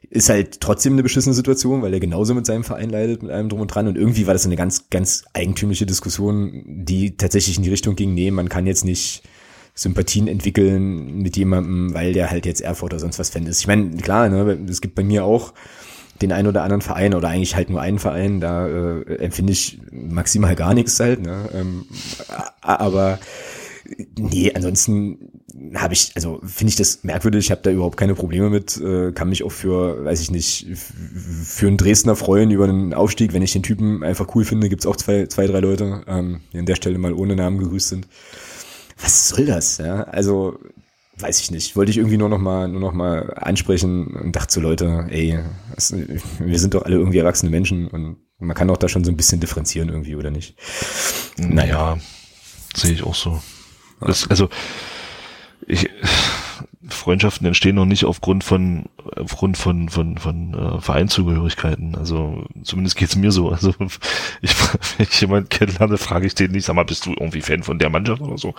ist halt trotzdem eine beschissene Situation, weil er genauso mit seinem Verein leidet, mit allem drum und dran. Und irgendwie war das eine ganz, ganz eigentümliche Diskussion, die tatsächlich in die Richtung ging, nee, man kann jetzt nicht Sympathien entwickeln mit jemandem, weil der halt jetzt Erfurt oder sonst was Fan ist. Ich meine, klar, ne, es gibt bei mir auch den einen oder anderen Verein oder eigentlich halt nur einen Verein, da äh, empfinde ich maximal gar nichts halt, ne? Ähm, aber nee, ansonsten habe ich, also finde ich das merkwürdig, habe da überhaupt keine Probleme mit, äh, kann mich auch für, weiß ich nicht, für einen Dresdner freuen über einen Aufstieg, wenn ich den Typen einfach cool finde, gibt's auch zwei, zwei, drei Leute, ähm, die an der Stelle mal ohne Namen gegrüßt sind. Was soll das, ja? Also weiß ich nicht, wollte ich irgendwie nur noch mal, nur noch ansprechen und dachte so Leute, ey, das, wir sind doch alle irgendwie erwachsene Menschen und man kann doch da schon so ein bisschen differenzieren irgendwie oder nicht. Naja, sehe ich auch so. Das, also ich, Freundschaften entstehen noch nicht aufgrund von aufgrund von von von äh, Vereinszugehörigkeiten. Also zumindest geht's mir so. Also (laughs) ich, wenn ich jemanden kennenlerne, frage ich den nicht, sag mal, bist du irgendwie Fan von der Mannschaft oder so?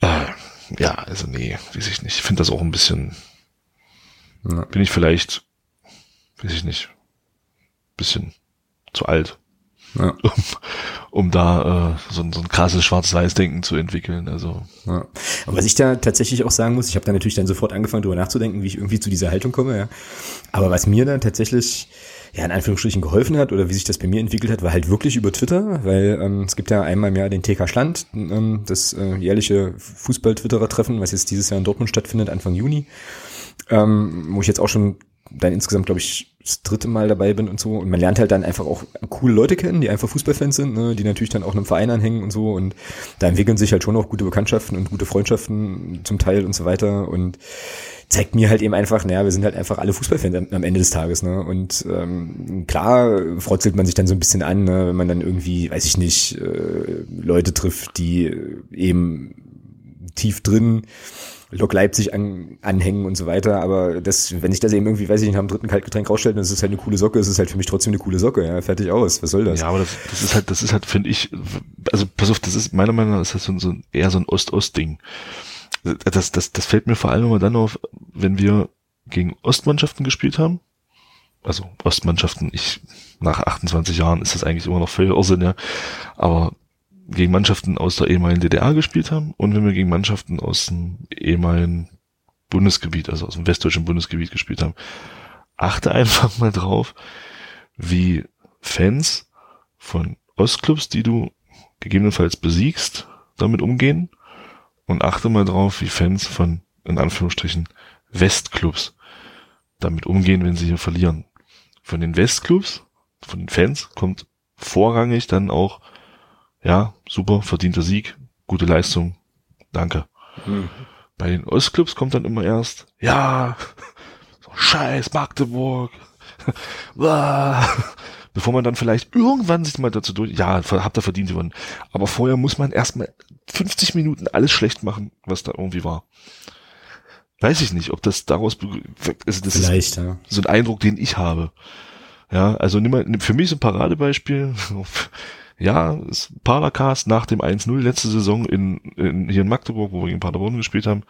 Äh, ja, also nee, weiß ich nicht. Ich finde das auch ein bisschen. Ja. Bin ich vielleicht, weiß ich nicht, bisschen zu alt. Ja. (laughs) Um, um da äh, so, ein, so ein krasses Schwarz-Weiß-Denken zu entwickeln. Also. Ja. Aber was ich da tatsächlich auch sagen muss, ich habe da natürlich dann sofort angefangen, darüber nachzudenken, wie ich irgendwie zu dieser Haltung komme, ja. Aber was mir dann tatsächlich ja, in Anführungsstrichen geholfen hat oder wie sich das bei mir entwickelt hat, war halt wirklich über Twitter, weil ähm, es gibt ja einmal im Jahr den TK Schland, ähm, das äh, jährliche Fußball-Twitterer-Treffen, was jetzt dieses Jahr in Dortmund stattfindet, Anfang Juni, ähm, wo ich jetzt auch schon dann insgesamt, glaube ich, das dritte Mal dabei bin und so. Und man lernt halt dann einfach auch coole Leute kennen, die einfach Fußballfans sind, ne, die natürlich dann auch einem Verein anhängen und so. Und da entwickeln sich halt schon auch gute Bekanntschaften und gute Freundschaften zum Teil und so weiter. Und zeigt mir halt eben einfach, naja, wir sind halt einfach alle Fußballfans am, Ende des Tages, ne? Und ähm, klar frotzelt man sich dann so ein bisschen an, ne, wenn man dann irgendwie, weiß ich nicht, äh, Leute trifft, die eben tief drin Lok Leipzig an, anhängen und so weiter, aber das, wenn ich das eben irgendwie, weiß ich nicht, nach dem dritten Kaltgetränk rausstelle, dann ist es halt eine coole Socke, ist es halt für mich trotzdem eine coole Socke, ja, fertig aus, was soll das? Ja, aber das, das ist halt, das ist halt, finde ich, also pass auf, das ist meiner Meinung nach ist das so, so eher so ein Ost-Ost-Ding das, das, das fällt mir vor allem immer dann auf, wenn wir gegen Ostmannschaften gespielt haben. Also Ostmannschaften, ich, nach 28 Jahren ist das eigentlich immer noch völlig Irrsinn, ja. Aber gegen Mannschaften aus der ehemaligen DDR gespielt haben und wenn wir gegen Mannschaften aus dem ehemaligen Bundesgebiet, also aus dem westdeutschen Bundesgebiet gespielt haben, achte einfach mal drauf, wie Fans von Ostclubs, die du gegebenenfalls besiegst, damit umgehen und achte mal drauf, wie Fans von, in Anführungsstrichen, Westclubs damit umgehen, wenn sie hier verlieren. Von den Westclubs, von den Fans, kommt vorrangig dann auch, ja, super, verdienter Sieg, gute Leistung, danke. Mhm. Bei den Ostclubs kommt dann immer erst, ja, so scheiß Magdeburg, (laughs) bevor man dann vielleicht irgendwann sich mal dazu durch, ja, habt ihr verdient gewonnen. Aber vorher muss man erstmal 50 Minuten alles schlecht machen, was da irgendwie war. Weiß ich nicht, ob das daraus, also das Vielleicht, ist ja. so ein Eindruck, den ich habe. Ja, also nimm mal, für mich ist ein Paradebeispiel. Ja, ist Paracast nach dem 1-0 letzte Saison in, in, hier in Magdeburg, wo wir gegen Paderborn gespielt haben.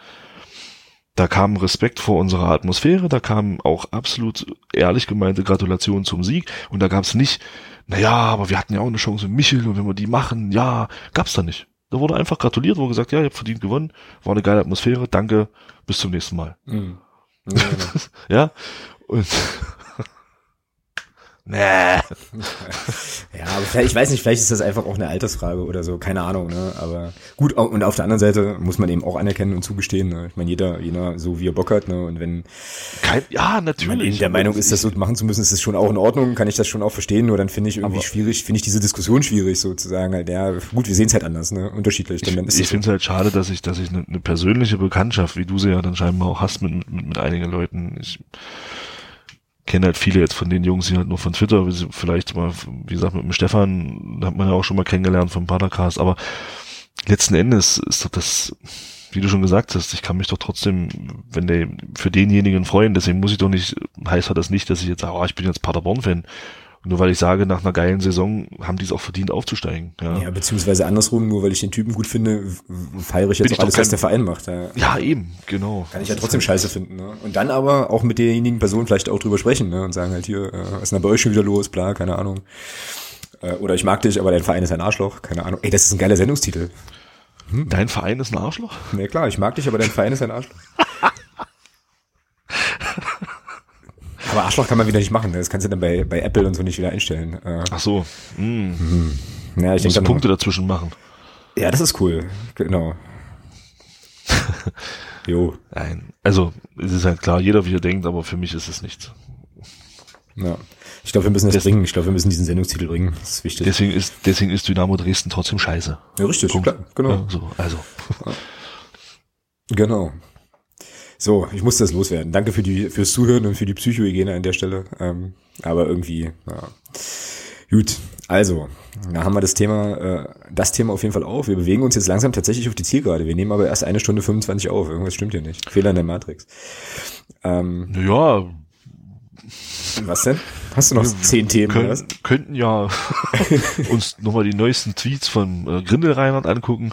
Da kam Respekt vor unserer Atmosphäre, da kam auch absolut ehrlich gemeinte Gratulation zum Sieg und da gab's nicht, naja, aber wir hatten ja auch eine Chance mit Michel und wenn wir die machen, ja, gab's da nicht. Da wurde einfach gratuliert, wurde gesagt, ja, ihr habt verdient gewonnen, war eine geile Atmosphäre, danke, bis zum nächsten Mal. Mhm. Ja, (laughs) ja. und Nee. (laughs) ja, aber vielleicht, ich weiß nicht, vielleicht ist das einfach auch eine Altersfrage oder so, keine Ahnung, ne? Aber gut, und auf der anderen Seite muss man eben auch anerkennen und zugestehen, ne? Ich meine, jeder, jeder so wie er Bock hat, ne? Und wenn Kein, ja, natürlich. der Meinung ist, das so machen zu müssen, ist das schon auch in Ordnung, kann ich das schon auch verstehen, nur dann finde ich irgendwie aber schwierig, finde ich diese Diskussion schwierig, sozusagen halt, ja, gut, wir sehen es halt anders, ne? Unterschiedlich. Dann ist ich ich finde es halt schade, dass ich, dass ich eine, eine persönliche Bekanntschaft, wie du sie ja dann scheinbar auch hast mit, mit, mit einigen Leuten, ich kenne halt viele jetzt von den Jungs, die halt nur von Twitter, vielleicht mal, wie gesagt, mit dem Stefan, hat man ja auch schon mal kennengelernt vom Padercast, aber letzten Endes ist doch das, wie du schon gesagt hast, ich kann mich doch trotzdem, wenn der für denjenigen freuen, deswegen muss ich doch nicht, heißt halt das nicht, dass ich jetzt sage, oh, ich bin jetzt Paderborn-Fan. Nur weil ich sage, nach einer geilen Saison haben die es auch verdient aufzusteigen. Ja, Ja, beziehungsweise andersrum, nur weil ich den Typen gut finde, feiere ich jetzt Bin ich auch alles, doch was kein- der Verein macht. Ja. ja eben, genau. Kann ich ja trotzdem scheiße finden. Ne? Und dann aber auch mit derjenigen Person vielleicht auch drüber sprechen ne? und sagen halt hier, äh, was ist denn da bei euch schon wieder los, bla, keine Ahnung. Äh, oder ich mag dich, aber dein Verein ist ein Arschloch, keine Ahnung. Ey, das ist ein geiler Sendungstitel. Dein Verein ist ein Arschloch? Na klar, ich mag dich, aber dein Verein ist ein Arschloch. (laughs) aber Arschloch kann man wieder nicht machen. Ne? Das kannst du dann bei, bei Apple und so nicht wieder einstellen. Äh, Ach so. Hm. ja, ich denke Punkte dazwischen machen. Ja, das ist cool. Genau. (laughs) jo. Nein. Also, es ist halt klar, jeder wie er denkt, aber für mich ist es nichts. Ja. Ich glaube, wir müssen das Das- bringen. Ich glaube, wir müssen diesen Sendungstitel bringen. Das ist wichtig. Deswegen ist, deswegen ist Dynamo Dresden trotzdem scheiße. ja, richtig, Punkt. klar. Genau. Ja, so, also. Genau. So, ich muss das loswerden. Danke für die fürs Zuhören und für die Psychohygiene an der Stelle. Ähm, aber irgendwie, ja. Gut, also, da haben wir das Thema, äh, das Thema auf jeden Fall auf. Wir bewegen uns jetzt langsam tatsächlich auf die Zielgerade. Wir nehmen aber erst eine Stunde 25 auf. Irgendwas stimmt hier nicht. Fehler in der Matrix. Ähm, Naja, was denn? Hast du noch zehn Themen oder können, könnten ja (laughs) uns nochmal die neuesten Tweets von äh, Grindel Reinhardt angucken.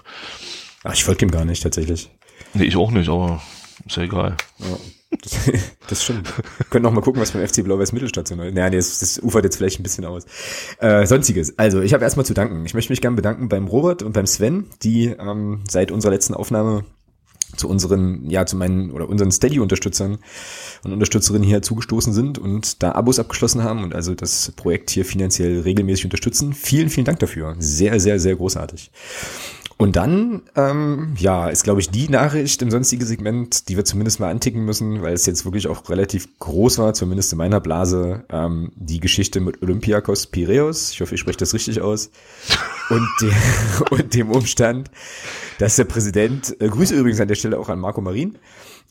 Ach, ich folge dem gar nicht tatsächlich. Nee, ich auch nicht, aber ist ja egal. Ja, das, (laughs) das stimmt. Können noch mal gucken, was beim FC Blau-Weiß Mittelstadt ist. Naja, nee, das, das ufert jetzt vielleicht ein bisschen aus. Äh, Sonstiges. Also, ich habe erstmal zu danken. Ich möchte mich gerne bedanken beim Robert und beim Sven, die ähm, seit unserer letzten Aufnahme zu unseren, ja, zu meinen oder unseren Steady-Unterstützern und Unterstützerinnen hier zugestoßen sind und da Abos abgeschlossen haben und also das Projekt hier finanziell regelmäßig unterstützen. Vielen, vielen Dank dafür. Sehr, sehr, sehr großartig. Und dann, ähm, ja, ist, glaube ich, die Nachricht im sonstigen Segment, die wir zumindest mal anticken müssen, weil es jetzt wirklich auch relativ groß war, zumindest in meiner Blase, ähm, die Geschichte mit Olympiakos Piraeus. Ich hoffe, ich spreche das richtig aus. Und, de (laughs) und dem Umstand, dass der Präsident, äh, Grüße übrigens an der Stelle auch an Marco Marin,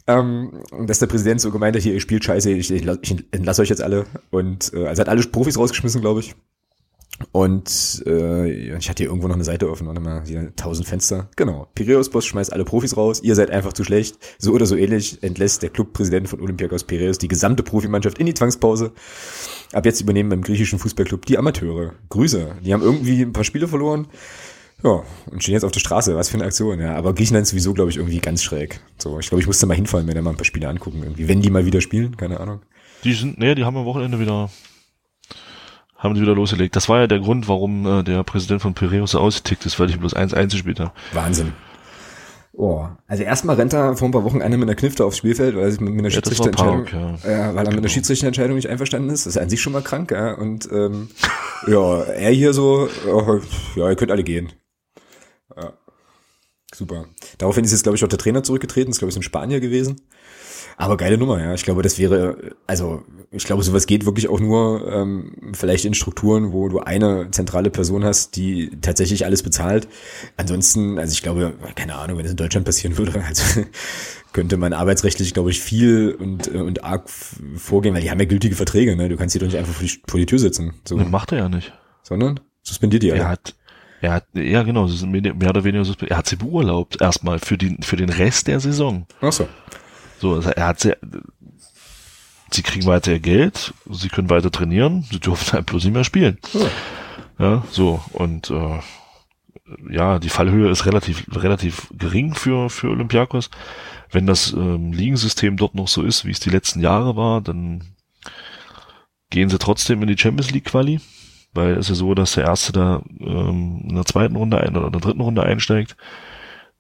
ähm, dass der Präsident so gemeint hat, hier, ihr spielt scheiße, ich, ich, ich entlasse euch jetzt alle. Und äh, also hat alle Profis rausgeschmissen, glaube ich. Und äh, ich hatte hier irgendwo noch eine Seite offen, warte mal, hier tausend Fenster. Genau. Piraeus-Boss schmeißt alle Profis raus, ihr seid einfach zu schlecht. So oder so ähnlich entlässt der Clubpräsident von Olympiakos Piraeus die gesamte Profimannschaft in die Zwangspause. Ab jetzt übernehmen beim griechischen Fußballclub die Amateure. Grüße. Die haben irgendwie ein paar Spiele verloren. Ja, und stehen jetzt auf der Straße. Was für eine Aktion, ja. Aber Griechenland ist sowieso, glaube ich, irgendwie ganz schräg. So, ich glaube, ich musste mal hinfallen, mir da mal ein paar Spiele angucken. Irgendwie, wenn die mal wieder spielen, keine Ahnung. Die sind, nee, die haben am Wochenende wieder, haben sie wieder losgelegt. Das war ja der Grund, warum äh, der Präsident von Piraeus so ausgetickt ist, weil ich bloß 1-1 gespielt habe. Wahnsinn. Oh, also erstmal rennt er vor ein paar Wochen einer mit einer Knifte aufs Spielfeld, weil er sich mit einer Schiedsrichterentscheidung, ja. ja, weil er mit einer Genau. Schiedsrichterentscheidung nicht einverstanden ist. Das ist an sich schon mal krank, ja. Und ähm, (laughs) ja, er hier so, oh, ja, ihr könnt alle gehen. Super. Daraufhin ist jetzt, glaube ich, auch der Trainer zurückgetreten, ist, glaube ich, in Spanier gewesen. Aber geile Nummer, ja. Ich glaube, das wäre, also ich glaube, sowas geht wirklich auch nur ähm, vielleicht in Strukturen, wo du eine zentrale Person hast, die tatsächlich alles bezahlt. Ansonsten, also ich glaube, keine Ahnung, wenn es in Deutschland passieren würde, (laughs) also könnte man arbeitsrechtlich, glaube ich, viel und, äh, und arg vorgehen, weil die haben ja gültige Verträge, ne? Du kannst die doch nicht einfach vor die, vor die Tür sitzen. So, Nee, macht er ja nicht. sondern suspendiert die alle. Er hat, er hat, ja genau, mehr oder weniger, er hat sie beurlaubt, erstmal für den, für den Rest der Saison. Ach so. So, also er hat sie, sie kriegen weiter ihr Geld, sie können weiter trainieren, sie dürfen halt bloß nicht mehr spielen. Ja. Ja, so, und äh, ja, die Fallhöhe ist relativ, relativ gering für, für Olympiakos. Wenn das ähm, Ligensystem dort noch so ist, wie es die letzten Jahre war, dann gehen sie trotzdem in die Champions League Quali, weil es ist ja so, dass der Erste da ähm, in der zweiten Runde ein, oder in der dritten Runde einsteigt,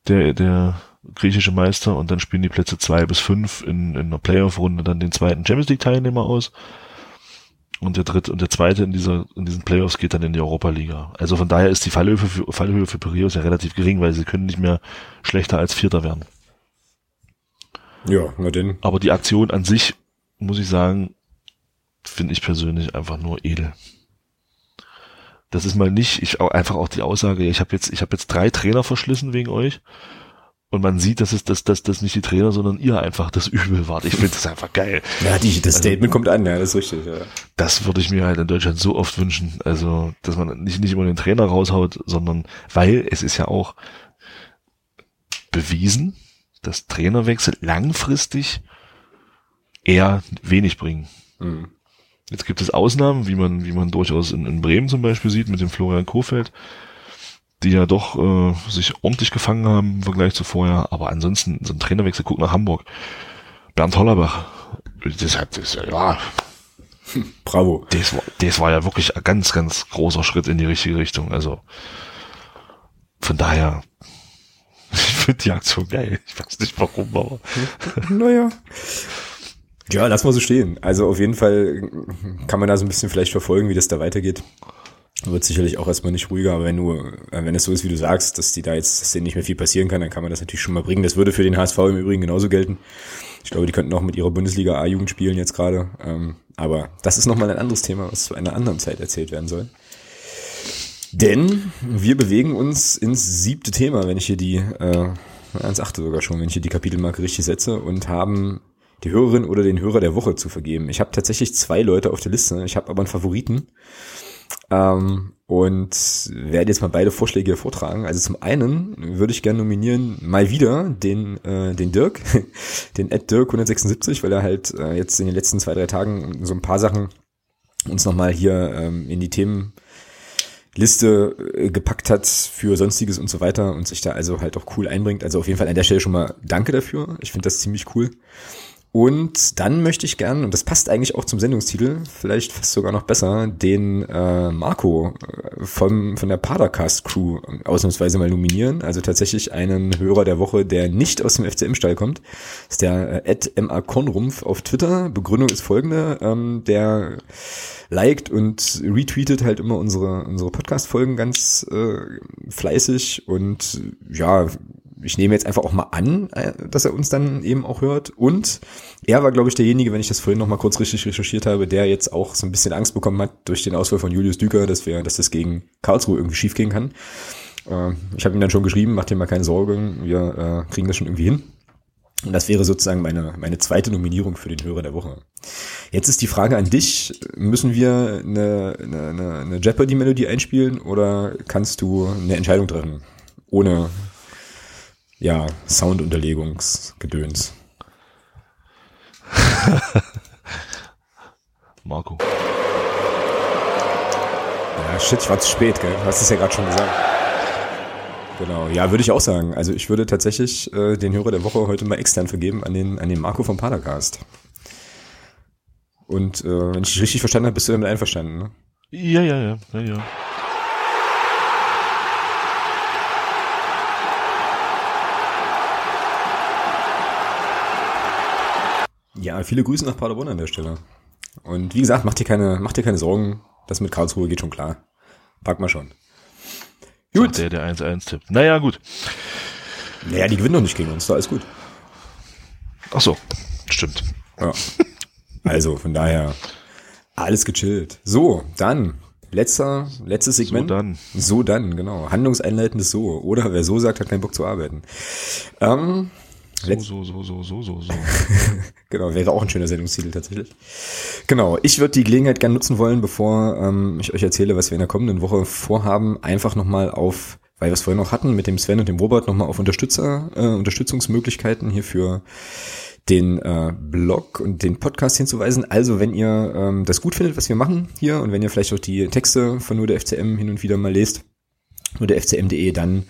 der, der griechische Meister, und dann spielen die Plätze zwei bis fünf in, in einer Playoff-Runde dann den zweiten Champions League Teilnehmer aus. Und der dritte und der zweite in dieser, in diesen Playoffs geht dann in die Europa-Liga. Also von daher ist die Fallhöhe für, Fallhöhe für Piraeus ja relativ gering, weil sie können nicht mehr schlechter als Vierter werden. Ja, na denn. Aber die Aktion an sich, muss ich sagen, finde ich persönlich einfach nur edel. Das ist mal nicht, ich auch einfach auch die Aussage, ich habe jetzt, ich habe jetzt drei Trainer verschlissen wegen euch. Und man sieht, dass es dass, dass, dass nicht die Trainer, sondern ihr einfach das Übel wart. Ich finde das einfach geil. Ja, die, das Statement kommt an, ja, das ist richtig. Ja. Das würde ich mir halt in Deutschland so oft wünschen. Also, dass man nicht, nicht immer den Trainer raushaut, sondern weil es ist ja auch bewiesen, dass Trainerwechsel langfristig eher wenig bringen. Hm. Jetzt gibt es Ausnahmen, wie man, wie man durchaus in, in Bremen zum Beispiel sieht, mit dem Florian Kofeld, die ja doch äh, sich ordentlich gefangen haben im Vergleich zu vorher. Aber ansonsten, so ein Trainerwechsel, guck nach Hamburg. Bernd Hollerbach, das hat, das, ja, Bravo. das war, das war ja wirklich ein ganz, ganz großer Schritt in die richtige Richtung. Also von daher, (laughs) ich finde die Aktion geil. Ich weiß nicht warum, aber Naja. Ja, lass mal so stehen. Also auf jeden Fall kann man da so ein bisschen vielleicht verfolgen, wie das da weitergeht. Wird sicherlich auch erstmal nicht ruhiger, aber wenn du, äh, wenn es so ist, wie du sagst, dass die da jetzt, dass denen nicht mehr viel passieren kann, dann kann man das natürlich schon mal bringen. Das würde für den HSV im Übrigen genauso gelten. Ich glaube, die könnten auch mit ihrer Bundesliga A-Jugend spielen jetzt gerade. Ähm, aber das ist nochmal ein anderes Thema, was zu einer anderen Zeit erzählt werden soll. Denn wir bewegen uns ins siebte Thema, wenn ich hier die, äh, ans achte sogar schon, wenn ich hier die Kapitelmarke richtig setze und haben die Hörerin oder den Hörer der Woche zu vergeben. Ich habe tatsächlich zwei Leute auf der Liste, ich habe aber einen Favoriten. Ähm, und werde jetzt mal beide Vorschläge vortragen. Also zum einen würde ich gerne nominieren mal wieder den, äh, den Dirk, (laughs) den Ed Dirk 176, weil er halt äh, jetzt in den letzten zwei, drei Tagen so ein paar Sachen uns nochmal hier ähm, in die Themenliste äh, gepackt hat für Sonstiges und so weiter und sich da also halt auch cool einbringt. Also auf jeden Fall an der Stelle schon mal danke dafür. Ich finde das ziemlich cool. Und dann möchte ich gern, und das passt eigentlich auch zum Sendungstitel, vielleicht fast sogar noch besser, den äh, Marco äh, vom, von der Padercast-Crew ausnahmsweise mal nominieren. Also tatsächlich einen Hörer der Woche, der nicht aus dem FCM-Stall kommt. Das ist der äh, MA Konrumpf auf Twitter. Begründung ist folgende. Ähm, der liked und retweetet halt immer unsere, unsere Podcast-Folgen ganz äh, fleißig und ja, ich nehme jetzt einfach auch mal an, äh, dass er uns dann eben auch hört. Und er war, glaube ich, derjenige, wenn ich das vorhin noch mal kurz richtig recherchiert habe, der jetzt auch so ein bisschen Angst bekommen hat durch den Ausfall von Julius Düker, dass wir, dass das gegen Karlsruhe irgendwie schief gehen kann. Äh, ich habe ihm dann schon geschrieben, mach dir mal keine Sorgen, wir äh, kriegen das schon irgendwie hin. Und das wäre sozusagen meine, meine zweite Nominierung für den Hörer der Woche. Jetzt ist die Frage an dich, müssen wir eine, eine, eine Jeopardy-Melodie einspielen oder kannst du eine Entscheidung treffen? Ohne ja, Soundunterlegungsgedöns. (laughs) Marco. Ja, shit, ich war zu spät, gell? Du hast es ja gerade schon gesagt. Genau, ja, würde ich auch sagen. Also ich würde tatsächlich äh, den Hörer der Woche heute mal extern vergeben an den, an den Marco vom Padercast. Und äh, wenn ich dich richtig verstanden habe, bist du damit einverstanden, ne? Ja, ja, ja, ja, ja. Ja, viele Grüße nach Paderborn an der Stelle. Und wie gesagt, mach dir keine, mach dir keine Sorgen. Das mit Karlsruhe geht schon klar. Pack mal schon. Gut. Der, der 1-1-Tipp. Naja, gut. Naja, die gewinnen doch nicht gegen uns, da ist gut. Ach so, stimmt. Ja. Also, von daher, alles gechillt. So, dann, letzter, letztes Segment. So dann. So dann, genau. Handlungseinleitendes So. Oder wer so sagt, hat keinen Bock zu arbeiten. Ähm, So, so, so, so, so, so, so. (laughs) Genau, wäre auch ein schöner Sendungstitel tatsächlich. Genau, ich würde die Gelegenheit gerne nutzen wollen, bevor ähm, ich euch erzähle, was wir in der kommenden Woche vorhaben, einfach nochmal auf, weil wir es vorhin noch hatten, mit dem Sven und dem Robert nochmal auf Unterstützer, äh, Unterstützungsmöglichkeiten hier für den äh, Blog und den Podcast hinzuweisen. Also wenn ihr ähm, das gut findet, was wir machen hier und wenn ihr vielleicht auch die Texte von nur der FCM hin und wieder mal lest, nur der FCM.de, dann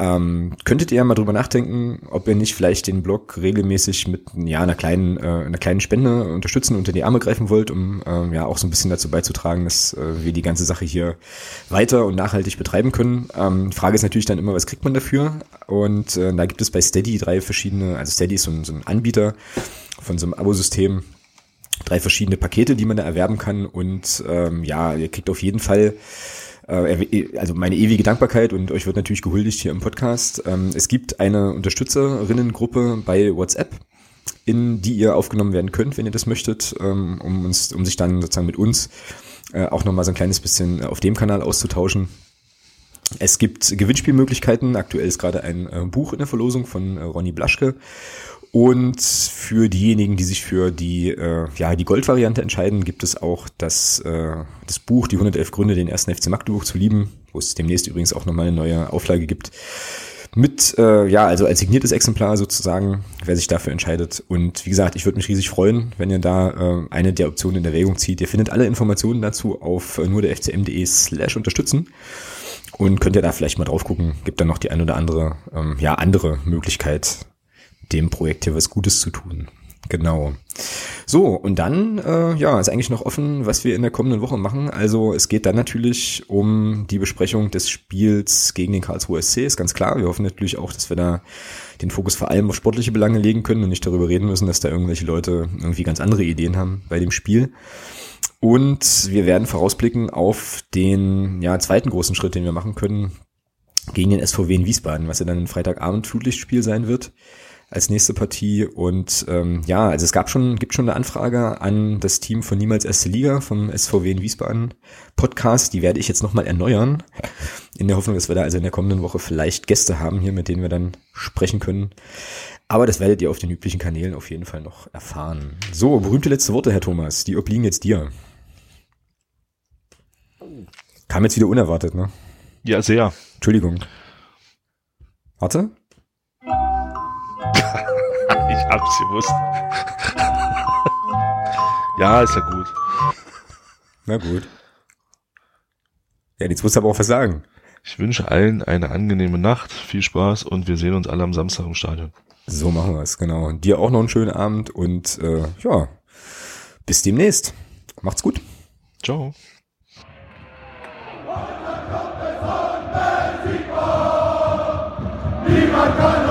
ähm, könntet ihr mal drüber nachdenken, ob ihr nicht vielleicht den Blog regelmäßig mit ja, einer kleinen, äh, einer kleinen Spende unterstützen, unter die Arme greifen wollt, um ähm, ja auch so ein bisschen dazu beizutragen, dass äh, wir die ganze Sache hier weiter und nachhaltig betreiben können. Ähm, Frage ist natürlich dann immer, was kriegt man dafür? Und äh, da gibt es bei Steady drei verschiedene, also Steady ist so ein, so ein Anbieter von so einem Abosystem, drei verschiedene Pakete, die man da erwerben kann. Und ähm, ja, ihr kriegt auf jeden Fall also meine ewige Dankbarkeit und euch wird natürlich gehuldigt hier im Podcast. Ähm, es gibt eine Unterstützerinnengruppe bei WhatsApp, in die ihr aufgenommen werden könnt, wenn ihr das möchtet, ähm, um uns, um sich dann sozusagen mit uns äh, auch nochmal so ein kleines bisschen auf dem Kanal auszutauschen. Es gibt Gewinnspielmöglichkeiten. Aktuell ist gerade ein äh, Buch in der Verlosung von Ronny Blaschke. Und für diejenigen, die sich für die, äh, ja, die Goldvariante entscheiden, gibt es auch das, äh, das Buch, die 111 Gründe, den ersten FC Magdeburg zu lieben, wo es demnächst übrigens auch nochmal eine neue Auflage gibt. mit, äh, ja, also als signiertes Exemplar sozusagen, wer sich dafür entscheidet. Und wie gesagt, ich würde mich riesig freuen, wenn ihr da äh, eine der Optionen in Erwägung zieht. Ihr findet alle Informationen dazu auf äh, nur der fcm.de slash unterstützen und könnt ihr da vielleicht mal drauf gucken. Gibt dann noch die ein oder andere, ähm, ja, andere Möglichkeit, dem Projekt hier was Gutes zu tun. Genau. So, und dann, äh, ja, ist eigentlich noch offen, was wir in der kommenden Woche machen. Also es geht dann natürlich um die Besprechung des Spiels gegen den Karlsruhe SC, ist ganz klar. Wir hoffen natürlich auch, dass wir da den Fokus vor allem auf sportliche Belange legen können und nicht darüber reden müssen, dass da irgendwelche Leute irgendwie ganz andere Ideen haben bei dem Spiel. Und wir werden vorausblicken auf den ja, zweiten großen Schritt, den wir machen können gegen den SVW in Wiesbaden, was ja dann ein Freitagabend Flutlichtspiel sein wird als nächste Partie. Und ähm, ja, also es gab schon, gibt schon eine Anfrage an das Team von Niemals Erste Liga vom SVW in Wiesbaden Podcast. Die werde ich jetzt nochmal erneuern. In der Hoffnung, dass wir da also in der kommenden Woche vielleicht Gäste haben hier, mit denen wir dann sprechen können. Aber das werdet ihr auf den üblichen Kanälen auf jeden Fall noch erfahren. So, berühmte letzte Worte, Herr Thomas. Die obliegen jetzt dir. Kam jetzt wieder unerwartet, ne? Ja, sehr. Entschuldigung. Warte. Hab's gewusst. (laughs) ja, ist ja gut. Na gut. Ja, jetzt musst du aber auch was sagen. Ich wünsche allen eine angenehme Nacht, viel Spaß und wir sehen uns alle am Samstag im Stadion. So machen wir es, genau. Und dir auch noch einen schönen Abend und äh, ja, bis demnächst. Macht's gut. Ciao. Niemand kann